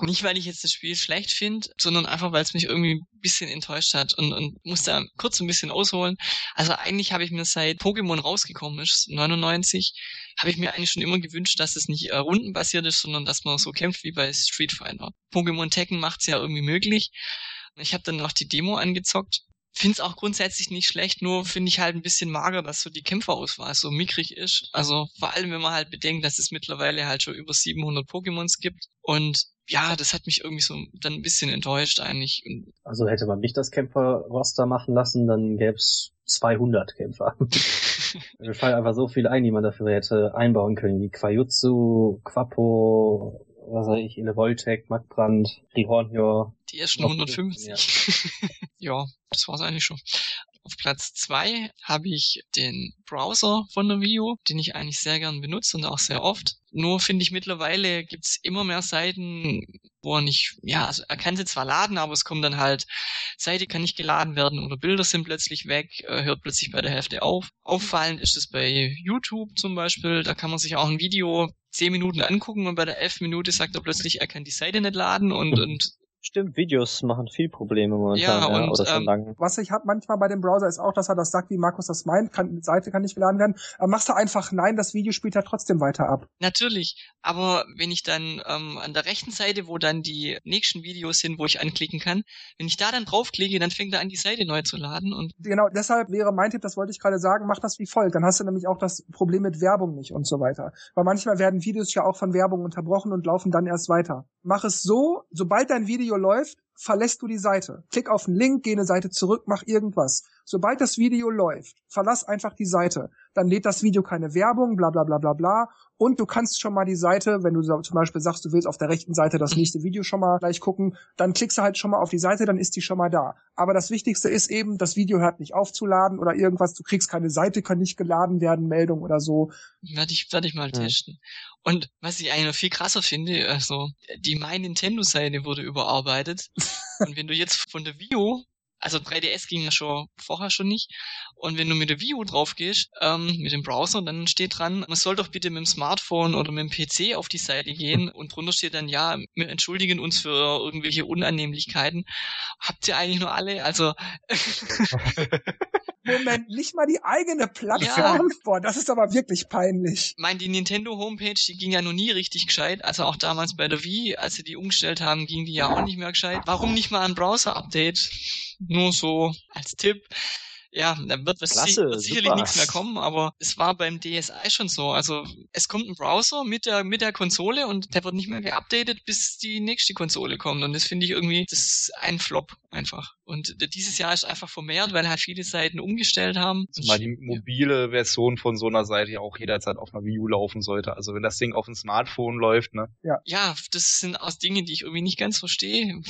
Nicht, weil ich jetzt das Spiel schlecht finde, sondern einfach, weil es mich irgendwie ein bisschen enttäuscht hat und, und muss da kurz ein bisschen ausholen. Also eigentlich habe ich mir seit Pokémon rausgekommen ist, 99, habe ich mir eigentlich schon immer gewünscht, dass es nicht äh, rundenbasiert ist, sondern dass man so kämpft wie bei Street Fighter. Pokémon Tekken macht es ja irgendwie möglich. Ich habe dann noch die Demo angezockt Finde es auch grundsätzlich nicht schlecht, nur finde ich halt ein bisschen mager, dass so die Kämpferauswahl so mickrig ist. Also vor allem, wenn man halt bedenkt, dass es mittlerweile halt schon über 700 Pokémons gibt. Und ja, das hat mich irgendwie so dann ein bisschen enttäuscht eigentlich. Also hätte man nicht das Kämpferroster machen lassen, dann gäbe es 200 Kämpfer. <laughs> Mir fallen einfach so viele ein, die man dafür hätte einbauen können, wie Quajutsu, Quappo, was weiß ich, Elevoltec, Magbrand, Rihornjor. Die ersten 150. Ja. <laughs> ja, das war's eigentlich schon. Auf Platz zwei habe ich den Browser von der Wii U, den ich eigentlich sehr gern benutze und auch sehr oft. Nur finde ich mittlerweile gibt's immer mehr Seiten, wo er nicht, ja, also er kann sie zwar laden, aber es kommt dann halt, Seite kann nicht geladen werden oder Bilder sind plötzlich weg, hört plötzlich bei der Hälfte auf. Auffallend ist es bei YouTube zum Beispiel, da kann man sich auch ein Video zehn Minuten angucken und bei der elf Minute sagt er plötzlich, er kann die Seite nicht laden und, <laughs> und Stimmt, Videos machen viel Probleme momentan. Ja, und, ja, oder schon ähm, lange. Was ich hab manchmal bei dem Browser ist auch, dass er das sagt, wie Markus das meint, kann, die Seite kann nicht geladen werden. Aber machst du einfach nein, das Video spielt ja trotzdem weiter ab. Natürlich, aber wenn ich dann ähm, an der rechten Seite, wo dann die nächsten Videos sind, wo ich anklicken kann, wenn ich da dann draufklicke, dann fängt er an, die Seite neu zu laden. Und genau, deshalb wäre mein Tipp, das wollte ich gerade sagen, mach das wie folgt. Dann hast du nämlich auch das Problem mit Werbung nicht und so weiter. Weil manchmal werden Videos ja auch von Werbung unterbrochen und laufen dann erst weiter. Mach es so, sobald dein Video läuft, verlässt du die Seite. Klick auf den Link, geh eine Seite zurück, mach irgendwas. Sobald das Video läuft, verlass einfach die Seite. Dann lädt das Video keine Werbung, bla bla bla bla bla. Und du kannst schon mal die Seite, wenn du zum Beispiel sagst, du willst auf der rechten Seite das nächste Video schon mal gleich gucken, dann klickst du halt schon mal auf die Seite, dann ist die schon mal da. Aber das Wichtigste ist eben, das Video hört nicht aufzuladen oder irgendwas, du kriegst keine Seite, kann nicht geladen werden, Meldung oder so. Werde ich, werde ich mal testen. Und was ich eigentlich noch viel krasser finde, also die My Nintendo-Seite wurde überarbeitet. <laughs> Und wenn du jetzt von der Wii U also 3DS ging ja schon vorher schon nicht. Und wenn du mit der Wii U drauf gehst, ähm, mit dem Browser, dann steht dran, man soll doch bitte mit dem Smartphone oder mit dem PC auf die Seite gehen und drunter steht dann, ja, wir entschuldigen uns für irgendwelche Unannehmlichkeiten. Habt ihr eigentlich nur alle? Also <laughs> <laughs> Moment, nicht mal die eigene Plattform? Ja. Boah, das ist aber wirklich peinlich. Ich meine, die Nintendo Homepage, die ging ja noch nie richtig gescheit. Also auch damals bei der Wii, als sie die umgestellt haben, ging die ja auch nicht mehr gescheit. Warum nicht mal ein Browser-Update? Nur so als Tipp ja, da wird, Klasse, wird sicherlich super. nichts mehr kommen, aber es war beim DSi schon so. Also es kommt ein Browser mit der mit der Konsole und der wird nicht mehr geupdatet, bis die nächste Konsole kommt. Und das finde ich irgendwie, das ist ein Flop einfach. Und dieses Jahr ist einfach vermehrt, weil halt viele Seiten umgestellt haben. Zumal die mobile Version von so einer Seite ja auch jederzeit auf einer Wii U laufen sollte. Also wenn das Ding auf dem Smartphone läuft, ne? Ja. Ja, das sind aus Dinge, die ich irgendwie nicht ganz verstehe.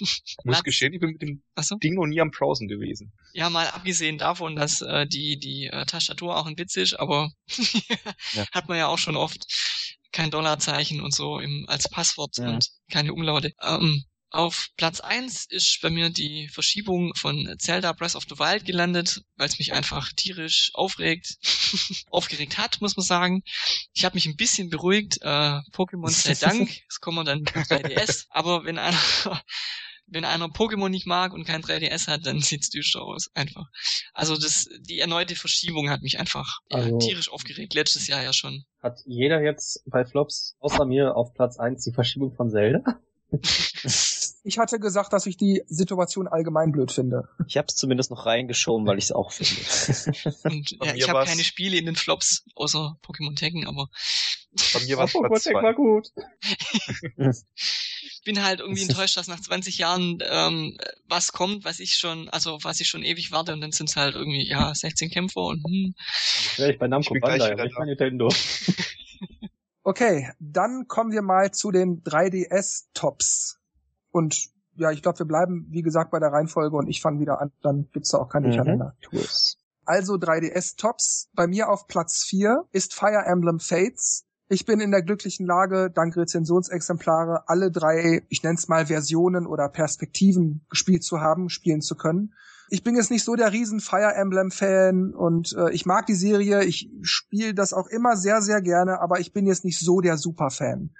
<laughs> Muss gestehen, ich bin mit dem so? Ding noch nie am Browsen gewesen. Ja, mal abgesehen davon, dass äh, die, die äh, Tastatur auch ein Witz ist, aber <laughs> ja. hat man ja auch schon oft kein Dollarzeichen und so im, als Passwort ja. und keine Umlaute. Ähm, auf Platz eins ist bei mir die Verschiebung von Zelda Breath of the Wild gelandet, weil es mich einfach tierisch aufregt, <laughs> aufgeregt hat, muss man sagen. Ich habe mich ein bisschen beruhigt, äh, Pokémon sei Dank, es kommen dann 3DS, aber wenn einer wenn einer Pokémon nicht mag und kein 3DS hat, dann <laughs> sieht's düster aus, einfach. Also das, die erneute Verschiebung hat mich einfach also, ja, tierisch aufgeregt, letztes Jahr ja schon. Hat jeder jetzt bei Flops außer mir auf Platz eins die Verschiebung von Zelda? <laughs> ich hatte gesagt, dass ich die Situation allgemein blöd finde. Ich habe es zumindest noch reingeschoben, weil ich es auch finde. <laughs> Und, ja, ich habe keine Spiele in den Flops außer Pokémon Tekken, aber bei mir war Pokémon Tekken war gut. Ich bin halt irgendwie enttäuscht, dass nach 20 Jahren ähm, was kommt, was ich schon, also was ich schon ewig warte und dann sind es halt irgendwie ja 16 Kämpfer und hm. Wäre ich bei Namco Bandai, aber nicht bei Nintendo. Okay, dann kommen wir mal zu den 3DS-Tops. Und ja, ich glaube, wir bleiben, wie gesagt, bei der Reihenfolge und ich fange wieder an, dann gibt's da auch kein Durcheinander. Mhm. Also 3DS-Tops. Bei mir auf Platz 4 ist Fire Emblem Fates. Ich bin in der glücklichen Lage, dank Rezensionsexemplare alle drei, ich nenne es mal Versionen oder Perspektiven gespielt zu haben, spielen zu können. Ich bin jetzt nicht so der riesen Fire Emblem Fan und äh, ich mag die Serie, ich spiele das auch immer sehr, sehr gerne, aber ich bin jetzt nicht so der Super-Fan.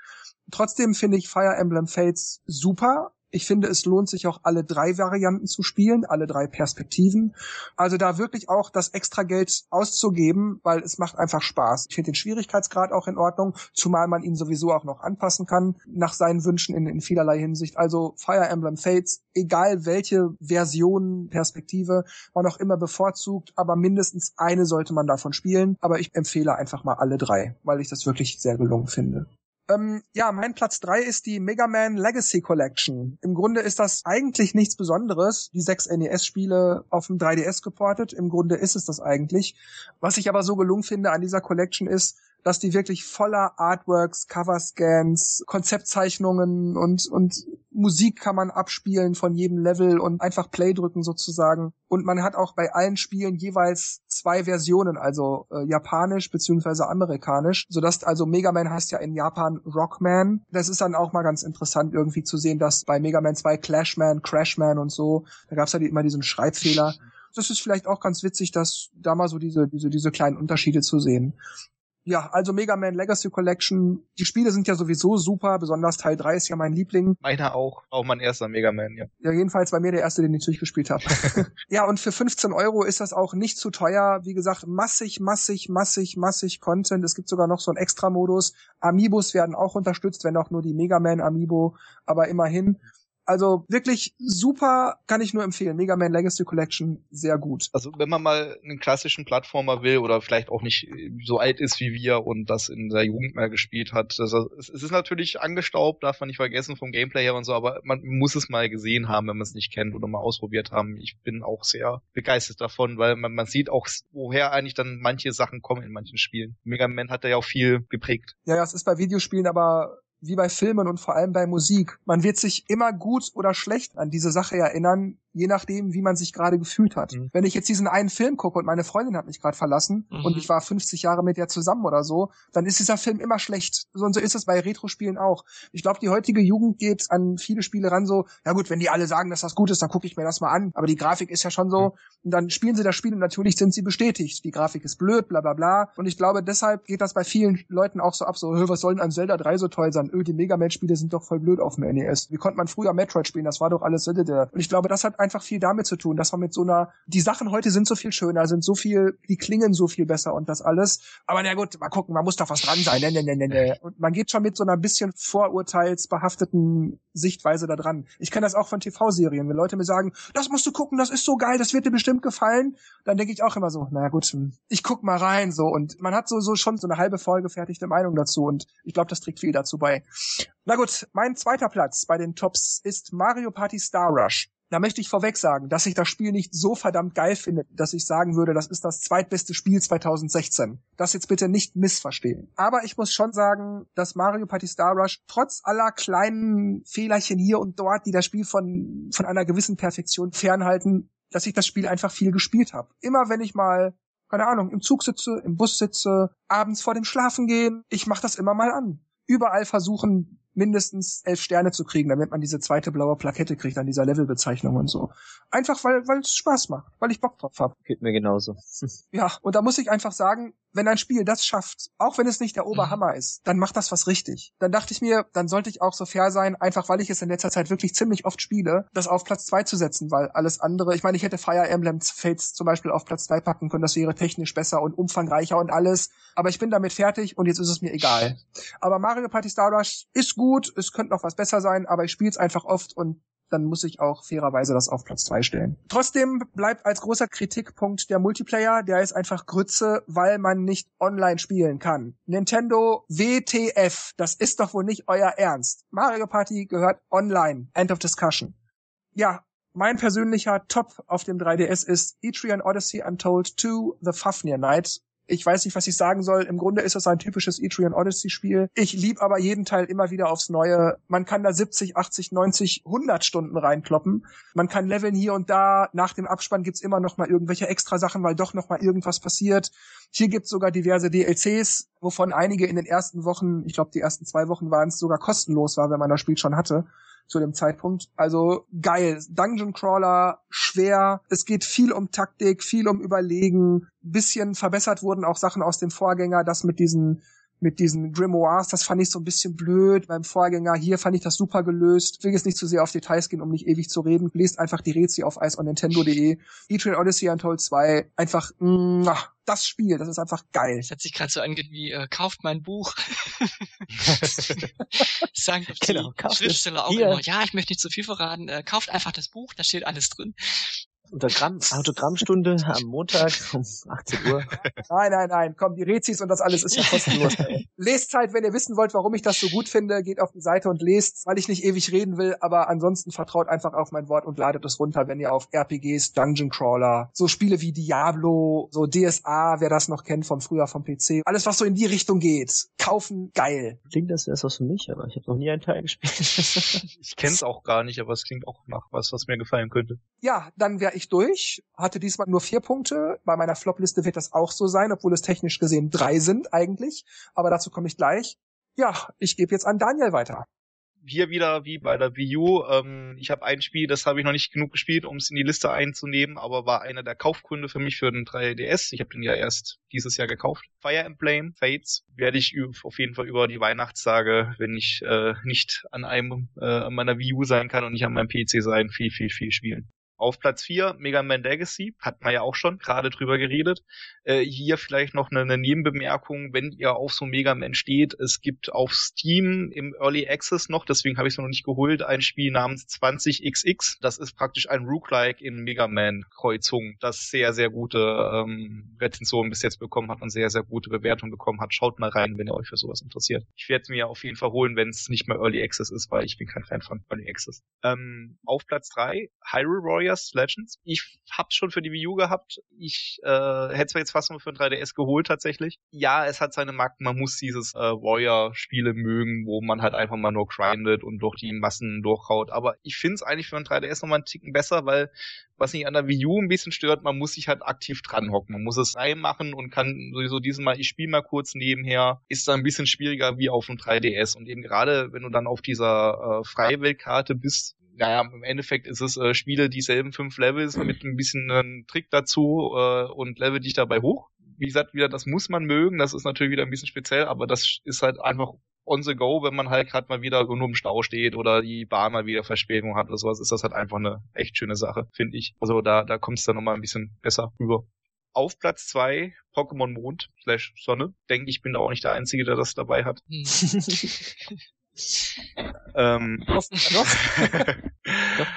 Trotzdem finde ich Fire Emblem Fates super, ich finde, es lohnt sich auch alle drei Varianten zu spielen, alle drei Perspektiven. Also da wirklich auch das extra Geld auszugeben, weil es macht einfach Spaß. Ich finde den Schwierigkeitsgrad auch in Ordnung, zumal man ihn sowieso auch noch anpassen kann nach seinen Wünschen in, in vielerlei Hinsicht. Also Fire Emblem Fates, egal welche Version, Perspektive man auch immer bevorzugt, aber mindestens eine sollte man davon spielen. Aber ich empfehle einfach mal alle drei, weil ich das wirklich sehr gelungen finde. Ähm, ja, mein Platz drei ist die Mega Man Legacy Collection. Im Grunde ist das eigentlich nichts Besonderes. Die sechs NES-Spiele auf dem 3DS geportet. Im Grunde ist es das eigentlich. Was ich aber so gelungen finde an dieser Collection ist, dass die wirklich voller Artworks, Coverscans, Konzeptzeichnungen und, und Musik kann man abspielen von jedem Level und einfach Play drücken sozusagen. Und man hat auch bei allen Spielen jeweils zwei Versionen, also äh, japanisch beziehungsweise amerikanisch, sodass also Mega Man heißt ja in Japan Rockman. Das ist dann auch mal ganz interessant irgendwie zu sehen, dass bei Mega Man 2 Clashman, Crashman und so, da gab's ja immer diesen Schreibfehler. Das ist vielleicht auch ganz witzig, dass da mal so diese, diese, diese kleinen Unterschiede zu sehen ja, also Mega Man Legacy Collection. Die Spiele sind ja sowieso super, besonders Teil 3 ist ja mein Liebling. Meiner auch, auch mein erster Mega Man, ja. Ja, jedenfalls bei mir der erste, den ich durchgespielt habe. <laughs> <laughs> ja, und für 15 Euro ist das auch nicht zu teuer. Wie gesagt, massig, massig, massig, massig Content. Es gibt sogar noch so einen Extra-Modus. Amiibos werden auch unterstützt, wenn auch nur die Mega Man Amiibo, aber immerhin. Also wirklich super, kann ich nur empfehlen. Mega Man Legacy Collection, sehr gut. Also wenn man mal einen klassischen Plattformer will oder vielleicht auch nicht so alt ist wie wir und das in der Jugend mal gespielt hat, also es ist natürlich angestaubt, darf man nicht vergessen vom Gameplay her und so, aber man muss es mal gesehen haben, wenn man es nicht kennt oder mal ausprobiert haben. Ich bin auch sehr begeistert davon, weil man, man sieht auch, woher eigentlich dann manche Sachen kommen in manchen Spielen. Mega Man hat da ja auch viel geprägt. Ja, das ist bei Videospielen aber wie bei Filmen und vor allem bei Musik. Man wird sich immer gut oder schlecht an diese Sache erinnern, je nachdem, wie man sich gerade gefühlt hat. Mhm. Wenn ich jetzt diesen einen Film gucke und meine Freundin hat mich gerade verlassen mhm. und ich war 50 Jahre mit der zusammen oder so, dann ist dieser Film immer schlecht. So und so ist es bei Retro-Spielen auch. Ich glaube, die heutige Jugend geht an viele Spiele ran so, ja gut, wenn die alle sagen, dass das gut ist, dann gucke ich mir das mal an. Aber die Grafik ist ja schon so. Mhm. Und dann spielen sie das Spiel und natürlich sind sie bestätigt. Die Grafik ist blöd, bla bla bla. Und ich glaube, deshalb geht das bei vielen Leuten auch so ab, so, was soll denn an Zelda 3 so toll sein? Öh, die Mega Man-Spiele sind doch voll blöd auf dem NES. Wie konnte man früher Metroid spielen? Das war doch alles. Und ich glaube, das hat einfach viel damit zu tun, dass man mit so einer, die Sachen heute sind so viel schöner, sind so viel, die klingen so viel besser und das alles. Aber na gut, mal gucken, man muss doch was dran sein. Ne, ne, ne, ne, ne. Und man geht schon mit so einer bisschen vorurteilsbehafteten Sichtweise da dran. Ich kenne das auch von TV-Serien, wenn Leute mir sagen, das musst du gucken, das ist so geil, das wird dir bestimmt gefallen, dann denke ich auch immer so, naja gut, hm, ich guck mal rein so und man hat so, so schon so eine halbe vorgefertigte Meinung dazu und ich glaube, das trägt viel dazu bei. Na gut, mein zweiter Platz bei den Tops ist Mario Party Star Rush. Da möchte ich vorweg sagen, dass ich das Spiel nicht so verdammt geil finde, dass ich sagen würde, das ist das zweitbeste Spiel 2016. Das jetzt bitte nicht missverstehen. Aber ich muss schon sagen, dass Mario Party Star Rush trotz aller kleinen Fehlerchen hier und dort, die das Spiel von, von einer gewissen Perfektion fernhalten, dass ich das Spiel einfach viel gespielt habe. Immer wenn ich mal keine Ahnung, im Zug sitze, im Bus sitze, abends vor dem Schlafen gehen, ich mache das immer mal an. Überall versuchen, mindestens elf Sterne zu kriegen, damit man diese zweite blaue Plakette kriegt an dieser Levelbezeichnung und so. Einfach weil weil es Spaß macht, weil ich Bock drauf habe. Geht mir genauso. ja, und da muss ich einfach sagen, wenn ein Spiel das schafft, auch wenn es nicht der Oberhammer mhm. ist, dann macht das was richtig. Dann dachte ich mir, dann sollte ich auch so fair sein, einfach weil ich es in letzter Zeit wirklich ziemlich oft spiele, das auf Platz zwei zu setzen, weil alles andere, ich meine, ich hätte Fire Emblem Fates zum Beispiel auf Platz zwei packen können, das wäre technisch besser und umfangreicher und alles, aber ich bin damit fertig und jetzt ist es mir egal. Aber Mario Party Star Rush ist gut, es könnte noch was besser sein, aber ich spiele es einfach oft und dann muss ich auch fairerweise das auf Platz zwei stellen. Trotzdem bleibt als großer Kritikpunkt der Multiplayer, der ist einfach Grütze, weil man nicht online spielen kann. Nintendo WTF, das ist doch wohl nicht euer Ernst. Mario Party gehört online. End of discussion. Ja, mein persönlicher Top auf dem 3DS ist Etrian Odyssey Untold 2 The Fafnir Night. Ich weiß nicht, was ich sagen soll. Im Grunde ist es ein typisches Etrian Odyssey Spiel. Ich lieb aber jeden Teil immer wieder aufs Neue. Man kann da 70, 80, 90, 100 Stunden reinkloppen. Man kann leveln hier und da. Nach dem Abspann gibt's immer noch mal irgendwelche extra Sachen, weil doch noch mal irgendwas passiert. Hier gibt's sogar diverse DLCs, wovon einige in den ersten Wochen, ich glaube die ersten zwei Wochen waren es sogar kostenlos war, wenn man das Spiel schon hatte zu dem Zeitpunkt. Also geil. Dungeon Crawler, schwer. Es geht viel um Taktik, viel um Überlegen. Bisschen verbessert wurden auch Sachen aus dem Vorgänger, das mit diesen mit diesen Grimoires, das fand ich so ein bisschen blöd beim Vorgänger. Hier fand ich das super gelöst. Ich will jetzt nicht zu sehr auf Details gehen, um nicht ewig zu reden. Lest einfach die Rätsel auf ice.nintendo.de. E-Train Odyssey Untold 2, einfach, mh, das Spiel, das ist einfach geil. Das hat sich gerade so angehört wie, äh, kauft mein Buch. <laughs> Sagen genau, die Schriftsteller auch immer, ja, ich möchte nicht zu viel verraten, äh, kauft einfach das Buch, da steht alles drin. Autogramm, Autogrammstunde <laughs> am Montag um 18 Uhr. Nein, nein, nein, komm, die Rezis und das alles ist ja kostenlos. <laughs> lest halt, wenn ihr wissen wollt, warum ich das so gut finde, geht auf die Seite und lest, weil ich nicht ewig reden will, aber ansonsten vertraut einfach auf mein Wort und ladet es runter, wenn ihr auf RPGs, Dungeon Crawler, so Spiele wie Diablo, so DSA, wer das noch kennt vom früher vom PC, alles was so in die Richtung geht, kaufen, geil. Klingt das erst was für mich, aber ich habe noch nie einen Teil gespielt. ich kenn's auch gar nicht, aber es klingt auch nach was, was mir gefallen könnte. Ja, dann wäre ich durch, hatte diesmal nur vier Punkte. Bei meiner Flop-Liste wird das auch so sein, obwohl es technisch gesehen drei sind eigentlich. Aber dazu komme ich gleich. Ja, ich gebe jetzt an Daniel weiter hier wieder wie bei der Wii U. Ähm, ich habe ein Spiel, das habe ich noch nicht genug gespielt, um es in die Liste einzunehmen, aber war einer der Kaufgründe für mich für den 3DS. Ich habe den ja erst dieses Jahr gekauft. Fire Emblem Fates werde ich auf jeden Fall über die Weihnachtstage, wenn ich äh, nicht an einem äh, an meiner Wii U sein kann und nicht an meinem PC sein, viel, viel, viel spielen. Auf Platz 4 Mega Man Legacy, hat man ja auch schon gerade drüber geredet. Äh, hier vielleicht noch eine, eine Nebenbemerkung, wenn ihr auf so Mega Man steht, es gibt auf Steam im Early Access noch, deswegen habe ich es noch nicht geholt, ein Spiel namens 20XX. Das ist praktisch ein Roguelike in Mega Man Kreuzung, das sehr, sehr gute ähm, Rezensionen bis jetzt bekommen hat und sehr, sehr gute Bewertungen bekommen hat. Schaut mal rein, wenn ihr euch für sowas interessiert. Ich werde es mir auf jeden Fall holen, wenn es nicht mehr Early Access ist, weil ich bin kein Fan von Early Access. Ähm, auf Platz 3 Hyrule Warriors Legends. Ich hab's schon für die Wii U gehabt. Ich äh, hätte zwar jetzt fast mal für ein 3DS geholt tatsächlich. Ja, es hat seine Marken. Man muss dieses äh, Warrior-Spiele mögen, wo man halt einfach mal nur grindet und durch die Massen durchhaut. Aber ich finde es eigentlich für ein 3DS nochmal einen Ticken besser, weil was mich an der Wii U ein bisschen stört, man muss sich halt aktiv dran hocken. Man muss es reinmachen und kann sowieso dieses Mal, ich spiele mal kurz nebenher, ist da ein bisschen schwieriger wie auf dem 3DS. Und eben gerade, wenn du dann auf dieser äh, Freiweltkarte bist, naja, im Endeffekt ist es äh, Spiele dieselben fünf Levels mit ein bisschen einen Trick dazu äh, und level dich dabei hoch. Wie gesagt, wieder, das muss man mögen, das ist natürlich wieder ein bisschen speziell, aber das ist halt einfach on the go, wenn man halt gerade mal wieder nur im Stau steht oder die Bahn mal wieder Verspätung hat oder sowas, ist das halt einfach eine echt schöne Sache, finde ich. Also da, da kommt es dann nochmal ein bisschen besser rüber. Auf Platz zwei Pokémon Mond slash Sonne. Denke ich, bin da auch nicht der Einzige, der das dabei hat. <laughs> Hm. ähm, <laughs> doch,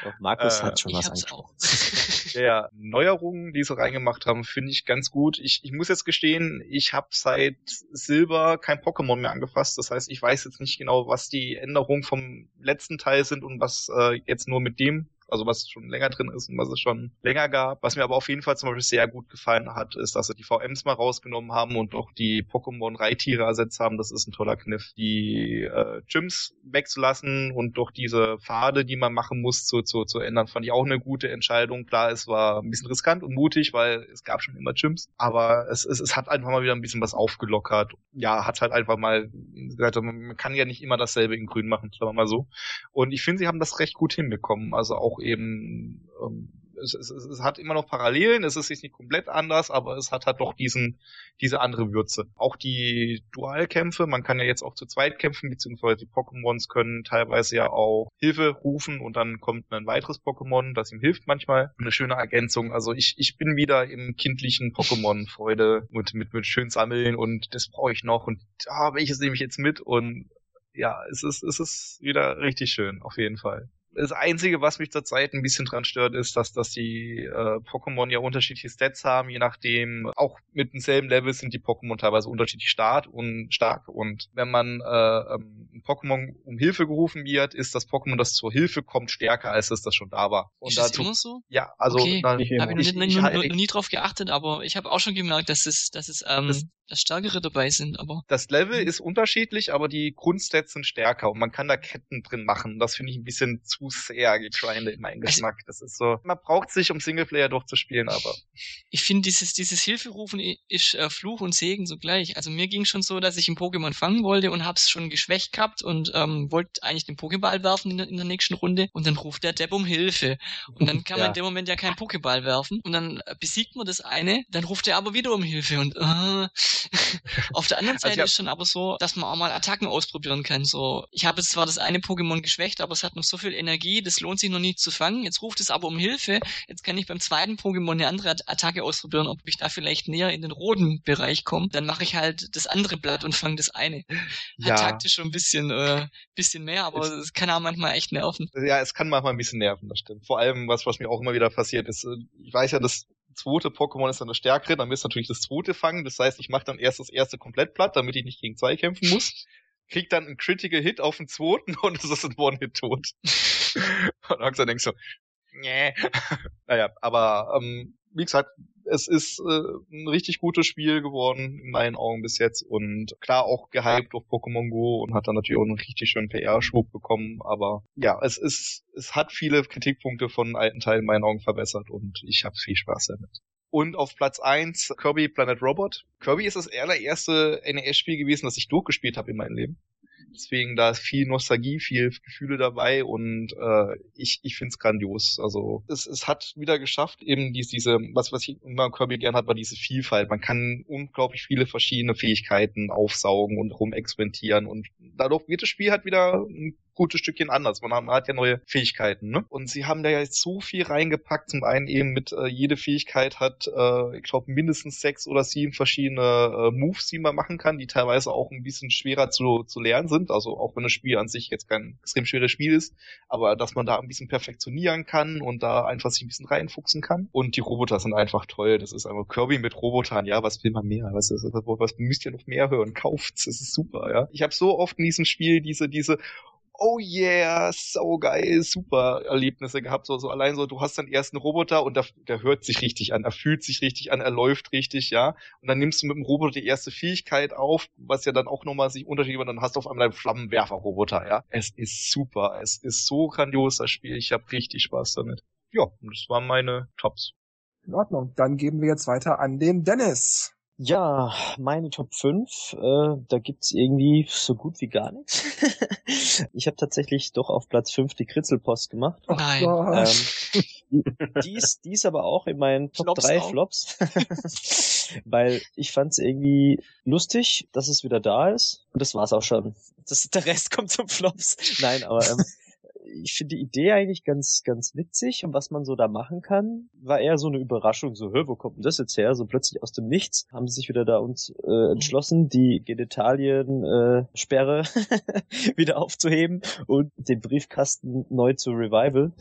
doch, Markus äh, hat schon was angesprochen. <laughs> <laughs> Ja, Neuerungen, die sie reingemacht haben, finde ich ganz gut. Ich, ich muss jetzt gestehen, ich habe seit Silber kein Pokémon mehr angefasst. Das heißt, ich weiß jetzt nicht genau, was die Änderungen vom letzten Teil sind und was äh, jetzt nur mit dem also was schon länger drin ist und was es schon länger gab. Was mir aber auf jeden Fall zum Beispiel sehr gut gefallen hat, ist, dass sie die VMs mal rausgenommen haben und auch die Pokémon-Reittiere ersetzt haben. Das ist ein toller Kniff. Die äh, Gyms wegzulassen und durch diese Pfade, die man machen muss, zu, zu, zu ändern, fand ich auch eine gute Entscheidung. Klar, es war ein bisschen riskant und mutig, weil es gab schon immer Gyms, aber es, es, es hat einfach mal wieder ein bisschen was aufgelockert. Ja, hat halt einfach mal gesagt, man kann ja nicht immer dasselbe in grün machen, sagen wir mal so. Und ich finde, sie haben das recht gut hinbekommen. Also auch eben ähm, es, es, es hat immer noch Parallelen, es ist nicht komplett anders, aber es hat halt doch diesen, diese andere Würze. Auch die Dualkämpfe, man kann ja jetzt auch zu zweit kämpfen, beziehungsweise die Pokémons können teilweise ja auch Hilfe rufen und dann kommt ein weiteres Pokémon, das ihm hilft manchmal. Eine schöne Ergänzung. Also ich, ich bin wieder im kindlichen Pokémon-Freude und mit, mit schön sammeln und das brauche ich noch und ah, welches nehme ich jetzt mit und ja, es ist, es ist wieder richtig schön, auf jeden Fall. Das Einzige, was mich zurzeit ein bisschen dran stört, ist, dass, dass die äh, Pokémon ja unterschiedliche Stats haben, je nachdem, auch mit demselben Level sind die Pokémon teilweise unterschiedlich stark und stark. Und wenn man äh, ähm, ein Pokémon um Hilfe gerufen wird, ist das Pokémon, das zur Hilfe kommt, stärker, als es das schon da war. Und ist das dazu, immer so? Ja, also okay. na, ich, habe ich, ich, ich, nie, nie drauf geachtet, aber ich habe auch schon gemerkt, dass es, dass es ähm, das, dass stärkere dabei sind, aber. Das Level ist unterschiedlich, aber die Grundstats sind stärker und man kann da Ketten drin machen. Das finde ich ein bisschen zu sehr gegrindet in meinen also Geschmack. Das ist so, man braucht sich, um Singleplayer durchzuspielen, aber. Ich finde, dieses, dieses Hilferufen ist äh, Fluch und Segen zugleich. Also mir ging schon so, dass ich ein Pokémon fangen wollte und hab's schon geschwächt gehabt und ähm, wollte eigentlich den Pokéball werfen in der, in der nächsten Runde und dann ruft der Depp um Hilfe. Und dann kann ja. man in dem Moment ja keinen Pokéball werfen und dann besiegt man das eine, dann ruft er aber wieder um Hilfe und äh, <laughs> Auf der anderen also Seite also ist schon aber so, dass man auch mal Attacken ausprobieren kann. So, ich habe jetzt zwar das eine Pokémon geschwächt, aber es hat noch so viel Energie, das lohnt sich noch nicht zu fangen. Jetzt ruft es aber um Hilfe. Jetzt kann ich beim zweiten Pokémon eine andere Attacke ausprobieren, ob ich da vielleicht näher in den roten Bereich komme. Dann mache ich halt das andere Blatt und fange das eine. Hat ja. taktisch schon ein bisschen, äh, bisschen mehr, aber es kann auch manchmal echt nerven. Ja, es kann manchmal ein bisschen nerven, das stimmt. Vor allem, was, was mir auch immer wieder passiert ist, äh, ich weiß ja, dass zweite Pokémon ist dann das stärkere, dann wirst du natürlich das zweite fangen. Das heißt, ich mache dann erst das erste komplett platt, damit ich nicht gegen zwei kämpfen muss. Krieg dann einen Critical Hit auf den zweiten und es ist ein One-Hit-Tot. <laughs> und langsam denkst du, nee. naja, aber ähm, wie gesagt, es ist äh, ein richtig gutes Spiel geworden, in meinen Augen bis jetzt. Und klar auch gehypt auf Pokémon Go und hat dann natürlich auch einen richtig schönen PR-Schwung bekommen. Aber ja, es ist, es hat viele Kritikpunkte von alten Teilen in meinen Augen verbessert und ich habe viel Spaß damit. Und auf Platz eins Kirby Planet Robot. Kirby ist das allererste NES-Spiel gewesen, das ich durchgespielt habe in meinem Leben. Deswegen da ist viel Nostalgie, viel Gefühle dabei und äh, ich, ich finde es grandios. Also es, es hat wieder geschafft, eben dies, diese, was, was ich immer Kirby gern hat, war diese Vielfalt. Man kann unglaublich viele verschiedene Fähigkeiten aufsaugen und rumexperimentieren und dadurch wird das Spiel halt wieder gutes Stückchen anders. Man hat ja neue Fähigkeiten, ne? Und sie haben da ja jetzt so viel reingepackt. Zum einen eben mit, äh, jede Fähigkeit hat, äh, ich glaube, mindestens sechs oder sieben verschiedene äh, Moves, die man machen kann, die teilweise auch ein bisschen schwerer zu, zu lernen sind. Also auch wenn das Spiel an sich jetzt kein extrem schweres Spiel ist, aber dass man da ein bisschen perfektionieren kann und da einfach sich ein bisschen reinfuchsen kann. Und die Roboter sind einfach toll. Das ist einfach Kirby mit Robotern. Ja, was will man mehr? Was, ist, was müsst ihr noch mehr hören? Kauft's. Das ist super, ja. Ich habe so oft in diesem Spiel diese, diese oh yeah, so geil, super Erlebnisse gehabt. So, so allein so, du hast dann erst einen Roboter und der, der hört sich richtig an, er fühlt sich richtig an, er läuft richtig, ja. Und dann nimmst du mit dem Roboter die erste Fähigkeit auf, was ja dann auch nochmal sich unterschiedlich, und dann hast du auf einmal einen Flammenwerfer-Roboter, ja. Es ist super, es ist so grandios, das Spiel. Ich habe richtig Spaß damit. Ja, das waren meine Tops. In Ordnung. Dann geben wir jetzt weiter an den Dennis. Ja, meine Top 5, äh, da gibt's irgendwie so gut wie gar nichts. <laughs> ich habe tatsächlich doch auf Platz 5 die Kritzelpost gemacht. Oh Nein. Ähm, die, die, ist, die ist aber auch in meinen Top Flops 3 auch. Flops. <laughs> Weil ich fand's irgendwie lustig, dass es wieder da ist. Und das war's auch schon. Das, der Rest kommt zum Flops. Nein, aber ähm, ich finde die Idee eigentlich ganz, ganz witzig und was man so da machen kann, war eher so eine Überraschung, so, hör, wo kommt denn das jetzt her? So plötzlich aus dem Nichts haben sie sich wieder da uns äh, entschlossen, die Genitalien-Sperre äh, <laughs> wieder aufzuheben und den Briefkasten neu zu Revival.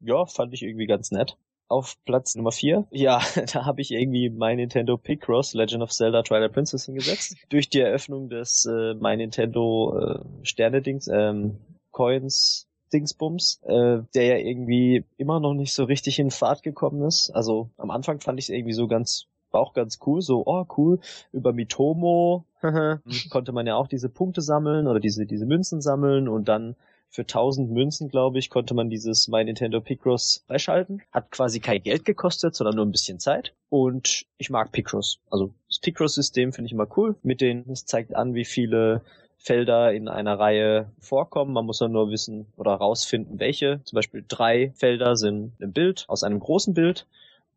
Ja, fand ich irgendwie ganz nett auf Platz Nummer 4. Ja, <laughs> da habe ich irgendwie mein Nintendo Picross Legend of Zelda Twilight Princess hingesetzt. Durch die Eröffnung des äh, mein Nintendo äh, Sterne-Dings, ähm, Coins Dingsbums, äh, der ja irgendwie immer noch nicht so richtig in Fahrt gekommen ist. Also am Anfang fand ich es irgendwie so ganz war auch ganz cool, so, oh cool, über Mitomo <laughs> konnte man ja auch diese Punkte sammeln oder diese, diese Münzen sammeln und dann für 1000 Münzen, glaube ich, konnte man dieses My Nintendo Picross freischalten. Hat quasi kein Geld gekostet, sondern nur ein bisschen Zeit. Und ich mag Picross. Also das Picross-System finde ich immer cool. Mit denen, es zeigt an, wie viele Felder in einer Reihe vorkommen. Man muss dann nur wissen oder rausfinden, welche. Zum Beispiel drei Felder sind im Bild aus einem großen Bild.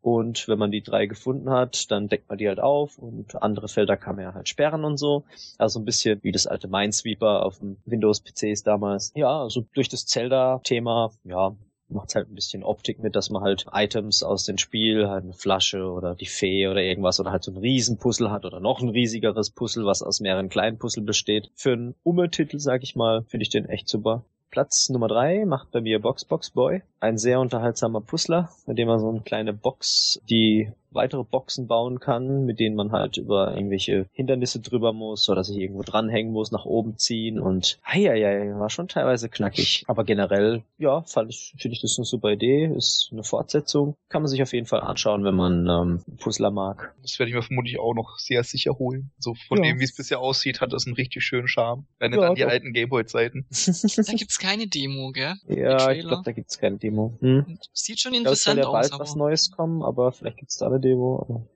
Und wenn man die drei gefunden hat, dann deckt man die halt auf und andere Felder kann man ja halt sperren und so. Also ein bisschen wie das alte Minesweeper auf dem Windows-PCs damals. Ja, also durch das Zelda-Thema, ja, macht halt ein bisschen Optik mit, dass man halt Items aus dem Spiel, halt eine Flasche oder die Fee oder irgendwas oder halt so ein Riesenpuzzle hat oder noch ein riesigeres Puzzle, was aus mehreren kleinen Puzzle besteht. Für einen Ummeltitel, sag ich mal, finde ich den echt super. Platz Nummer drei macht bei mir Box Box Boy. Ein sehr unterhaltsamer Puzzler, mit dem man so eine kleine Box, die weitere Boxen bauen kann, mit denen man halt über irgendwelche Hindernisse drüber muss oder sich irgendwo dranhängen muss, nach oben ziehen und ja, ja, war schon teilweise knackig. Aber generell, ja, fand ich, finde ich das eine super Idee, ist eine Fortsetzung. Kann man sich auf jeden Fall anschauen, wenn man ähm, Puzzler mag. Das werde ich mir vermutlich auch noch sehr sicher holen. So von ja. dem, wie es bisher aussieht, hat das einen richtig schönen Charme. Erinnert ja, an die doch. alten Gameboy-Zeiten. <laughs> da gibt's keine Demo, gell? Ja, ich glaube, da gibt's keine Demo. Hm? Sieht schon interessant aus. Da soll ja bald was Neues kommen, aber vielleicht gibt's da eine Demo.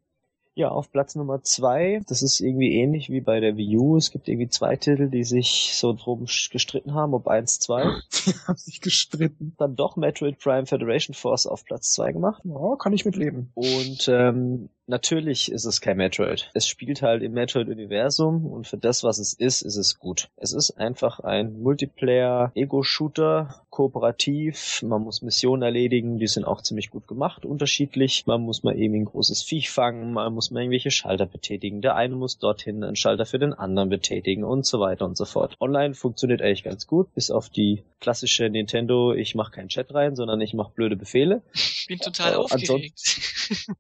Ja, auf Platz Nummer zwei, das ist irgendwie ähnlich wie bei der Wii U. Es gibt irgendwie zwei Titel, die sich so drum gestritten haben, ob eins, zwei. <laughs> Die haben sich gestritten. Dann doch Metroid Prime Federation Force auf Platz zwei gemacht. Ja, kann ich mitleben. Und ähm, Natürlich ist es kein Metroid. Es spielt halt im Metroid-Universum und für das, was es ist, ist es gut. Es ist einfach ein Multiplayer-Ego-Shooter, kooperativ. Man muss Missionen erledigen, die sind auch ziemlich gut gemacht, unterschiedlich. Man muss mal eben ein großes Viech fangen, man muss mal irgendwelche Schalter betätigen. Der eine muss dorthin einen Schalter für den anderen betätigen und so weiter und so fort. Online funktioniert eigentlich ganz gut, bis auf die klassische Nintendo, ich mache keinen Chat rein, sondern ich mache blöde Befehle. Ich bin total äh, aufgeregt.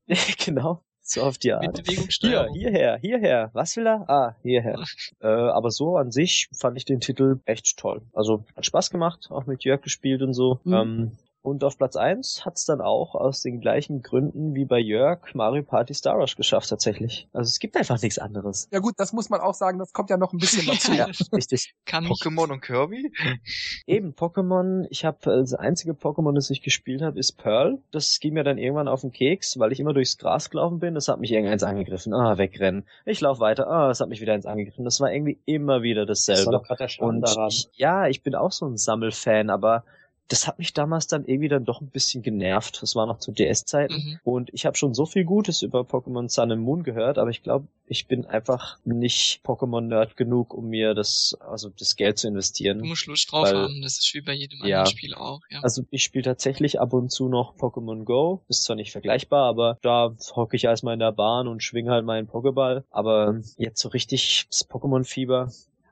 <laughs> genau so auf die Art. Hier, hierher, hierher. Was will er? Ah, hierher. <laughs> äh, aber so an sich fand ich den Titel echt toll. Also hat Spaß gemacht, auch mit Jörg gespielt und so. Mhm. Ähm, und auf Platz eins hat's dann auch aus den gleichen Gründen wie bei Jörg Mario Party Star Rush geschafft tatsächlich. Also es gibt einfach nichts anderes. Ja gut, das muss man auch sagen, das kommt ja noch ein bisschen <laughs> dazu. ja, richtig. Kann Pokémon und Kirby? Eben, Pokémon, ich habe äh, das einzige Pokémon, das ich gespielt habe, ist Pearl. Das ging mir dann irgendwann auf den Keks, weil ich immer durchs Gras gelaufen bin. Das hat mich irgendeins angegriffen. Ah, wegrennen. Ich lauf weiter. Ah, das hat mich wieder eins angegriffen. Das war irgendwie immer wieder dasselbe. Das war doch der und daran. Ich, ja, ich bin auch so ein Sammelfan, aber das hat mich damals dann irgendwie dann doch ein bisschen genervt. Das war noch zu DS-Zeiten. Mhm. Und ich habe schon so viel Gutes über Pokémon Sun and Moon gehört, aber ich glaube, ich bin einfach nicht Pokémon-Nerd genug, um mir das, also das Geld zu investieren. Du musst Lust drauf weil, haben, das ist wie bei jedem ja, anderen Spiel auch. Ja. Also ich spiele tatsächlich ab und zu noch Pokémon Go. Ist zwar nicht vergleichbar, aber da hocke ich erstmal in der Bahn und schwinge halt meinen Pokéball. Aber jetzt so richtig das Pokémon-Fieber,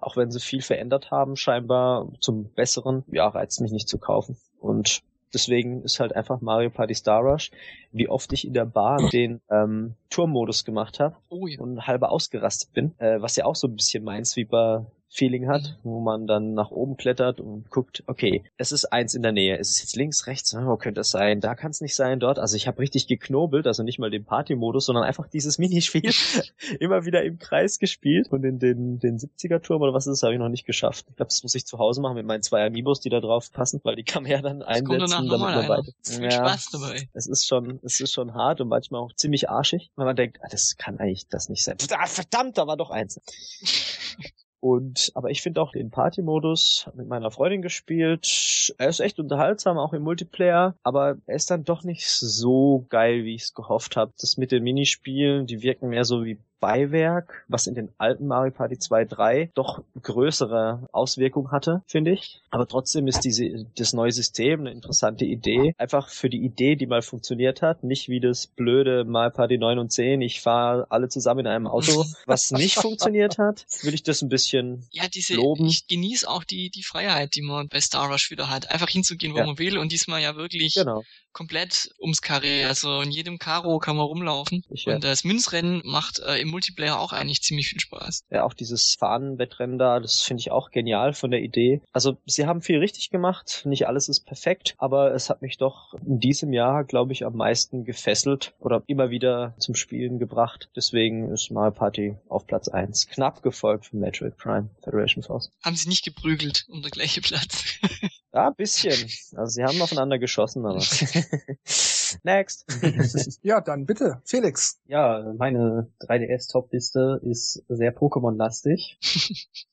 auch wenn sie viel verändert haben, scheinbar zum Besseren, ja, reizt mich nicht zu kaufen. Und deswegen ist halt einfach Mario Party Star Rush, wie oft ich in der Bar <clears throat> den ähm, Turmmodus gemacht habe oh ja. und halber ausgerastet bin, äh, was ja auch so ein bisschen Minesweeper Feeling hat, mhm. wo man dann nach oben klettert und guckt, okay, es ist eins in der Nähe, ist es jetzt links, rechts, wo könnte es sein, da kann es nicht sein, dort. Also ich habe richtig geknobelt, also nicht mal den Party-Modus, sondern einfach dieses <laughs> Minispiel <laughs> immer wieder im Kreis gespielt und in den, den 70er-Turm oder was ist das, habe ich noch nicht geschafft. Ich glaube, das muss ich zu Hause machen mit meinen zwei Amiibos, die da drauf passen, weil die kann man ja dann das einsetzen. Damit man weiter. Ja, Spaß dabei. Es ist schon, es ist schon hart und manchmal auch ziemlich arschig, weil man denkt, ah, das kann eigentlich das nicht sein. Verdammt, da war doch eins. <laughs> Und, aber ich finde auch den Party-Modus mit meiner Freundin gespielt. Er ist echt unterhaltsam, auch im Multiplayer, aber er ist dann doch nicht so geil, wie ich es gehofft habe. Das mit den Minispielen, die wirken mehr so wie Beiwerk, was in den alten Mario Party 2, 3 doch größere Auswirkungen hatte, finde ich. Aber trotzdem ist diese, das neue System eine interessante Idee. Einfach für die Idee, die mal funktioniert hat, nicht wie das blöde Mario Party 9 und 10, ich fahre alle zusammen in einem Auto, <laughs> was nicht funktioniert hat, will ich das ein bisschen ja, diese, loben. Ich genieße auch die, die Freiheit, die man bei Star Rush wieder hat. Einfach hinzugehen, wo ja. man will und diesmal ja wirklich genau komplett ums Karree. Also in jedem Karo kann man rumlaufen. Ich, ja. Und das Münzrennen macht äh, im Multiplayer auch eigentlich ziemlich viel Spaß. Ja, auch dieses Fahnenwettrennen da, das finde ich auch genial von der Idee. Also sie haben viel richtig gemacht. Nicht alles ist perfekt, aber es hat mich doch in diesem Jahr, glaube ich, am meisten gefesselt oder immer wieder zum Spielen gebracht. Deswegen ist Mario Party auf Platz 1. Knapp gefolgt von Metroid Prime Federation Force. Haben sie nicht geprügelt um der gleiche Platz? <laughs> Ja, ein bisschen. Also sie haben aufeinander geschossen, aber. <laughs> Next. ja, dann bitte, Felix. Ja, meine 3DS-Top-Liste ist sehr Pokémon-lastig.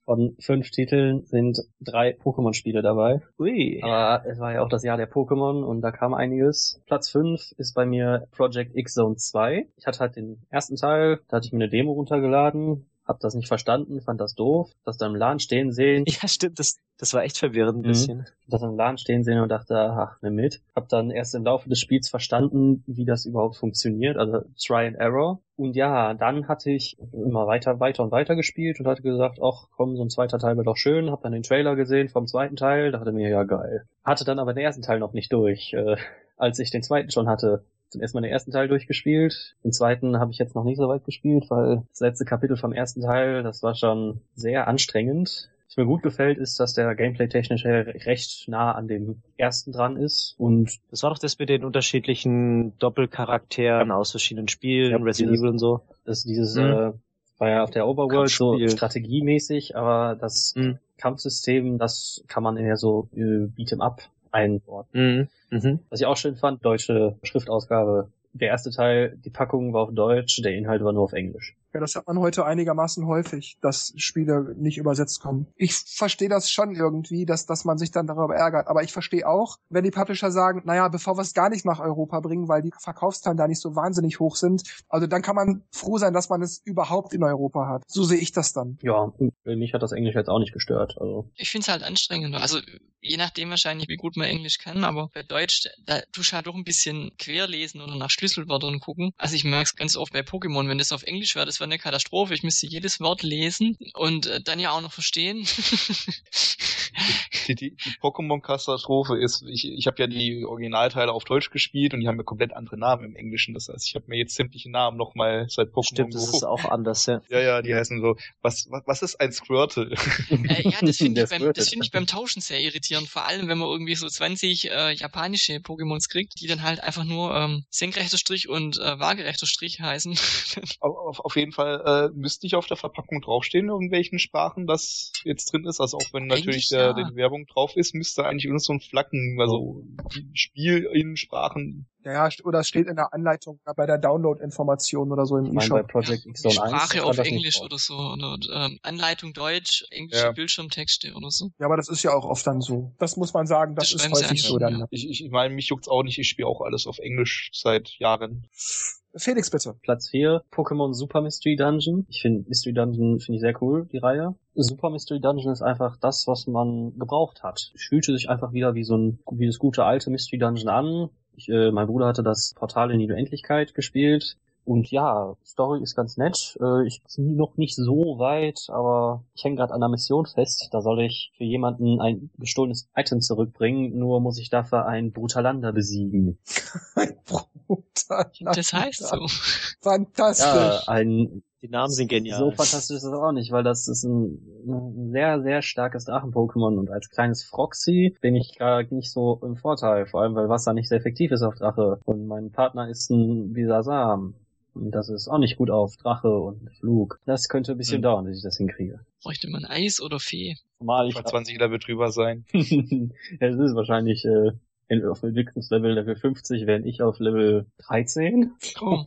Von fünf Titeln sind drei Pokémon-Spiele dabei. Ui. Aber es war ja auch das Jahr der Pokémon und da kam einiges. Platz fünf ist bei mir Project X Zone 2. Ich hatte halt den ersten Teil, da hatte ich mir eine Demo runtergeladen, hab das nicht verstanden, fand das doof, das dann im Laden stehen sehen. <laughs> Ja, stimmt, das, das war echt verwirrend ein mhm. bisschen. Das im Laden stehen sehen und dachte, ach, nimm mit. Hab dann erst im Laufe des Spiels verstanden, wie das überhaupt funktioniert, also Try and Error. Und ja, dann hatte ich immer weiter, weiter und weiter gespielt und hatte gesagt, ach komm, so ein zweiter Teil wäre doch schön. Hab dann den Trailer gesehen vom zweiten Teil, dachte mir, ja geil. Hatte dann aber den ersten Teil noch nicht durch. Äh, als ich den zweiten schon hatte, zum ersten Mal den ersten Teil durchgespielt. Den zweiten habe ich jetzt noch nicht so weit gespielt, weil das letzte Kapitel vom ersten Teil, das war schon sehr anstrengend. Was mir gut gefällt, ist, dass der Gameplay technisch recht nah an dem ersten dran ist. Und das war doch das mit den unterschiedlichen Doppelcharakteren aus verschiedenen Spielen, ja, Resident Evil und so. Das dieses mhm. äh, war ja auf der Overworld so strategiemäßig, aber das mhm. Kampfsystem, das kann man eher so äh, Beat'em Up einordnen. Mhm. Mhm. Was ich auch schön fand, deutsche Schriftausgabe. Der erste Teil, die Packung war auf Deutsch, der Inhalt war nur auf Englisch. Ja, das hat man heute einigermaßen häufig, dass Spiele nicht übersetzt kommen. Ich verstehe das schon irgendwie, dass, dass man sich dann darüber ärgert. Aber ich verstehe auch, wenn die Publisher sagen, naja, bevor wir es gar nicht nach Europa bringen, weil die Verkaufszahlen da nicht so wahnsinnig hoch sind, also dann kann man froh sein, dass man es überhaupt in Europa hat. So sehe ich das dann. Ja, mich hat das Englisch jetzt auch nicht gestört. Also. Ich finde es halt anstrengend. Also je nachdem wahrscheinlich, wie gut man Englisch kann, aber bei Deutsch, da tust du halt doch ein bisschen querlesen oder nach Schlüsselwörtern gucken. Also ich merke es ganz oft bei Pokémon, wenn das auf Englisch wäre, das wäre eine Katastrophe. Ich müsste jedes Wort lesen und äh, dann ja auch noch verstehen. <laughs> die, die, die Pokémon-Katastrophe ist, ich, ich habe ja die Originalteile auf Deutsch gespielt und die haben ja komplett andere Namen im Englischen. Das heißt, ich habe mir jetzt sämtliche Namen nochmal seit Pokémon Stimmt, das ist auch anders, ja. <laughs> Ja, ja, die heißen so, was, was, was ist ein Squirtle? Äh, ja, das <laughs> finde ich, beim, das find ich beim Tauschen sehr irritierend. Vor allem, wenn man irgendwie so 20 äh, japanische Pokémons kriegt, die dann halt einfach nur ähm, senkrechter Strich und äh, waagerechter Strich heißen. <laughs> auf, auf jeden Fall äh, müsste nicht auf der Verpackung draufstehen, in welchen Sprachen das jetzt drin ist. Also auch wenn natürlich der, der, der Werbung drauf ist, müsste eigentlich nur so ein Flacken, also die Spielinnensprachen. Ja, ja, oder es steht in der Anleitung bei der Download-Information oder so im E-Shop. Sprache auf Englisch oder so, oder ähm, Anleitung Deutsch, englische ja. Bildschirmtexte oder so. Ja, aber das ist ja auch oft dann so. Das muss man sagen, das, das ist häufig so dann. Ja. Ich, ich meine, mich juckt's auch nicht, ich spiele auch alles auf Englisch seit Jahren. Felix, bitte. Platz 4, Pokémon Super Mystery Dungeon. Ich finde Mystery Dungeon finde ich sehr cool, die Reihe. Super Mystery Dungeon ist einfach das, was man gebraucht hat. Es fühlte sich einfach wieder wie so ein, wie das gute alte Mystery Dungeon an. Ich, äh, mein Bruder hatte das Portal in die Unendlichkeit gespielt. Und ja, Story ist ganz nett. Äh, ich bin noch nicht so weit, aber ich hänge gerade an der Mission fest. Da soll ich für jemanden ein gestohlenes Item zurückbringen, nur muss ich dafür einen Brutalander besiegen. <laughs> ein Brutalander. Das heißt so. Fantastisch. Ja, ein die Namen sind genial. So fantastisch ist das auch nicht, weil das ist ein, ein sehr, sehr starkes Drachen-Pokémon und als kleines Froxy bin ich gar nicht so im Vorteil, vor allem weil Wasser nicht sehr effektiv ist auf Drache und mein Partner ist ein Bisasam. Und das ist auch nicht gut auf Drache und Flug. Das könnte ein bisschen hm. dauern, bis ich das hinkriege. Bräuchte man Eis oder Fee? Mal ich 20 Level drüber sein. <laughs> es ist wahrscheinlich äh, auf Entwicklungslevel Level 50, während ich auf Level 13. Oh.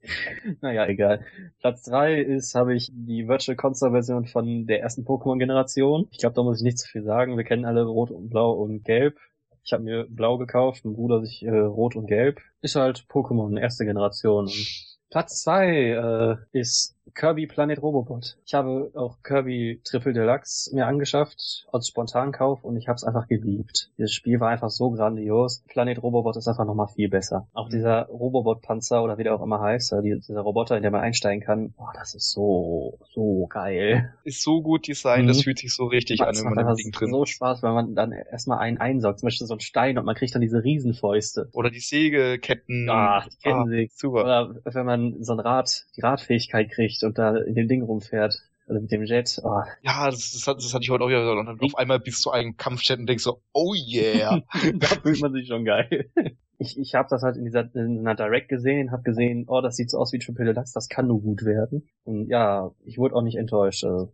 <laughs> naja, egal. Platz 3 ist, habe ich die Virtual Console Version von der ersten Pokémon-Generation. Ich glaube, da muss ich nicht zu viel sagen. Wir kennen alle Rot und Blau und Gelb. Ich habe mir Blau gekauft, mein Bruder sich äh, Rot und Gelb. Ist halt Pokémon, erste Generation. Und Platz zwei äh, ist Kirby Planet Robobot. Ich habe auch Kirby Triple Deluxe mir angeschafft als Spontankauf und ich habe es einfach geliebt. Dieses Spiel war einfach so grandios. Planet Robobot ist einfach nochmal viel besser. Auch dieser Robobot-Panzer oder wie der auch immer heißt, dieser Roboter, in der man einsteigen kann, boah, das ist so, so geil. Ist so gut designt, mhm. das fühlt sich so richtig das an, wenn man das Ding drin so Spaß, wenn man dann erstmal einen einsaugt, zum Beispiel so einen Stein und man kriegt dann diese Riesenfäuste. Oder die Sägeketten. Ah, die Kettensäge. Ah, super. Oder wenn man so ein Rad, die Radfähigkeit kriegt und da in dem Ding rumfährt. Oder mit dem Jet. Oh. Ja, das, das, hat, das hatte ich heute auch wieder. Und dann auf einmal bist du einem Kampfjet und denkst so, oh yeah. <laughs> da fühlt man sich schon geil. Ich, ich habe das halt in dieser in einer Direct gesehen, habe gesehen, oh, das sieht so aus wie Triple Deluxe, das kann nur gut werden. Und ja, ich wurde auch nicht enttäuscht. Also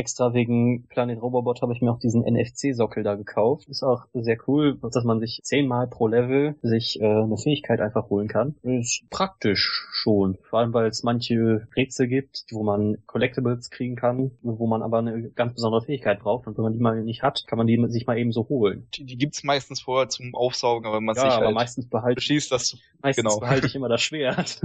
extra wegen Planet Robobot habe ich mir auch diesen NFC-Sockel da gekauft. Ist auch sehr cool, dass man sich zehnmal pro Level sich äh, eine Fähigkeit einfach holen kann. Ist praktisch schon. Vor allem, weil es manche Rätsel gibt, wo man Collectibles kriegen kann, wo man aber eine ganz besondere Fähigkeit braucht. Und wenn man die mal nicht hat, kann man die sich mal eben so holen. Die, die gibt's meistens vorher zum Aufsaugen, aber wenn man ja, sich aber halt meistens behalte, beschließt, dass meistens genau. behalte ich <laughs> immer das Schwert.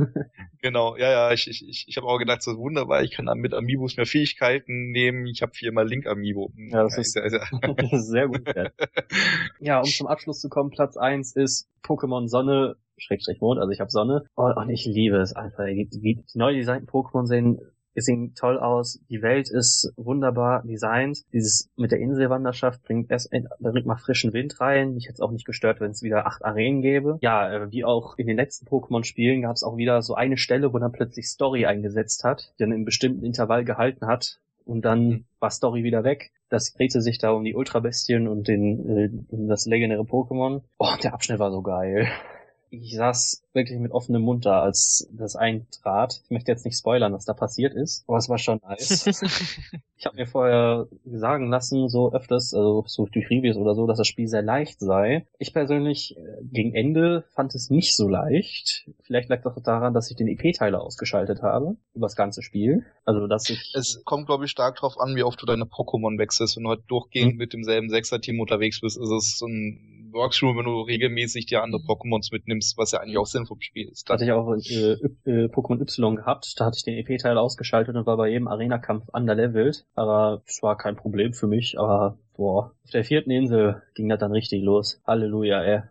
genau, ja, ja, ich, ich, ich habe auch gedacht, so wunderbar, ich kann dann mit Amiibos mehr Fähigkeiten nehmen ich habe viermal Link Amiibo. Ja, das ist, ist <laughs> sehr gut. Ja. <laughs> ja, um zum Abschluss zu kommen, Platz eins ist Pokémon Sonne, Schrägstrich Mond, also ich habe Sonne. Oh, und ich liebe es einfach. Die, die, die neu designten Pokémon sehen es sieht toll aus, die Welt ist wunderbar designt. Dieses mit der Inselwanderschaft bringt erst bringt mal frischen Wind rein. Ich hätte es auch nicht gestört, wenn es wieder acht Arenen gäbe. Ja, äh, wie auch in den letzten Pokémon-Spielen gab es auch wieder so eine Stelle, wo dann plötzlich Story eingesetzt hat, die dann im bestimmten Intervall gehalten hat und dann mhm. war Story wieder weg. Das drehte sich da um die Ultrabestien und den, äh, um das legendäre Pokémon. Oh, der Abschnitt war so geil ich saß wirklich mit offenem Mund da, als das eintrat. Ich möchte jetzt nicht spoilern, was da passiert ist, aber es war schon nice. <laughs> ich habe mir vorher sagen lassen, so öfters, also so durch Reviews oder so, dass das Spiel sehr leicht sei. Ich persönlich äh, gegen Ende fand es nicht so leicht. Vielleicht lag das auch daran, dass ich den EP-Teiler ausgeschaltet habe über das ganze Spiel. Also dass ich. Es kommt, glaube ich, stark drauf an, wie oft du deine Pokémon wechselst. Wenn du halt durchgehend hm. mit demselben Sechser-Team unterwegs bist, ist es so ein Workshop, wenn du regelmäßig die andere Pokémons mitnimmst, was ja eigentlich auch Sinn vom Spiel ist. Dann. Hatte ich auch äh, äh, Pokémon Y gehabt, da hatte ich den EP-Teil ausgeschaltet und war bei jedem Arena-Kampf underlevelt, aber es war kein Problem für mich, aber boah, auf der vierten Insel ging das dann richtig los. Halleluja, ey.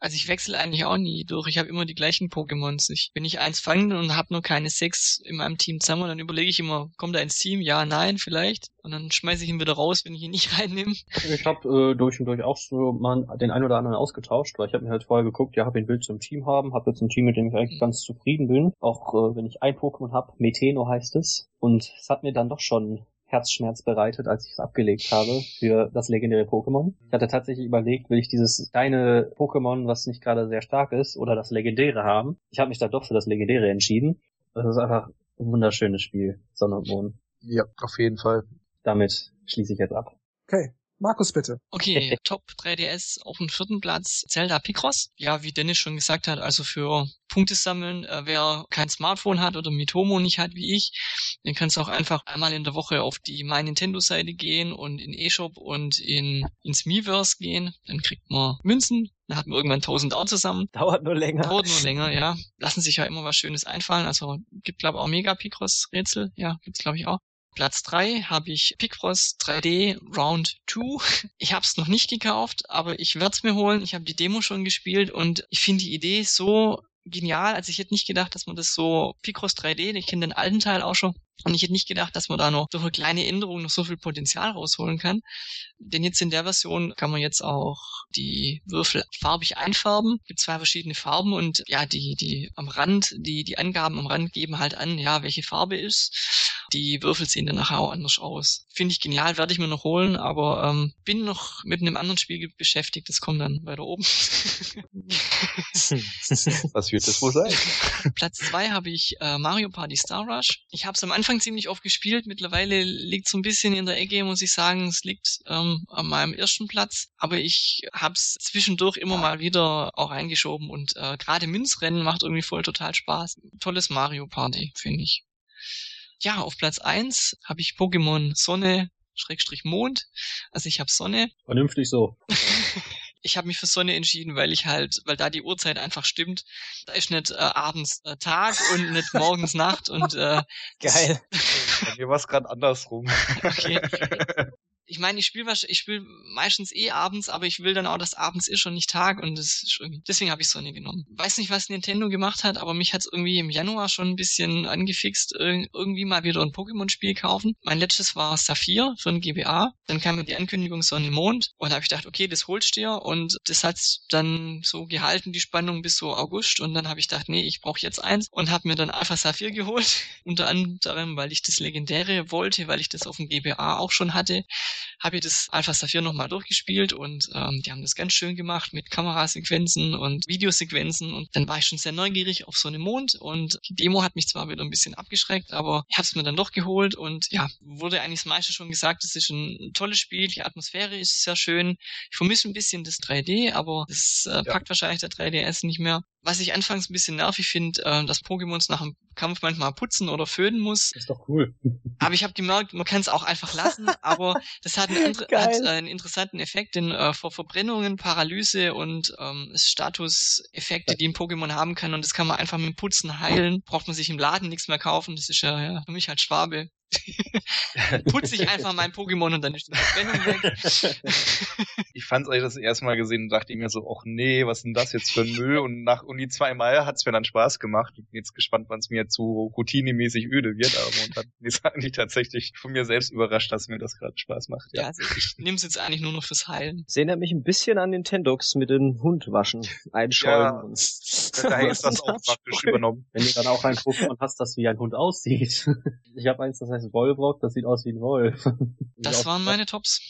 Also ich wechsle eigentlich auch nie durch. Ich habe immer die gleichen Pokémons. Ich, wenn ich eins fange und habe nur keine sechs in meinem Team zusammen, dann überlege ich immer, kommt er ins Team? Ja, nein, vielleicht. Und dann schmeiße ich ihn wieder raus, wenn ich ihn nicht <laughs> reinnehme. Ich habe äh, durch und durch auch so mal den einen oder anderen ausgetauscht, weil ich habe mir halt vorher geguckt, ja, habe ein Bild zum Team haben, habe jetzt ein Team, mit dem ich eigentlich ganz zufrieden bin. Auch äh, wenn ich ein Pokémon habe, Meteno heißt es. Und es hat mir dann doch schon Herzschmerz bereitet, als ich es abgelegt habe für das legendäre Pokémon. Ich hatte tatsächlich überlegt, will ich dieses kleine Pokémon, was nicht gerade sehr stark ist, oder das legendäre haben. Ich habe mich da doch für das legendäre entschieden. Das ist einfach ein wunderschönes Spiel, Sonne und Mond. Ja, auf jeden Fall. Damit schließe ich jetzt ab. Okay, Markus, bitte. Okay, <laughs> Top 3DS auf dem vierten Platz Zelda Picross. Ja, wie Dennis schon gesagt hat, also für Punkte sammeln, äh, wer kein Smartphone hat oder Mitomo nicht hat wie ich, den kannst du auch einfach einmal in der Woche auf die My Nintendo Seite gehen und in eShop und in ins Miiverse gehen. Dann kriegt man Münzen, dann hat man irgendwann 1000 auch zusammen. Dauert nur länger. Dauert nur <laughs> länger, ja. Lassen sich ja immer was Schönes einfallen. Also gibt glaube auch Mega Picross Rätsel. Ja, gibt's glaube ich auch. Platz drei habe ich Picross 3D Round 2. <laughs> Ich habe es noch nicht gekauft, aber ich werde es mir holen. Ich habe die Demo schon gespielt und ich finde die Idee so genial. Also ich hätte nicht gedacht, dass man das so Picross 3D, ich kenne den alten Teil auch schon, und ich hätte nicht gedacht, dass man da noch durch eine kleine Änderung noch so viel Potenzial rausholen kann. Denn jetzt in der Version kann man jetzt auch die Würfel farbig einfärben. Es gibt zwei verschiedene Farben und ja, die, die am Rand, die, die Angaben am Rand geben halt an, ja, welche Farbe ist. Die Würfel sehen dann nachher auch anders aus. Finde ich genial, werde ich mir noch holen, aber ähm, bin noch mit einem anderen Spiel beschäftigt. Das kommt dann weiter oben. <laughs> Was wird das wohl sein? <laughs> Platz zwei habe ich äh, Mario Party Star Rush. Ich habe es am Anfang ziemlich oft gespielt. Mittlerweile liegt so ein bisschen in der Ecke, muss ich sagen. Es liegt ähm, an meinem ersten Platz. Aber ich habe es zwischendurch immer mal wieder auch eingeschoben. Und äh, gerade Münzrennen macht irgendwie voll total Spaß. Tolles Mario Party, finde ich. Ja, auf Platz eins habe ich Pokémon Sonne Schrägstrich Mond. Also ich habe Sonne. Vernünftig so. <laughs> ich habe mich für Sonne entschieden, weil ich halt, weil da die Uhrzeit einfach stimmt. Da ist nicht äh, abends äh, Tag und nicht <laughs> morgens Nacht und äh, Geil. Bei mir war es gerade andersrum. <laughs> Okay. Ich meine, ich spiele ich spiel meistens eh abends, aber ich will dann auch, dass abends ist und nicht Tag und das ist irgendwie, deswegen habe ich Sonne genommen. Weiß nicht, was Nintendo gemacht hat, aber mich hat's irgendwie im Januar schon ein bisschen angefixt, irgendwie mal wieder ein Pokémon-Spiel kaufen. Mein letztes war Saphir für ein GBA. Dann kam die Ankündigung Sonne Mond und da habe ich gedacht, okay, das holst dir und das hat's dann so gehalten, die Spannung bis so August und dann habe ich gedacht, nee, ich brauche jetzt eins und habe mir dann Alpha Saphir geholt, <laughs> unter anderem, weil ich das Legendäre wollte, weil ich das auf dem GBA auch schon hatte habe ich das Alpha Saphir nochmal durchgespielt und ähm, die haben das ganz schön gemacht mit Kamerasequenzen und Videosequenzen und dann war ich schon sehr neugierig auf so einen Mond und die Demo hat mich zwar wieder ein bisschen abgeschreckt, aber ich habe es mir dann doch geholt und ja, wurde eigentlich das meiste schon gesagt, es ist ein tolles Spiel, die Atmosphäre ist sehr schön. Ich vermisse ein bisschen das 3D, aber das äh, packt ja. wahrscheinlich der 3DS nicht mehr. Was ich anfangs ein bisschen nervig finde, äh, dass Pokémons nach dem Kampf manchmal putzen oder föhnen muss. Das ist doch cool. <laughs> Aber ich habe gemerkt, man kann es auch einfach lassen, aber das hat einen, <laughs> hat einen interessanten Effekt, denn äh, vor Verbrennungen, Paralyse und ähm, Statuseffekte, die ein Pokémon haben kann und das kann man einfach mit Putzen heilen, braucht man sich im Laden nichts mehr kaufen, das ist ja, ja für mich halt Schwabe. <laughs> Putze ich einfach mein Pokémon und dann ist die Verbrennung weg. <laughs> ich fand es eigentlich das erste Mal gesehen und dachte ich mir so, ach nee, was ist denn das jetzt für ein Müll? Und nach um die zwei Mal hat es mir dann Spaß gemacht. Ich bin jetzt gespannt, wann es mir zu routinemäßig öde wird, aber und hat mich eigentlich tatsächlich von mir selbst überrascht, dass mir das gerade Spaß macht. Ja, ja also ich nehme es jetzt eigentlich nur noch fürs Heilen. Das erinnert mich ein bisschen an Nintendox mit den Hund waschen, einschäumen. Ja, und daher ist <laughs> das auch praktisch übernommen. Wenn du dann auch ein Pokémon hast, das wie ein Hund aussieht. Ich habe eins, das heißt Wolbrock, das sieht aus wie ein Wolf. <laughs> Das waren meine Tops.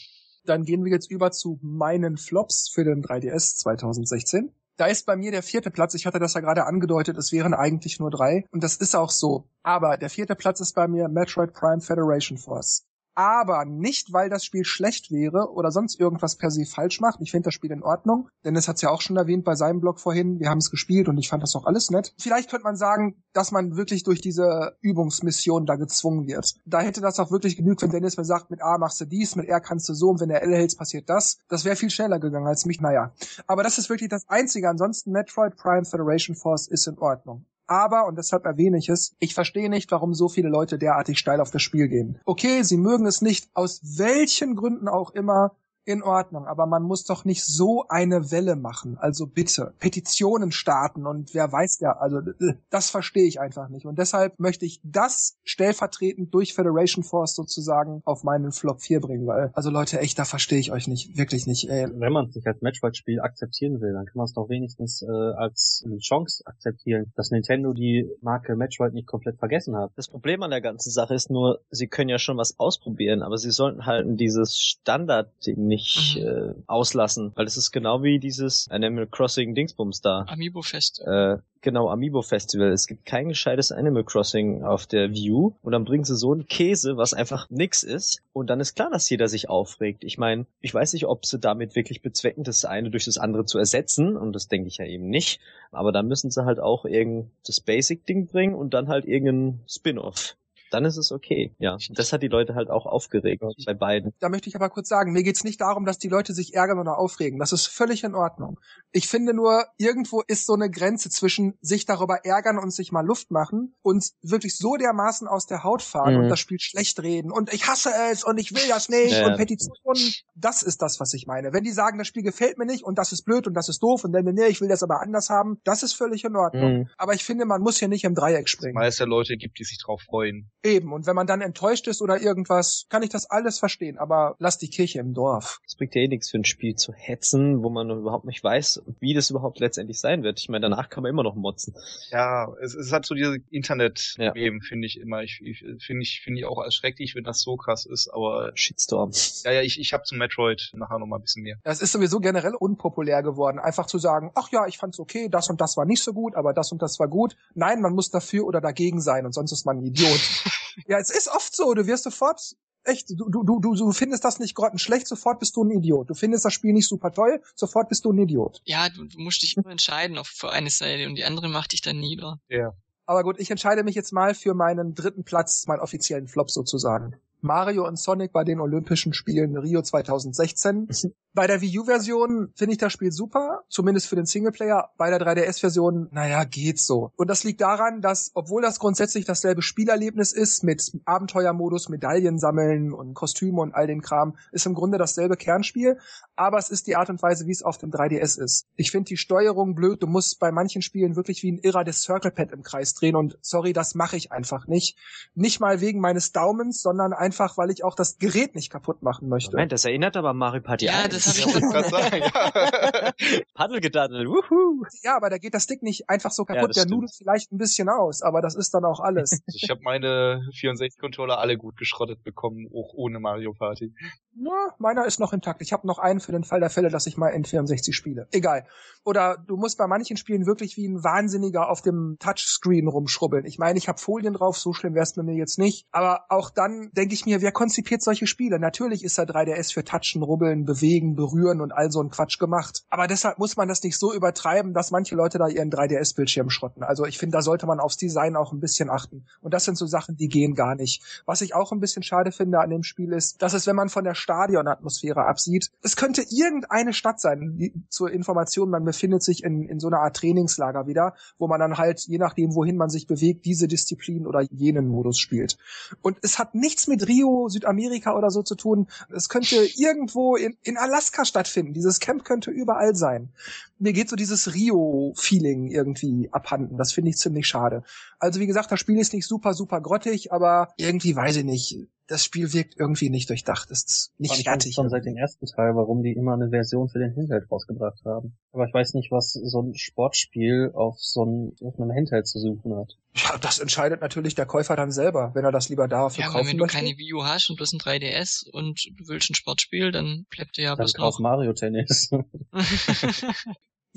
Dann gehen wir jetzt über zu meinen Flops für den 3DS 2016. Da ist bei mir der vierte Platz. Ich hatte das ja gerade angedeutet, es wären eigentlich nur drei. Und das ist auch so. Aber der vierte Platz ist bei mir Metroid Prime Federation Force aber nicht, weil das Spiel schlecht wäre oder sonst irgendwas per se falsch macht. Ich finde das Spiel in Ordnung. Dennis hat es ja auch schon erwähnt bei seinem Blog vorhin. Wir haben es gespielt und ich fand das auch alles nett. Vielleicht könnte man sagen, dass man wirklich durch diese Übungsmission da gezwungen wird. Da hätte das auch wirklich genügt, wenn Dennis mir sagt, mit A machst du dies, mit R kannst du so und wenn er L hältst, passiert das. Das wäre viel schneller gegangen als mich. Naja. Aber das ist wirklich das Einzige. Ansonsten Metroid Prime Federation Force ist in Ordnung. Aber, und deshalb erwähne ich es, ich verstehe nicht, warum so viele Leute derartig steil auf das Spiel gehen. Okay, sie mögen es nicht, aus welchen Gründen auch immer, in Ordnung, aber man muss doch nicht so eine Welle machen. Also bitte, Petitionen starten und wer weiß ja, also das verstehe ich einfach nicht. Und deshalb möchte ich das stellvertretend durch Federation Force sozusagen auf meinen Flop 4 bringen, weil, also Leute, echt, da verstehe ich euch nicht, wirklich nicht. Ey. Wenn man sich als Matchfight-Spiel akzeptieren will, dann kann man es doch wenigstens äh, als eine Chance akzeptieren, dass Nintendo die Marke Matchfight nicht komplett vergessen hat. Das Problem an der ganzen Sache ist nur, sie können ja schon was ausprobieren, aber sie sollten halt dieses Standard-Ding nicht mhm. äh, auslassen, weil es ist genau wie dieses Animal Crossing Dingsbums da. Amiibo Fest. Äh, genau, Amiibo Festival. Es gibt kein gescheites Animal Crossing auf der View und dann bringen sie so einen Käse, was einfach nix ist und dann ist klar, dass jeder sich aufregt. Ich meine, ich weiß nicht, ob sie damit wirklich bezwecken, das eine durch das andere zu ersetzen und das denke ich ja eben nicht, aber dann müssen sie halt auch irgend das Basic-Ding bringen und dann halt irgendein Spin-off dann ist es okay. Ja, das hat die Leute halt auch aufgeregt bei beiden. Da möchte ich aber kurz sagen, mir geht's nicht darum, dass die Leute sich ärgern oder aufregen. Das ist völlig in Ordnung. Ich finde nur, irgendwo ist so eine Grenze zwischen sich darüber ärgern und sich mal Luft machen und wirklich so dermaßen aus der Haut fahren mhm. und das Spiel schlecht reden und ich hasse es und ich will das nicht ja. und Petitionen. Das ist das, was ich meine. Wenn die sagen, das Spiel gefällt mir nicht und das ist blöd und das ist doof und dann, nee, ich will das aber anders haben, das ist völlig in Ordnung. Mhm. Aber ich finde, man muss hier nicht im Dreieck springen. Weil es ja Leute gibt, die sich drauf freuen. Eben. Und wenn man dann enttäuscht ist oder irgendwas, kann ich das alles verstehen. Aber lass die Kirche im Dorf. Es bringt ja eh nichts für ein Spiel zu hetzen, wo man überhaupt nicht weiß, wie das überhaupt letztendlich sein wird. Ich meine, danach kann man immer noch motzen. Ja, es, es hat so diese Internet-Leben, ja. finde ich immer. Ich, ich finde ich, finde ich auch als schrecklich, wenn das so krass ist, aber. Shitstorm. Ja, ja, ich, ich habe zu Metroid nachher noch mal ein bisschen mehr. Es ist sowieso generell unpopulär geworden, einfach zu sagen, ach ja, ich fand's okay, das und das war nicht so gut, aber das und das war gut. Nein, man muss dafür oder dagegen sein und sonst ist man ein Idiot. <laughs> <laughs> Ja, es ist oft so. Du wirst sofort echt, du, du, du, du findest das nicht grottenschlecht, sofort bist du ein Idiot. Du findest das Spiel nicht super toll, sofort bist du ein Idiot. Ja, du, du musst dich immer entscheiden auf für eine Seite und die andere macht dich dann nieder. Ja. Aber gut, ich entscheide mich jetzt mal für meinen dritten Platz, meinen offiziellen Flop sozusagen. Mario und Sonic bei den Olympischen Spielen Rio 2016. <laughs> Bei der Wii U-Version finde ich das Spiel super, zumindest für den Singleplayer. Bei der 3DS-Version, naja, geht's so. Und das liegt daran, dass, obwohl das grundsätzlich dasselbe Spielerlebnis ist, mit Abenteuermodus, Medaillen sammeln und Kostüme und all den Kram, ist im Grunde dasselbe Kernspiel, aber es ist die Art und Weise, wie es auf dem 3DS ist. Ich finde die Steuerung blöd, du musst bei manchen Spielen wirklich wie ein Irrer das Circle Pad im Kreis drehen und sorry, das mache ich einfach nicht. Nicht mal wegen meines Daumens, sondern einfach, weil ich auch das Gerät nicht kaputt machen möchte. Moment, das erinnert aber Mario Party ja, 1 das habe ich gerade sagen. Ja. <laughs> Paddelgedaddel, wuhu. Ja, aber da geht das Stick nicht einfach so kaputt. Ja, der nudelt vielleicht ein bisschen aus, aber das ist dann auch alles. <laughs> Ich habe meine 64 Controller alle gut geschrottet bekommen, auch ohne Mario Party. Na, meiner ist noch intakt. Ich habe noch einen für den Fall der Fälle, dass ich mal N64 spiele. Egal. Oder du musst bei manchen Spielen wirklich wie ein Wahnsinniger auf dem Touchscreen rumschrubbeln. Ich meine, ich habe Folien drauf, so schlimm wär's mit mir jetzt nicht. Aber auch dann denke ich mir, wer konzipiert solche Spiele? Natürlich ist der 3DS für Touchen, Rubbeln, Bewegen, Berühren und all so ein Quatsch gemacht. Aber deshalb muss man das nicht so übertreiben, dass manche Leute da ihren 3DS-Bildschirm schrotten. Also ich finde, da sollte man aufs Design auch ein bisschen achten. Und das sind so Sachen, die gehen gar nicht. Was ich auch ein bisschen schade finde an dem Spiel ist, dass es, wenn man von der Stadionatmosphäre absieht, es könnte irgendeine Stadt sein. Die, zur Information, man befindet sich in, in so einer Art Trainingslager wieder, wo man dann halt, je nachdem, wohin man sich bewegt, diese Disziplin oder jenen Modus spielt. Und es hat nichts mit Rio, Südamerika oder so zu tun. Es könnte irgendwo in, in Alaska stattfinden. Dieses Camp könnte überall sein. Mir geht so dieses Rio-Feeling irgendwie abhanden. Das finde ich ziemlich schade. Also wie gesagt, das Spiel ist nicht super, super grottig, aber irgendwie weiß ich nicht das Spiel wirkt irgendwie nicht durchdacht, ist nicht fertig. schon seit dem ersten Teil, warum die immer eine Version für den Handheld rausgebracht haben. Aber ich weiß nicht, was so ein Sportspiel auf so einem, auf einem Handheld zu suchen hat. Ja, das entscheidet natürlich der Käufer dann selber, wenn er das lieber dafür ja, kaufen wenn du möchte. keine Wii U hast und bloß ein 3DS und du willst ein Sportspiel, dann bleibt dir ja dann was noch. Mario Tennis. <laughs>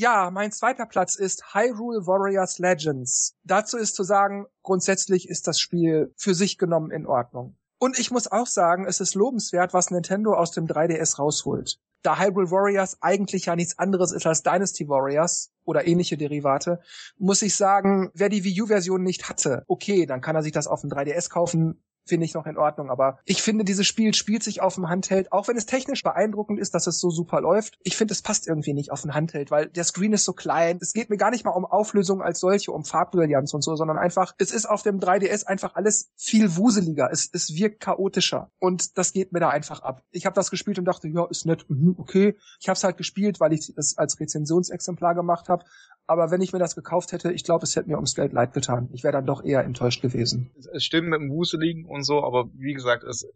Ja, mein zweiter Platz ist Hyrule Warriors Legends. Dazu ist zu sagen, grundsätzlich ist das Spiel für sich genommen in Ordnung. Und ich muss auch sagen, es ist lobenswert, was Nintendo aus dem 3DS rausholt. Da Hyrule Warriors eigentlich ja nichts anderes ist als Dynasty Warriors oder ähnliche Derivate, muss ich sagen, wer die Wii U-Version nicht hatte, okay, dann kann er sich das auf dem 3DS kaufen, finde ich noch in Ordnung. Aber ich finde, dieses Spiel spielt sich auf dem Handheld, auch wenn es technisch beeindruckend ist, dass es so super läuft. Ich finde, es passt irgendwie nicht auf den Handheld, weil der Screen ist so klein. Es geht mir gar nicht mal um Auflösung als solche, um Farbbrillanz und so, sondern einfach, es ist auf dem 3DS einfach alles viel wuseliger. Es, es wirkt chaotischer. Und das geht mir da einfach ab. Ich habe das gespielt und dachte, ja, ist nett, mhm, okay. Ich habe es halt gespielt, weil ich es als Rezensionsexemplar gemacht habe. Aber wenn ich mir das gekauft hätte, ich glaube, es hätte mir ums Geld leid getan. Ich wäre dann doch eher enttäuscht gewesen. Es stimmt mit dem Wuseligen und so, aber wie gesagt, es,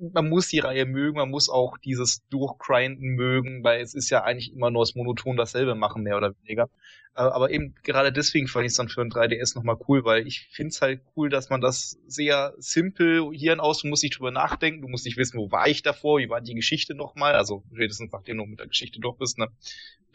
man muss die Reihe mögen, man muss auch dieses Durchgrinden mögen, weil es ist ja eigentlich immer nur das Monoton dasselbe machen, mehr oder weniger. Aber eben gerade deswegen fand ich es dann für ein 3DS nochmal cool, weil ich finde es halt cool, dass man das sehr simpel hier aus, du musst nicht drüber nachdenken, du musst nicht wissen, wo war ich davor, wie war die Geschichte nochmal, also spätestens nachdem du mit der Geschichte durch bist, ne?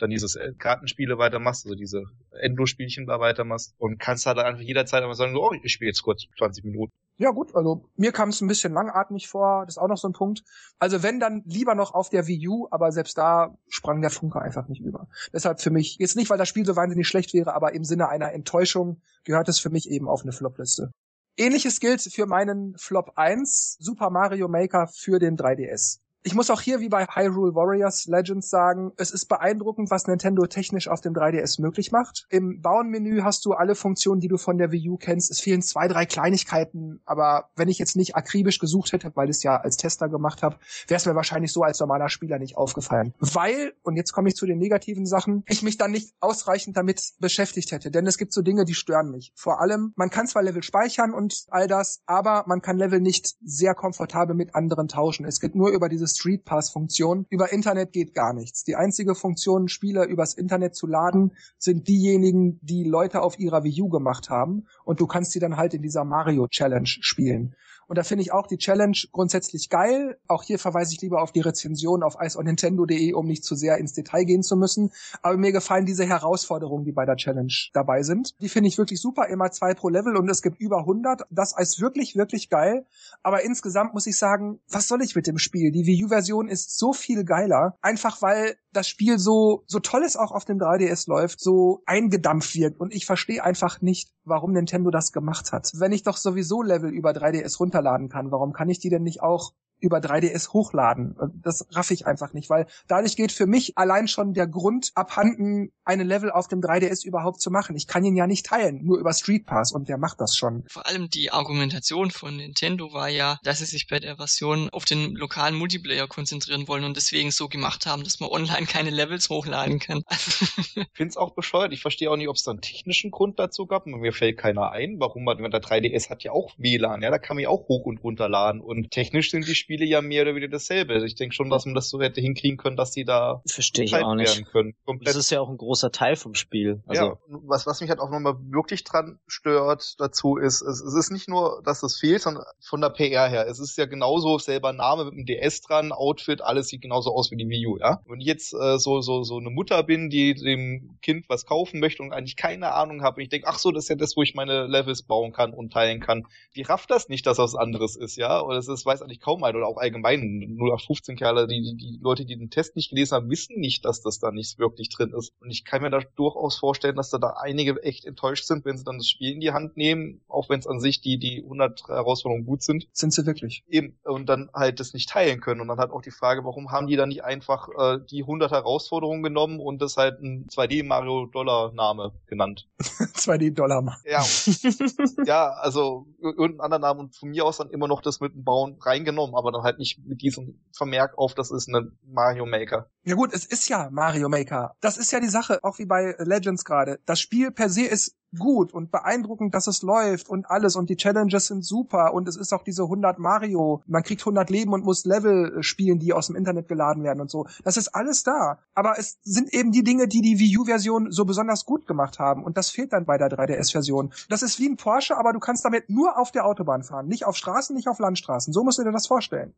dann dieses äh, Kartenspiele weitermachst, also diese Endlos-Spielchen da weitermachst und kannst halt einfach jederzeit einfach sagen, oh, ich spiele jetzt kurz 20 Minuten. Ja gut, also mir kam es ein bisschen langatmig vor, das ist auch noch so ein Punkt. Also wenn dann lieber noch auf der Wii U, aber selbst da sprang der Funke einfach nicht über. Deshalb für mich, jetzt nicht, weil das Spiel so wahnsinnig schlecht wäre, aber im Sinne einer Enttäuschung gehört es für mich eben auf eine Flop-Liste. Ähnliches gilt für meinen Flop 1, Super Mario Maker für den 3DS. Ich muss auch hier wie bei Hyrule Warriors Legends sagen, es ist beeindruckend, was Nintendo technisch auf dem 3DS möglich macht. Im Bauenmenü hast du alle Funktionen, die du von der Wii U kennst. Es fehlen zwei, drei Kleinigkeiten, aber wenn ich jetzt nicht akribisch gesucht hätte, weil ich es ja als Tester gemacht habe, wäre es mir wahrscheinlich so als normaler Spieler nicht aufgefallen. Weil, und jetzt komme ich zu den negativen Sachen, ich mich dann nicht ausreichend damit beschäftigt hätte. Denn es gibt so Dinge, die stören mich. Vor allem, man kann zwar Level speichern und all das, aber man kann Level nicht sehr komfortabel mit anderen tauschen. Es geht nur über dieses Street Pass Funktion. Über Internet geht gar nichts. Die einzige Funktion, Spieler übers Internet zu laden, sind diejenigen, die Leute auf ihrer Wii U gemacht haben. Und du kannst sie dann halt in dieser Mario Challenge spielen. Und da finde ich auch die Challenge grundsätzlich geil. Auch hier verweise ich lieber auf die Rezension auf iceonnintendo.de, um nicht zu sehr ins Detail gehen zu müssen. Aber mir gefallen diese Herausforderungen, die bei der Challenge dabei sind. Die finde ich wirklich super. Immer zwei pro Level und es gibt über 100. Das ist wirklich, wirklich geil. Aber insgesamt muss ich sagen, was soll ich mit dem Spiel? Die Wii U-Version ist so viel geiler. Einfach weil das Spiel so, so toll es auch auf dem 3DS läuft, so eingedampft wird. Und ich verstehe einfach nicht, warum Nintendo das gemacht hat. Wenn ich doch sowieso Level über 3DS runterladen kann, warum kann ich die denn nicht auch über 3DS hochladen. Das raff ich einfach nicht, weil dadurch geht für mich allein schon der Grund abhanden, eine Level auf dem 3DS überhaupt zu machen. Ich kann ihn ja nicht teilen, nur über Street Pass und der macht das schon. Vor allem die Argumentation von Nintendo war ja, dass sie sich bei der Version auf den lokalen Multiplayer konzentrieren wollen und deswegen so gemacht haben, dass man online keine Levels hochladen kann. ich finde es auch bescheuert. Ich verstehe auch nicht, ob es da einen technischen Grund dazu gab. Mir fällt keiner ein, warum man, der 3DS hat ja auch WLAN, ja, da kann man ja auch hoch und runterladen und technisch sind die Spiele ja mehr oder weniger dasselbe. Also ich denke schon, dass man das so hätte hinkriegen können, dass die da verstehe ich auch nicht. Können. Komplett. Das ist ja auch ein großer Teil vom Spiel. Also ja, was, was mich halt auch nochmal wirklich dran stört dazu ist, es, es ist nicht nur, dass das fehlt, sondern von der PR her. Es ist ja genauso selber Name mit dem DS dran, Outfit, alles sieht genauso aus wie die Wii U, ja. Wenn ich jetzt äh, so, so, so eine Mutter bin, die dem Kind was kaufen möchte und eigentlich keine Ahnung habe, ich denke, ach so, das ist ja das, wo ich meine Levels bauen kann und teilen kann. Die rafft das nicht, dass das anderes ist, ja. Oder es ist, weiß eigentlich kaum ein oder auch allgemein allgemein 0815 Kerle, die, die, die Leute, die den Test nicht gelesen haben, wissen nicht, dass das da nicht wirklich drin ist. Und ich kann mir da durchaus vorstellen, dass da, da einige echt enttäuscht sind, wenn sie dann das Spiel in die Hand nehmen, auch wenn es an sich die, die 100 Herausforderungen gut sind. Sind sie wirklich. Eben, und dann halt das nicht teilen können. Und dann halt auch die Frage, warum haben die dann nicht einfach äh, die 100 Herausforderungen genommen und das halt ein 2D Mario Dollar Name genannt. <laughs> 2D Dollar Name. Ja. <laughs> ja, also irgendeinen anderen Namen und von mir aus dann immer noch das mit dem Bauen reingenommen, aber dann halt nicht mit diesem Vermerk auf, das ist ein Mario Maker. Ja gut, es ist ja Mario Maker. Das ist ja die Sache, auch wie bei Legends gerade. Das Spiel per se ist gut und beeindruckend, dass es läuft und alles und die Challenges sind super und es ist auch diese 100 Mario, man kriegt 100 Leben und muss Level äh, spielen, die aus dem Internet geladen werden und so. Das ist alles da. Aber es sind eben die Dinge, die die Wii U-Version so besonders gut gemacht haben und das fehlt dann bei der 3DS-Version. Das ist wie ein Porsche, aber du kannst damit nur auf der Autobahn fahren, nicht auf Straßen, nicht auf Landstraßen. So musst du dir das vorstellen.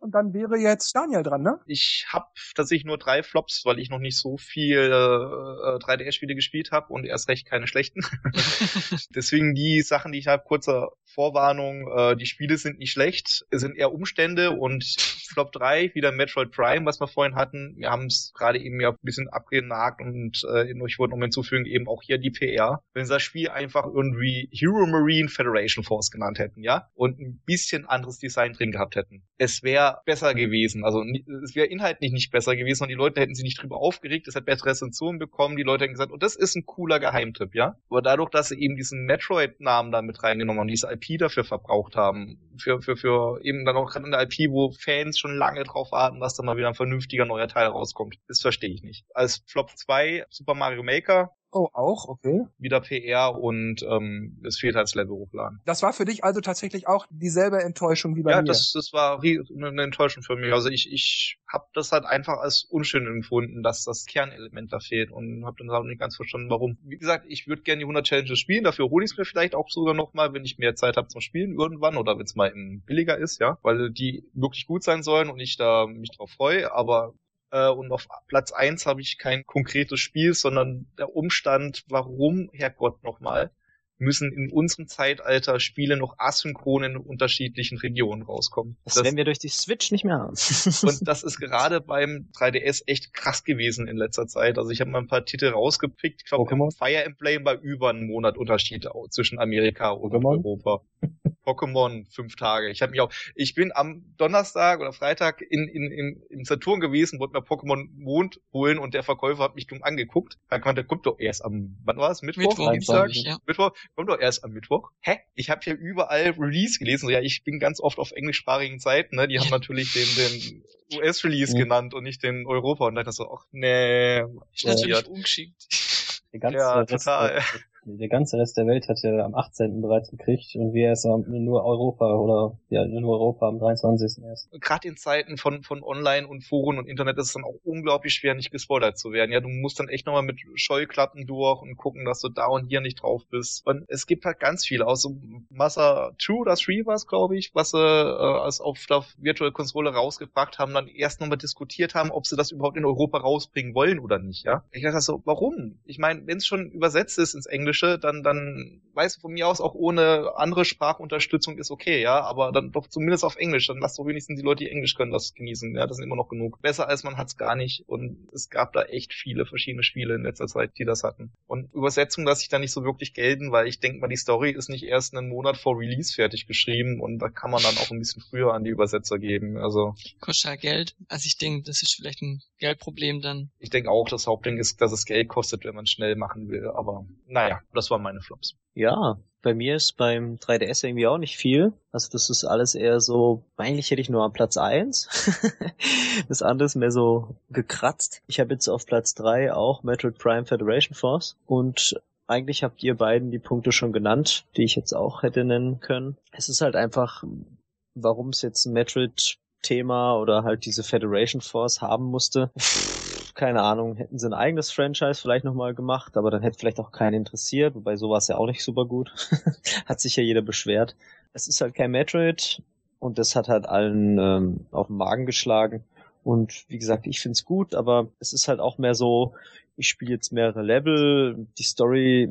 Und dann wäre jetzt Daniel dran, ne? Ich habe tatsächlich nur drei Flops, weil ich noch nicht so viel äh, 3DS-Spiele gespielt habe und erst recht keine schlechten. <laughs> <laughs> Deswegen die Sachen, die ich habe, kurzer Vorwarnung, äh, die Spiele sind nicht schlecht, es sind eher Umstände und Flop 3, wieder Metroid Prime, was wir vorhin hatten. Wir haben es gerade eben ja ein bisschen abgenagt und äh, ich wollte noch hinzufügen, eben auch hier die PR. Wenn sie das Spiel einfach irgendwie Hero Marine Federation Force genannt hätten, ja, und ein bisschen anderes Design drin gehabt hätten. Es wäre besser gewesen. Also es wäre inhaltlich nicht besser gewesen und die Leute hätten sich nicht drüber aufgeregt, es hat bessere Rezensionen bekommen, die Leute hätten gesagt, oh, das ist ein cooler Geheimtipp, ja. Aber dadurch, dass sie eben diesen Metroid-Namen da mit reingenommen haben, diese IP dafür verbraucht haben. Für, für, für eben dann auch gerade in der IP, wo Fans schon lange drauf warten, dass da mal wieder ein vernünftiger neuer Teil rauskommt. Das verstehe ich nicht. Als Flop 2 Super Mario Maker Oh, auch, okay. Wieder PR und ähm, es fehlt halt das Level hochladen. Das war für dich also tatsächlich auch dieselbe Enttäuschung wie bei ja, mir. Ja, das, das war eine Enttäuschung für mich. Also ich, ich habe das halt einfach als unschön empfunden, dass das Kernelement da fehlt und habe dann auch nicht ganz verstanden, warum. Wie gesagt, ich würde gerne die 100 Challenges spielen, dafür hole ich es mir vielleicht auch sogar nochmal, wenn ich mehr Zeit habe zum Spielen irgendwann oder wenn es mal billiger ist, ja, weil die wirklich gut sein sollen und ich da mich drauf freue, aber äh, und auf Platz eins habe ich kein konkretes Spiel, sondern der Umstand, warum, Herrgott nochmal, müssen in unserem Zeitalter Spiele noch asynchron in unterschiedlichen Regionen rauskommen. Das, das werden wir durch die Switch nicht mehr haben. <laughs> und das ist gerade beim 3DS echt krass gewesen in letzter Zeit. Also ich habe mal ein paar Titel rausgepickt. Ich glaube, Fire Emblem war über einen Monat Unterschied zwischen Amerika und Pokémon? Europa. <laughs> Pokémon fünf Tage. Ich habe mich auch, ich bin am Donnerstag oder Freitag in, in, in, im Saturn gewesen, wollte mir Pokémon Mond holen und der Verkäufer hat mich dumm angeguckt. Er meinte, der kommt doch erst am, wann war es? Mittwoch? Mittwoch, Dienstag? Ja. Mittwoch? Kommt doch erst am Mittwoch. Hä? Ich habe hier überall Release gelesen. So, ja, ich bin ganz oft auf englischsprachigen Seiten, ne? Die haben <laughs> natürlich den, den US-Release mhm. genannt und nicht den Europa. Und dann dachte ich so, ach nee. Ich natürlich ungeschickt. ja, total <laughs> der ganze Rest der Welt hat ja am 18. bereits gekriegt und wir erst nur Europa oder ja nur Europa am 23. erst. Gerade in Zeiten von von Online und Foren und Internet ist es dann auch unglaublich schwer, nicht gespoilert zu werden. Ja, du musst dann echt nochmal mit Scheuklappen durch und gucken, dass du da und hier nicht drauf bist. Und es gibt halt ganz viele, aus so Massa 2 oder 3 war es, glaube ich, was sie äh, als auf der Virtual Konsole rausgebracht haben, dann erst nochmal diskutiert haben, ob sie das überhaupt in Europa rausbringen wollen oder nicht, ja. Ich dachte so, warum? Ich meine, wenn es schon übersetzt ist ins Englische, Englische, dann, dann weiß du von mir aus auch ohne andere Sprachunterstützung ist okay, ja, aber dann doch zumindest auf Englisch, dann lass doch wenigstens die Leute, die Englisch können, das genießen, ja, das sind immer noch genug. Besser als man hat's gar nicht und es gab da echt viele verschiedene Spiele in letzter Zeit, die das hatten. Und Übersetzung lasse ich da nicht so wirklich gelten, weil ich denke mal, die Story ist nicht erst einen Monat vor Release fertig geschrieben und da kann man dann auch ein bisschen früher an die Übersetzer geben, also. Kostet halt Geld, also ich denke, das ist vielleicht ein Geldproblem dann. Ich denke auch, das Hauptding ist, dass es Geld kostet, wenn man schnell machen will, aber naja, das waren meine Flops. Ja, bei mir ist beim 3DS irgendwie auch nicht viel. Also das ist alles eher so, eigentlich hätte ich nur am Platz eins. <laughs> das andere ist mehr so gekratzt. Ich habe jetzt auf Platz drei auch Metroid Prime Federation Force und eigentlich habt ihr beiden die Punkte schon genannt, die ich jetzt auch hätte nennen können. Es ist halt einfach, warum es jetzt ein Metroid-Thema oder halt diese Federation Force haben musste keine Ahnung, hätten sie ein eigenes Franchise vielleicht nochmal gemacht, aber dann hätte vielleicht auch keinen interessiert, wobei sowas ja auch nicht super gut. <laughs> hat sich ja jeder beschwert. Es ist halt kein Metroid und das hat halt allen ähm, auf den Magen geschlagen. Und wie gesagt, ich find's gut, aber es ist halt auch mehr so, ich spiele jetzt mehrere Level, die Story,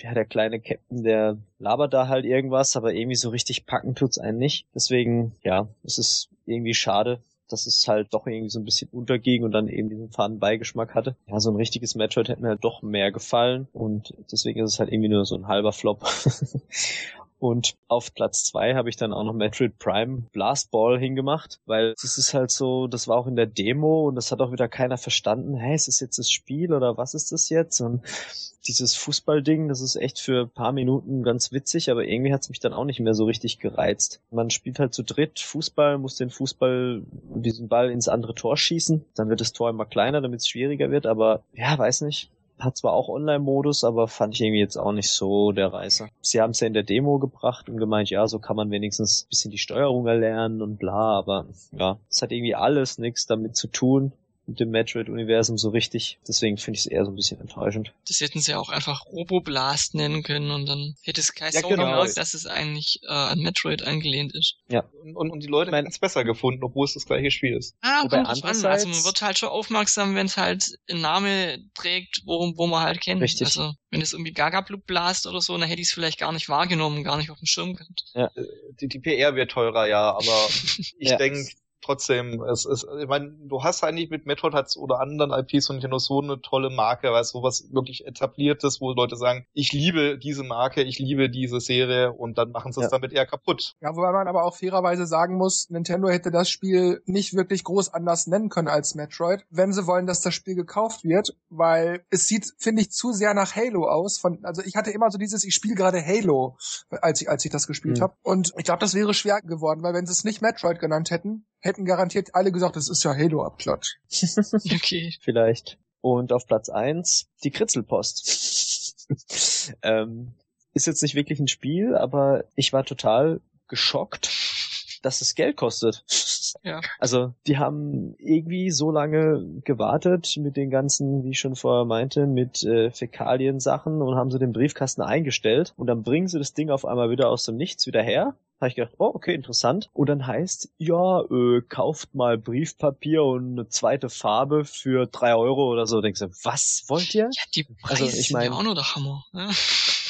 ja, der kleine Captain, der labert da halt irgendwas, aber irgendwie so richtig packen tut's einen nicht. Deswegen, ja, es ist irgendwie schade, dass es halt doch irgendwie so ein bisschen unterging und dann eben diesen faden Beigeschmack hatte. Ja, so ein richtiges Metroid hätte mir halt doch mehr gefallen und deswegen ist es halt irgendwie nur so ein halber Flop. <laughs> Und auf Platz zwei habe ich dann auch noch Metroid Prime Blast Ball hingemacht, weil es ist halt so, das war auch in der Demo und das hat auch wieder keiner verstanden. Hey, ist das jetzt das Spiel oder was ist das jetzt? Und dieses Fußballding, das ist echt für paar Minuten ganz witzig, aber irgendwie hat es mich dann auch nicht mehr so richtig gereizt. Man spielt halt zu dritt Fußball, muss den Fußball, diesen Ball ins andere Tor schießen. Dann wird das Tor immer kleiner, damit es schwieriger wird, aber ja, weiß nicht. Hat zwar auch Online-Modus, aber fand ich irgendwie jetzt auch nicht so der Reißer. Sie haben es ja in der Demo gebracht und gemeint, ja, so kann man wenigstens ein bisschen die Steuerung erlernen und bla, aber ja, es hat irgendwie alles nichts damit zu tun mit dem Metroid-Universum so richtig. Deswegen finde ich es eher so ein bisschen enttäuschend. Das hätten sie auch einfach Roboblast nennen können und dann hätte es kein ja, so genau. gemerkt, dass es eigentlich äh, an Metroid angelehnt ist. Ja. Und, und die Leute hätten es besser gefunden, obwohl es das gleiche Spiel ist. Ah, Wobei kommt an. Also man wird halt schon aufmerksam, wenn es halt einen Name trägt, wo, wo man halt kennt. Richtig. Also wenn es irgendwie Gaga Blast oder so, dann hätte ich es vielleicht gar nicht wahrgenommen, gar nicht auf dem Schirm gehabt. Ja. Äh, die, die PR wird teurer, ja, aber <laughs> ich ja. denke, trotzdem, es ist, ich meine, du hast eigentlich mit Metroid als oder anderen IPs von Nintendo so eine tolle Marke, weißt du, was wirklich etabliertes, wo Leute sagen, ich liebe diese Marke, ich liebe diese Serie und dann machen sie es ja. damit eher kaputt. Ja, wobei man aber auch fairerweise sagen muss, Nintendo hätte das Spiel nicht wirklich groß anders nennen können als Metroid, wenn sie wollen, dass das Spiel gekauft wird, weil es sieht, finde ich, zu sehr nach Halo aus. Von, also ich hatte immer so dieses, ich spiele gerade Halo, als ich, als ich das gespielt mhm. habe. Und ich glaube, das wäre schwer geworden, weil wenn sie es nicht Metroid genannt hätten, hätten garantiert alle gesagt, das ist ja Halo-Abklatsch. <laughs> okay. Vielleicht. Und auf Platz eins die Kritzelpost. <laughs> ähm, ist jetzt nicht wirklich ein Spiel, aber ich war total geschockt, dass es Geld kostet. Ja. Also die haben irgendwie so lange gewartet mit den ganzen, wie ich schon vorher meinte, mit äh, Fäkalien-Sachen und haben sie den Briefkasten eingestellt und dann bringen sie das Ding auf einmal wieder aus dem Nichts wieder her. Habe ich gedacht, oh, okay, interessant. Und dann heißt, ja, äh, kauft mal Briefpapier und eine zweite Farbe für drei Euro oder so. Denkst du, was wollt ihr? Ja, die Preise Also, ich sind mein- ja auch nur der Hammer. ne?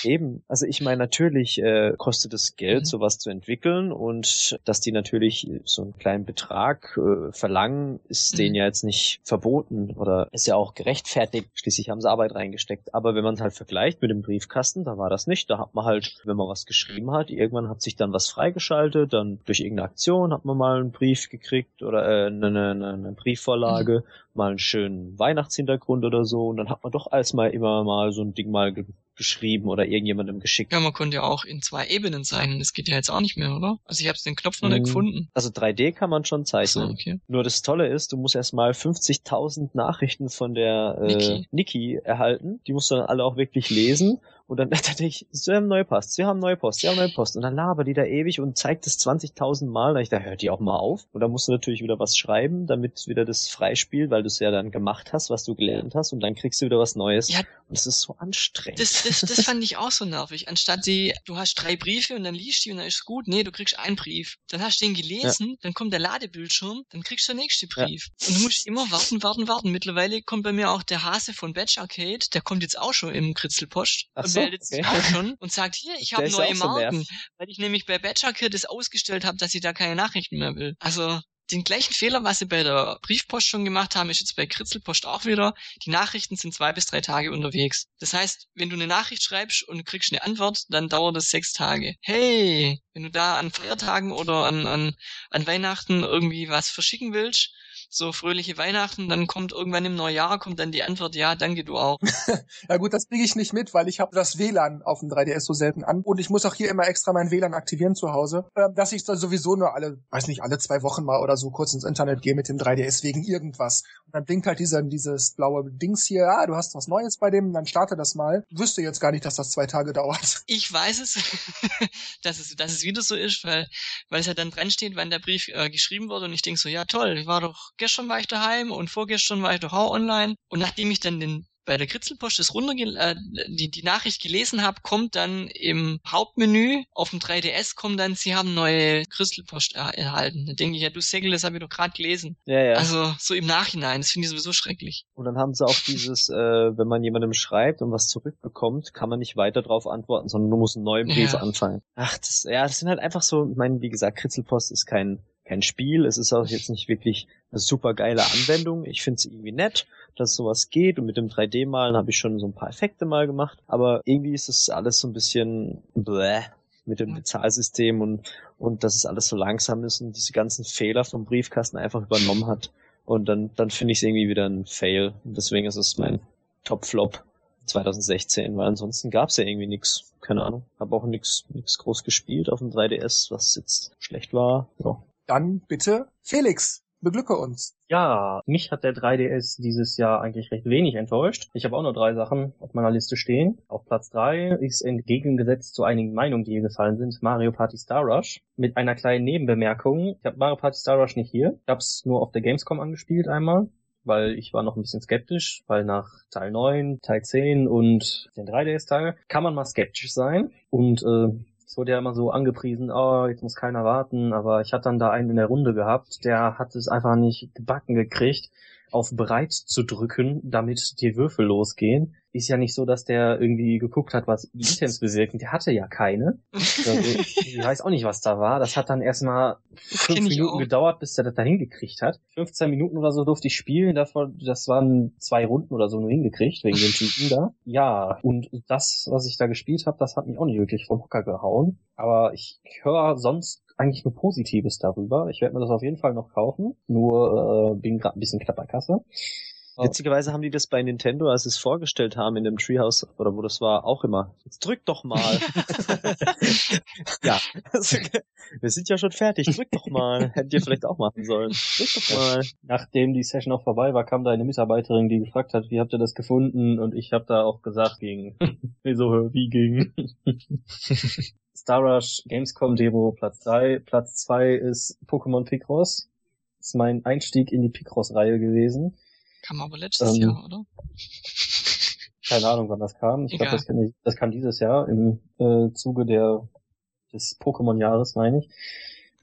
Eben, also ich meine, natürlich äh, kostet es Geld, Mhm. sowas zu entwickeln und dass die natürlich so einen kleinen Betrag äh, verlangen, ist Mhm. denen ja jetzt nicht verboten oder ist ja auch gerechtfertigt. Schließlich haben sie Arbeit reingesteckt. Aber wenn man es halt vergleicht mit dem Briefkasten, da war das nicht. Da hat man halt, wenn man was geschrieben hat, irgendwann hat sich dann was freigeschaltet, dann durch irgendeine Aktion hat man mal einen Brief gekriegt oder äh, eine, eine, eine Briefvorlage, mal einen schönen Weihnachtshintergrund oder so und dann hat man doch als mal immer mal so ein Ding mal geschrieben oder irgendjemandem geschickt. ja, man konnte ja auch in zwei Ebenen zeichnen. Das geht ja jetzt auch nicht mehr, oder? Also ich habe den Knopf noch nicht Mhm. gefunden. Also 3D kann man schon Ach so, zeichnen. okay. Nur das Tolle ist, du musst erstmal 50.000 Nachrichten von der äh, Niki. Niki. erhalten. Die musst du dann alle auch wirklich lesen. Und dann <laughs> dachte ich, sie haben neue Post, sie haben neue Post, sie haben neue Post. Und dann labert die da ewig und zeigt es 20.000 Mal. Da ich da hört die auch mal auf. Und dann musst du natürlich wieder was schreiben, damit wieder das freispielt, weil du es ja dann gemacht hast, was du gelernt hast. Und dann kriegst du wieder was Neues. Ja. Und es ist so anstrengend. Das, das, das <laughs> fand ich auch so nervig. Anstatt die, du hast drei Briefe und dann liest die und dann ist gut. Nee, du kriegst einen Brief. Dann hast du den gelesen, dann kommt der Ladebildschirm, dann kriegst du den nächsten Ja. Brief. Und du musst immer warten, warten, warten. Mittlerweile kommt bei mir auch der Hase von Batch Arcade, der kommt jetzt auch schon im Kritzelpost Ach und so, meldet sich okay. auch schon und sagt, hier, ich habe neue so Marken. nervig. weil ich nämlich bei Batch Arcade das ausgestellt habe, dass ich da keine Nachrichten mehr will. Also den gleichen Fehler, was sie bei der Briefpost schon gemacht haben, ist jetzt bei Kritzelpost auch wieder. Die Nachrichten sind zwei bis drei Tage unterwegs. Das heißt, wenn du eine Nachricht schreibst und kriegst eine Antwort, dann dauert es sechs Tage. Hey, wenn du da an Feiertagen oder an, an, an Weihnachten irgendwie was verschicken willst, so fröhliche Weihnachten, dann kommt irgendwann im Neujahr, kommt dann die Antwort, ja, danke, du auch. <laughs> Ja gut, das kriege ich nicht mit, weil ich habe das WLAN auf dem 3DS so selten an und ich muss auch hier immer extra mein WLAN aktivieren zu Hause, äh, dass ich da sowieso nur alle, weiß nicht, alle zwei Wochen mal oder so kurz ins Internet gehe mit dem 3DS wegen irgendwas. Und dann blinkt halt dieser, dieses blaue Dings hier, ah, du hast was Neues bei dem, dann starte das mal. Wüsste jetzt gar nicht, dass das zwei Tage dauert. <laughs> Ich weiß es, <laughs> dass es, dass es wieder so ist, weil, weil es ja dann dran steht, wann der Brief äh, geschrieben wurde und ich denk so, ja toll, ich war doch, gestern war ich daheim und vorgestern war ich doch auch online und nachdem ich dann den bei der Kritzelpost das runterge äh, die, die Nachricht gelesen habe, kommt dann im Hauptmenü auf dem 3DS kommt dann, sie haben neue Kritzelpost er erhalten. Da denke ich, ja du Segel, das habe ich doch gerade gelesen. Ja, ja. Also so im Nachhinein, das finde ich sowieso schrecklich. Und dann haben sie auch dieses, äh, wenn man jemandem schreibt und was zurückbekommt, kann man nicht weiter drauf antworten, sondern du musst einen neuen Brief Ja. anfangen. Ach, das, ja, das sind halt einfach so, ich meine, wie gesagt, Kritzelpost ist kein, kein Spiel, es ist auch jetzt nicht wirklich eine super geile Anwendung. Ich finde es irgendwie nett, dass sowas geht und mit dem 3D-Malen habe ich schon so ein paar Effekte mal gemacht, aber irgendwie ist das alles so ein bisschen bläh mit dem Bezahlsystem und, und dass es alles so langsam ist und diese ganzen Fehler vom Briefkasten einfach übernommen hat. Und dann, dann finde ich es irgendwie wieder ein Fail. Und deswegen ist es mein Top-Flop 2016, weil ansonsten gab es ja irgendwie nix. Keine Ahnung. Habe auch nix, nix groß gespielt auf dem 3DS, was jetzt schlecht war. Ja. Dann bitte Felix, beglücke uns. Ja, mich hat der 3DS dieses Jahr eigentlich recht wenig enttäuscht. Ich habe auch nur drei Sachen auf meiner Liste stehen. Auf Platz drei ist entgegengesetzt zu einigen Meinungen, die hier gefallen sind, Mario Party Star Rush. Mit einer kleinen Nebenbemerkung. Ich habe Mario Party Star Rush nicht hier. Ich habe es nur auf der Gamescom angespielt einmal weil ich war noch ein bisschen skeptisch, weil nach Teil 9, Teil 10 und den 3DS-Teil kann man mal skeptisch sein. Und äh, es wurde ja immer so angepriesen, oh, jetzt muss keiner warten, aber ich hatte dann da einen in der Runde gehabt, der hat es einfach nicht gebacken gekriegt, auf bereit zu drücken, damit die Würfel losgehen. Ist ja nicht so, dass der irgendwie geguckt hat, was die Items bewirken. Der hatte ja keine. <laughs> Also, ich weiß auch nicht, was da war. Das hat dann erstmal fünf Minuten gedauert, bis der das da hingekriegt hat. 15 Minuten oder so durfte ich spielen. Davon, das waren zwei Runden oder so nur hingekriegt, wegen den Typen da. Ja, und das, was ich da gespielt habe, das hat mich auch nicht wirklich vom Hocker gehauen. Aber ich höre sonst eigentlich nur Positives darüber. Ich werde mir das auf jeden Fall noch kaufen. Nur äh, bin gerade ein bisschen knapp bei Kasse. Witzigerweise haben die das bei Nintendo, als sie es vorgestellt haben in dem Treehouse, oder wo das war, auch immer. Jetzt drück doch mal. <laughs> <laughs> ja. Wir sind ja schon fertig. Drück doch mal. <laughs> Hättet ihr vielleicht auch machen sollen. Drück doch mal. Nachdem die Session auch vorbei war, kam da eine Mitarbeiterin, die gefragt hat, wie habt ihr das gefunden? Und ich habe da auch gesagt, ging. Wieso, wie ging? Star Rush Gamescom Demo Platz 3. Platz 2 ist Pokémon Picross. Das ist mein Einstieg in die Picross-Reihe gewesen. Kam aber letztes ähm, Jahr, oder? Keine Ahnung, wann das kam. Ich glaube, das, das, kam dieses Jahr im äh, Zuge der des Pokémon-Jahres, meine ich.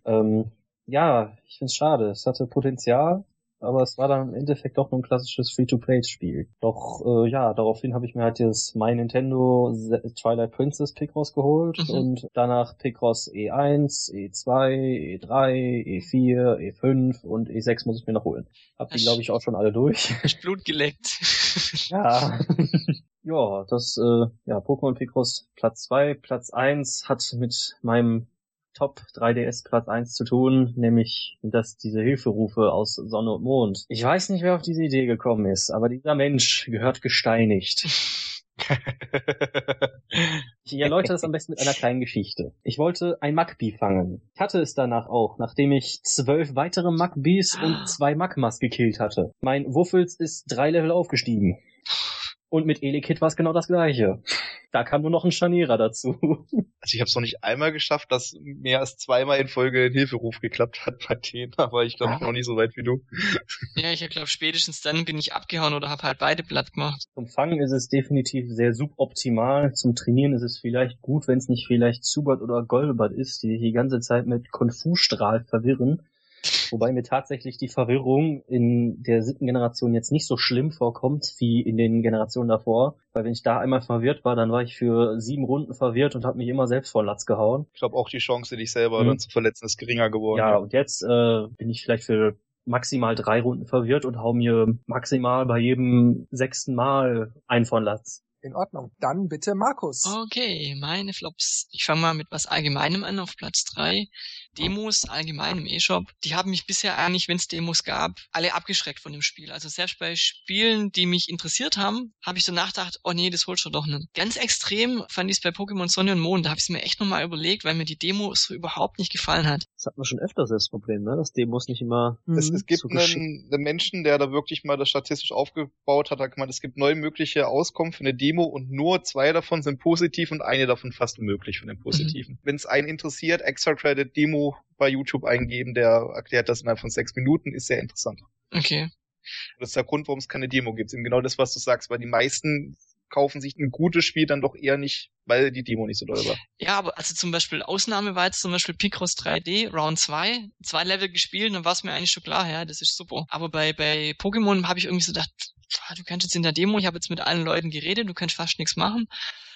Ähm, ja, ich find's schade. Es hatte Potenzial, aber es war dann im Endeffekt doch nur ein klassisches Free-to-Play-Spiel. Doch äh, ja, daraufhin habe ich mir halt das My Nintendo Twilight Princess Pick rausgeholt mhm. und danach Picross E1, E2, E3, E4, E5 und E6 muss ich mir noch holen. Hab die, glaube ich, auch schon alle durch. <laughs> Ich Blut geleckt. <laughs> ja. <laughs> ja, das, äh, ja, Pokémon Picross Platz 2, Platz 1 hat mit meinem Top 3DS Platz 1 zu tun, nämlich dass diese Hilferufe aus Sonne und Mond. Ich weiß nicht, wer auf diese Idee gekommen ist, aber dieser Mensch gehört gesteinigt. <laughs> ich erläutere es am besten mit einer kleinen Geschichte. Ich wollte ein Magpie fangen. Ich hatte es danach auch, nachdem ich zwölf weitere Magpies und zwei Magmas gekillt hatte. Mein Wuffels ist drei Level aufgestiegen. Und mit Elekid war es genau das gleiche. Da kam nur noch ein Scharnierer dazu. <laughs> Also ich habe es noch nicht einmal geschafft, dass mehr als zweimal in Folge ein Hilferuf geklappt hat bei denen, aber ich glaube, ich noch nicht so weit wie du. <laughs> Ja, ich glaube, spätestens dann bin ich abgehauen oder habe halt beide platt gemacht. Zum Fangen ist es definitiv sehr suboptimal. Zum Trainieren ist es vielleicht gut, wenn es nicht vielleicht Zubat oder Golbat ist, die die ganze Zeit mit Konfusstrahl verwirren. Wobei mir tatsächlich die Verwirrung in der siebten Generation jetzt nicht so schlimm vorkommt wie in den Generationen davor. Weil wenn ich da einmal verwirrt war, dann war ich für sieben Runden verwirrt und habe mich immer selbst vor Latz gehauen. Ich glaube auch die Chance, dich selber mhm. dann zu verletzen, ist geringer geworden. Ja, und jetzt äh, bin ich vielleicht für maximal drei Runden verwirrt und hau mir maximal bei jedem sechsten Mal ein von Latz. In Ordnung. Dann bitte Markus. Okay, meine Flops. Ich fange mal mit was Allgemeinem an auf Platz drei. Demos allgemein im E-Shop, die haben mich bisher eigentlich, wenn es Demos gab, alle abgeschreckt von dem Spiel. Also selbst bei Spielen, die mich interessiert haben, habe ich so nachgedacht, oh nee, das holst du doch nicht. Ganz extrem fand ich es bei Pokémon Sonne und Mond. Da habe ich es mir echt nochmal überlegt, weil mir die Demo so überhaupt nicht gefallen hat. Das hat man schon öfters das Problem, ne? dass Demos nicht immer. Mhm. Es, es gibt so einen, einen, Menschen, der da wirklich mal das statistisch aufgebaut hat, hat gemeint, es gibt neun mögliche Auskommen für eine Demo und nur zwei davon sind positiv und eine davon fast unmöglich von den positiven. Mhm. Wenn es einen interessiert, Extra Credit Demo bei YouTube eingeben, der erklärt das innerhalb von sechs Minuten, ist sehr interessant. Okay. Das ist der Grund, warum es keine Demo gibt. Eben genau das, was du sagst, weil die meisten kaufen sich ein gutes Spiel dann doch eher nicht, weil die Demo nicht so doll war. Ja, aber also zum Beispiel Ausnahme war jetzt zum Beispiel Picross 3D, Round 2, zwei Level gespielt, dann war es mir eigentlich schon klar, ja, das ist super. Aber bei, bei Pokémon habe ich irgendwie so gedacht, du kannst jetzt in der Demo, ich habe jetzt mit allen Leuten geredet, du kannst fast nichts machen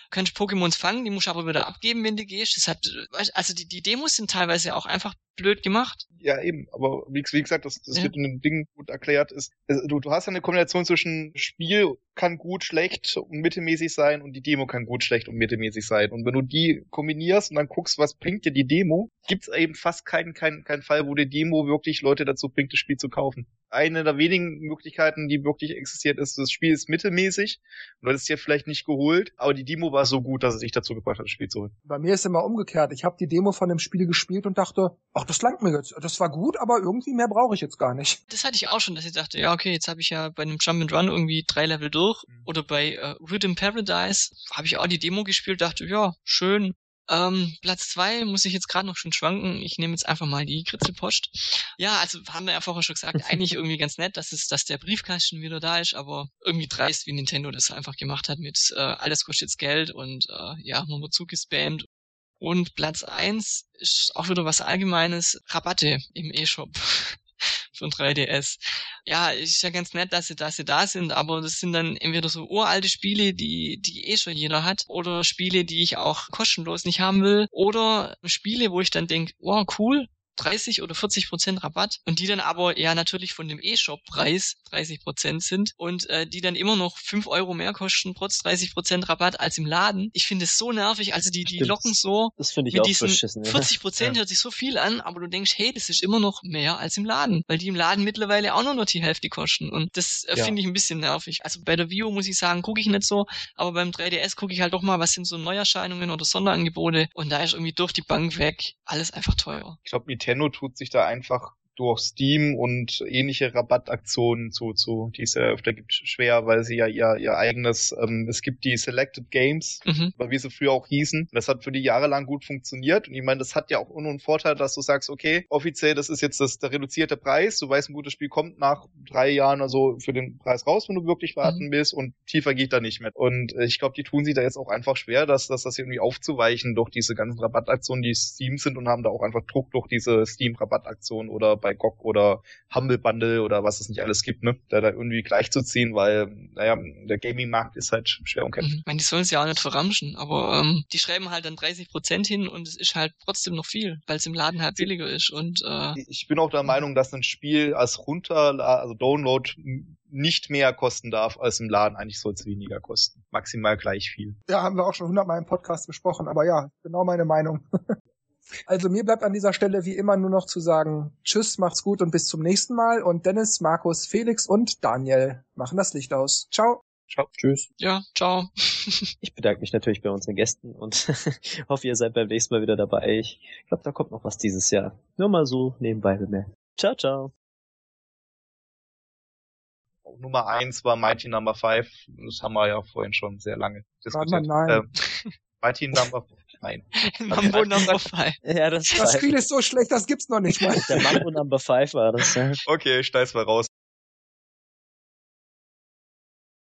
kannst Pokémons fangen, die musst du aber wieder abgeben, wenn du gehst. Das hat, also die, die Demos sind teilweise auch einfach blöd gemacht. Ja, eben, aber wie, wie gesagt, das, das ja. wird in dem Ding gut erklärt. Ist, du, du hast ja eine Kombination zwischen Spiel kann gut, schlecht und mittelmäßig sein und die Demo kann gut, schlecht und mittelmäßig sein. Und wenn du die kombinierst und dann guckst, was bringt dir die Demo, gibt's eben fast keinen, keinen, keinen Fall, wo die Demo wirklich Leute dazu bringt, das Spiel zu kaufen. Eine der wenigen Möglichkeiten, die wirklich existiert, ist, das Spiel ist mittelmäßig und du hättest dir vielleicht nicht geholt, aber die Demo war so gut, dass es dich dazu gebracht hat, das Spiel zu holen. Bei mir ist immer umgekehrt. Ich habe die Demo von dem Spiel gespielt und dachte, ach, das langt mir jetzt. Das war gut, aber irgendwie mehr brauche ich jetzt gar nicht. Das hatte ich auch schon, dass ich dachte, ja, okay, jetzt habe ich ja bei einem Jump and Run irgendwie drei Level durch. Mhm. Oder bei äh, Rhythm Paradise habe ich auch die Demo gespielt, dachte, ja, schön. Ähm, Platz zwei muss ich jetzt gerade noch schon schwanken. Ich nehme jetzt einfach mal die Kritzelpost. Ja, also haben wir ja vorher schon gesagt, <laughs> eigentlich irgendwie ganz nett, dass es, dass der Briefkasten wieder da ist, aber irgendwie dreist, wie Nintendo das einfach gemacht hat mit äh, alles kostet jetzt Geld und äh, ja, man wird zugespammt und Platz eins ist auch wieder was Allgemeines, Rabatte im E-Shop von 3DS. Ja, ist ja ganz nett, dass sie, dass sie da sind, aber das sind dann entweder so uralte Spiele, die, die eh schon jeder hat, oder Spiele, die ich auch kostenlos nicht haben will, oder Spiele, wo ich dann denke, wow, cool, 30 oder 40 Prozent Rabatt und die dann aber ja natürlich von dem E-Shop-Preis 30 Prozent sind und äh, die dann immer noch 5 Euro mehr kosten, trotz 30 Prozent Rabatt als im Laden. Ich finde es so nervig, also die, die locken so Das finde ich mit auch diesen beschissen. ja. 40 Prozent hört sich so viel an, aber du denkst, hey, das ist immer noch mehr als im Laden, weil die im Laden mittlerweile auch nur noch die Hälfte kosten und das äh, Ja. finde ich ein bisschen nervig. Also bei der Vio muss ich sagen, gucke ich nicht so, aber beim 3DS gucke ich halt doch mal, was sind so Neuerscheinungen oder Sonderangebote und da ist irgendwie durch die Bank weg alles einfach teuer. Ich glaube, Nintendo tut sich da einfach durch Steam und ähnliche Rabattaktionen zu, zu die es ja öfter gibt, schwer, weil sie ja ihr, ihr eigenes, ähm, es gibt die Selected Games, Mhm. wie sie früher auch hießen. Das hat für die jahrelang gut funktioniert. Und ich meine, das hat ja auch nur einen Vorteil, dass du sagst, okay, offiziell, das ist jetzt das, der reduzierte Preis. Du weißt, ein gutes Spiel kommt nach drei Jahren oder so für den Preis raus, wenn du wirklich warten willst. Und tiefer geht da nicht mehr. Und äh, ich glaube, die tun sich da jetzt auch einfach schwer, dass, dass das irgendwie aufzuweichen durch diese ganzen Rabattaktionen, die Steam sind und haben da auch einfach Druck durch diese Steam-Rabattaktionen oder bei GOG oder Humble Bundle oder was es nicht alles gibt, ne? Da da irgendwie gleichzuziehen, weil, naja, der Gaming-Markt ist halt schwer umkämpft. Mhm. Ich meine, die sollen es ja auch nicht verramschen, aber ähm, die schreiben halt dann 30 Prozent hin und es ist halt trotzdem noch viel, weil es im Laden halt billiger ist und äh, ich bin auch der Meinung, dass ein Spiel als runter, also Download nicht mehr kosten darf als im Laden. Eigentlich soll es weniger kosten. Maximal gleich viel. Ja, haben wir auch schon hundertmal im Podcast besprochen, aber ja, genau meine Meinung. <laughs> Also mir bleibt an dieser Stelle wie immer nur noch zu sagen, tschüss, macht's gut und bis zum nächsten Mal. Und Dennis, Markus, Felix und Daniel machen das Licht aus. Ciao. Ciao. Tschüss. ja, ciao. <laughs> Ich bedanke mich natürlich bei unseren Gästen und <laughs> hoffe, ihr seid beim nächsten Mal wieder dabei. Ich glaube, da kommt noch was dieses Jahr. Nur mal so nebenbei bemerkt. Ciao, ciao. Nummer eins war Mighty Number Five. Das haben wir ja vorhin schon sehr lange diskutiert. nein. Ähm, Mighty Number <laughs> Nein. <laughs> Mambo Number 5. Ja, das, Das Spiel ist so schlecht, das gibt's noch nicht mal. <laughs> der Mambo Number 5 war das. Ja. Okay, ich schneid's mal raus.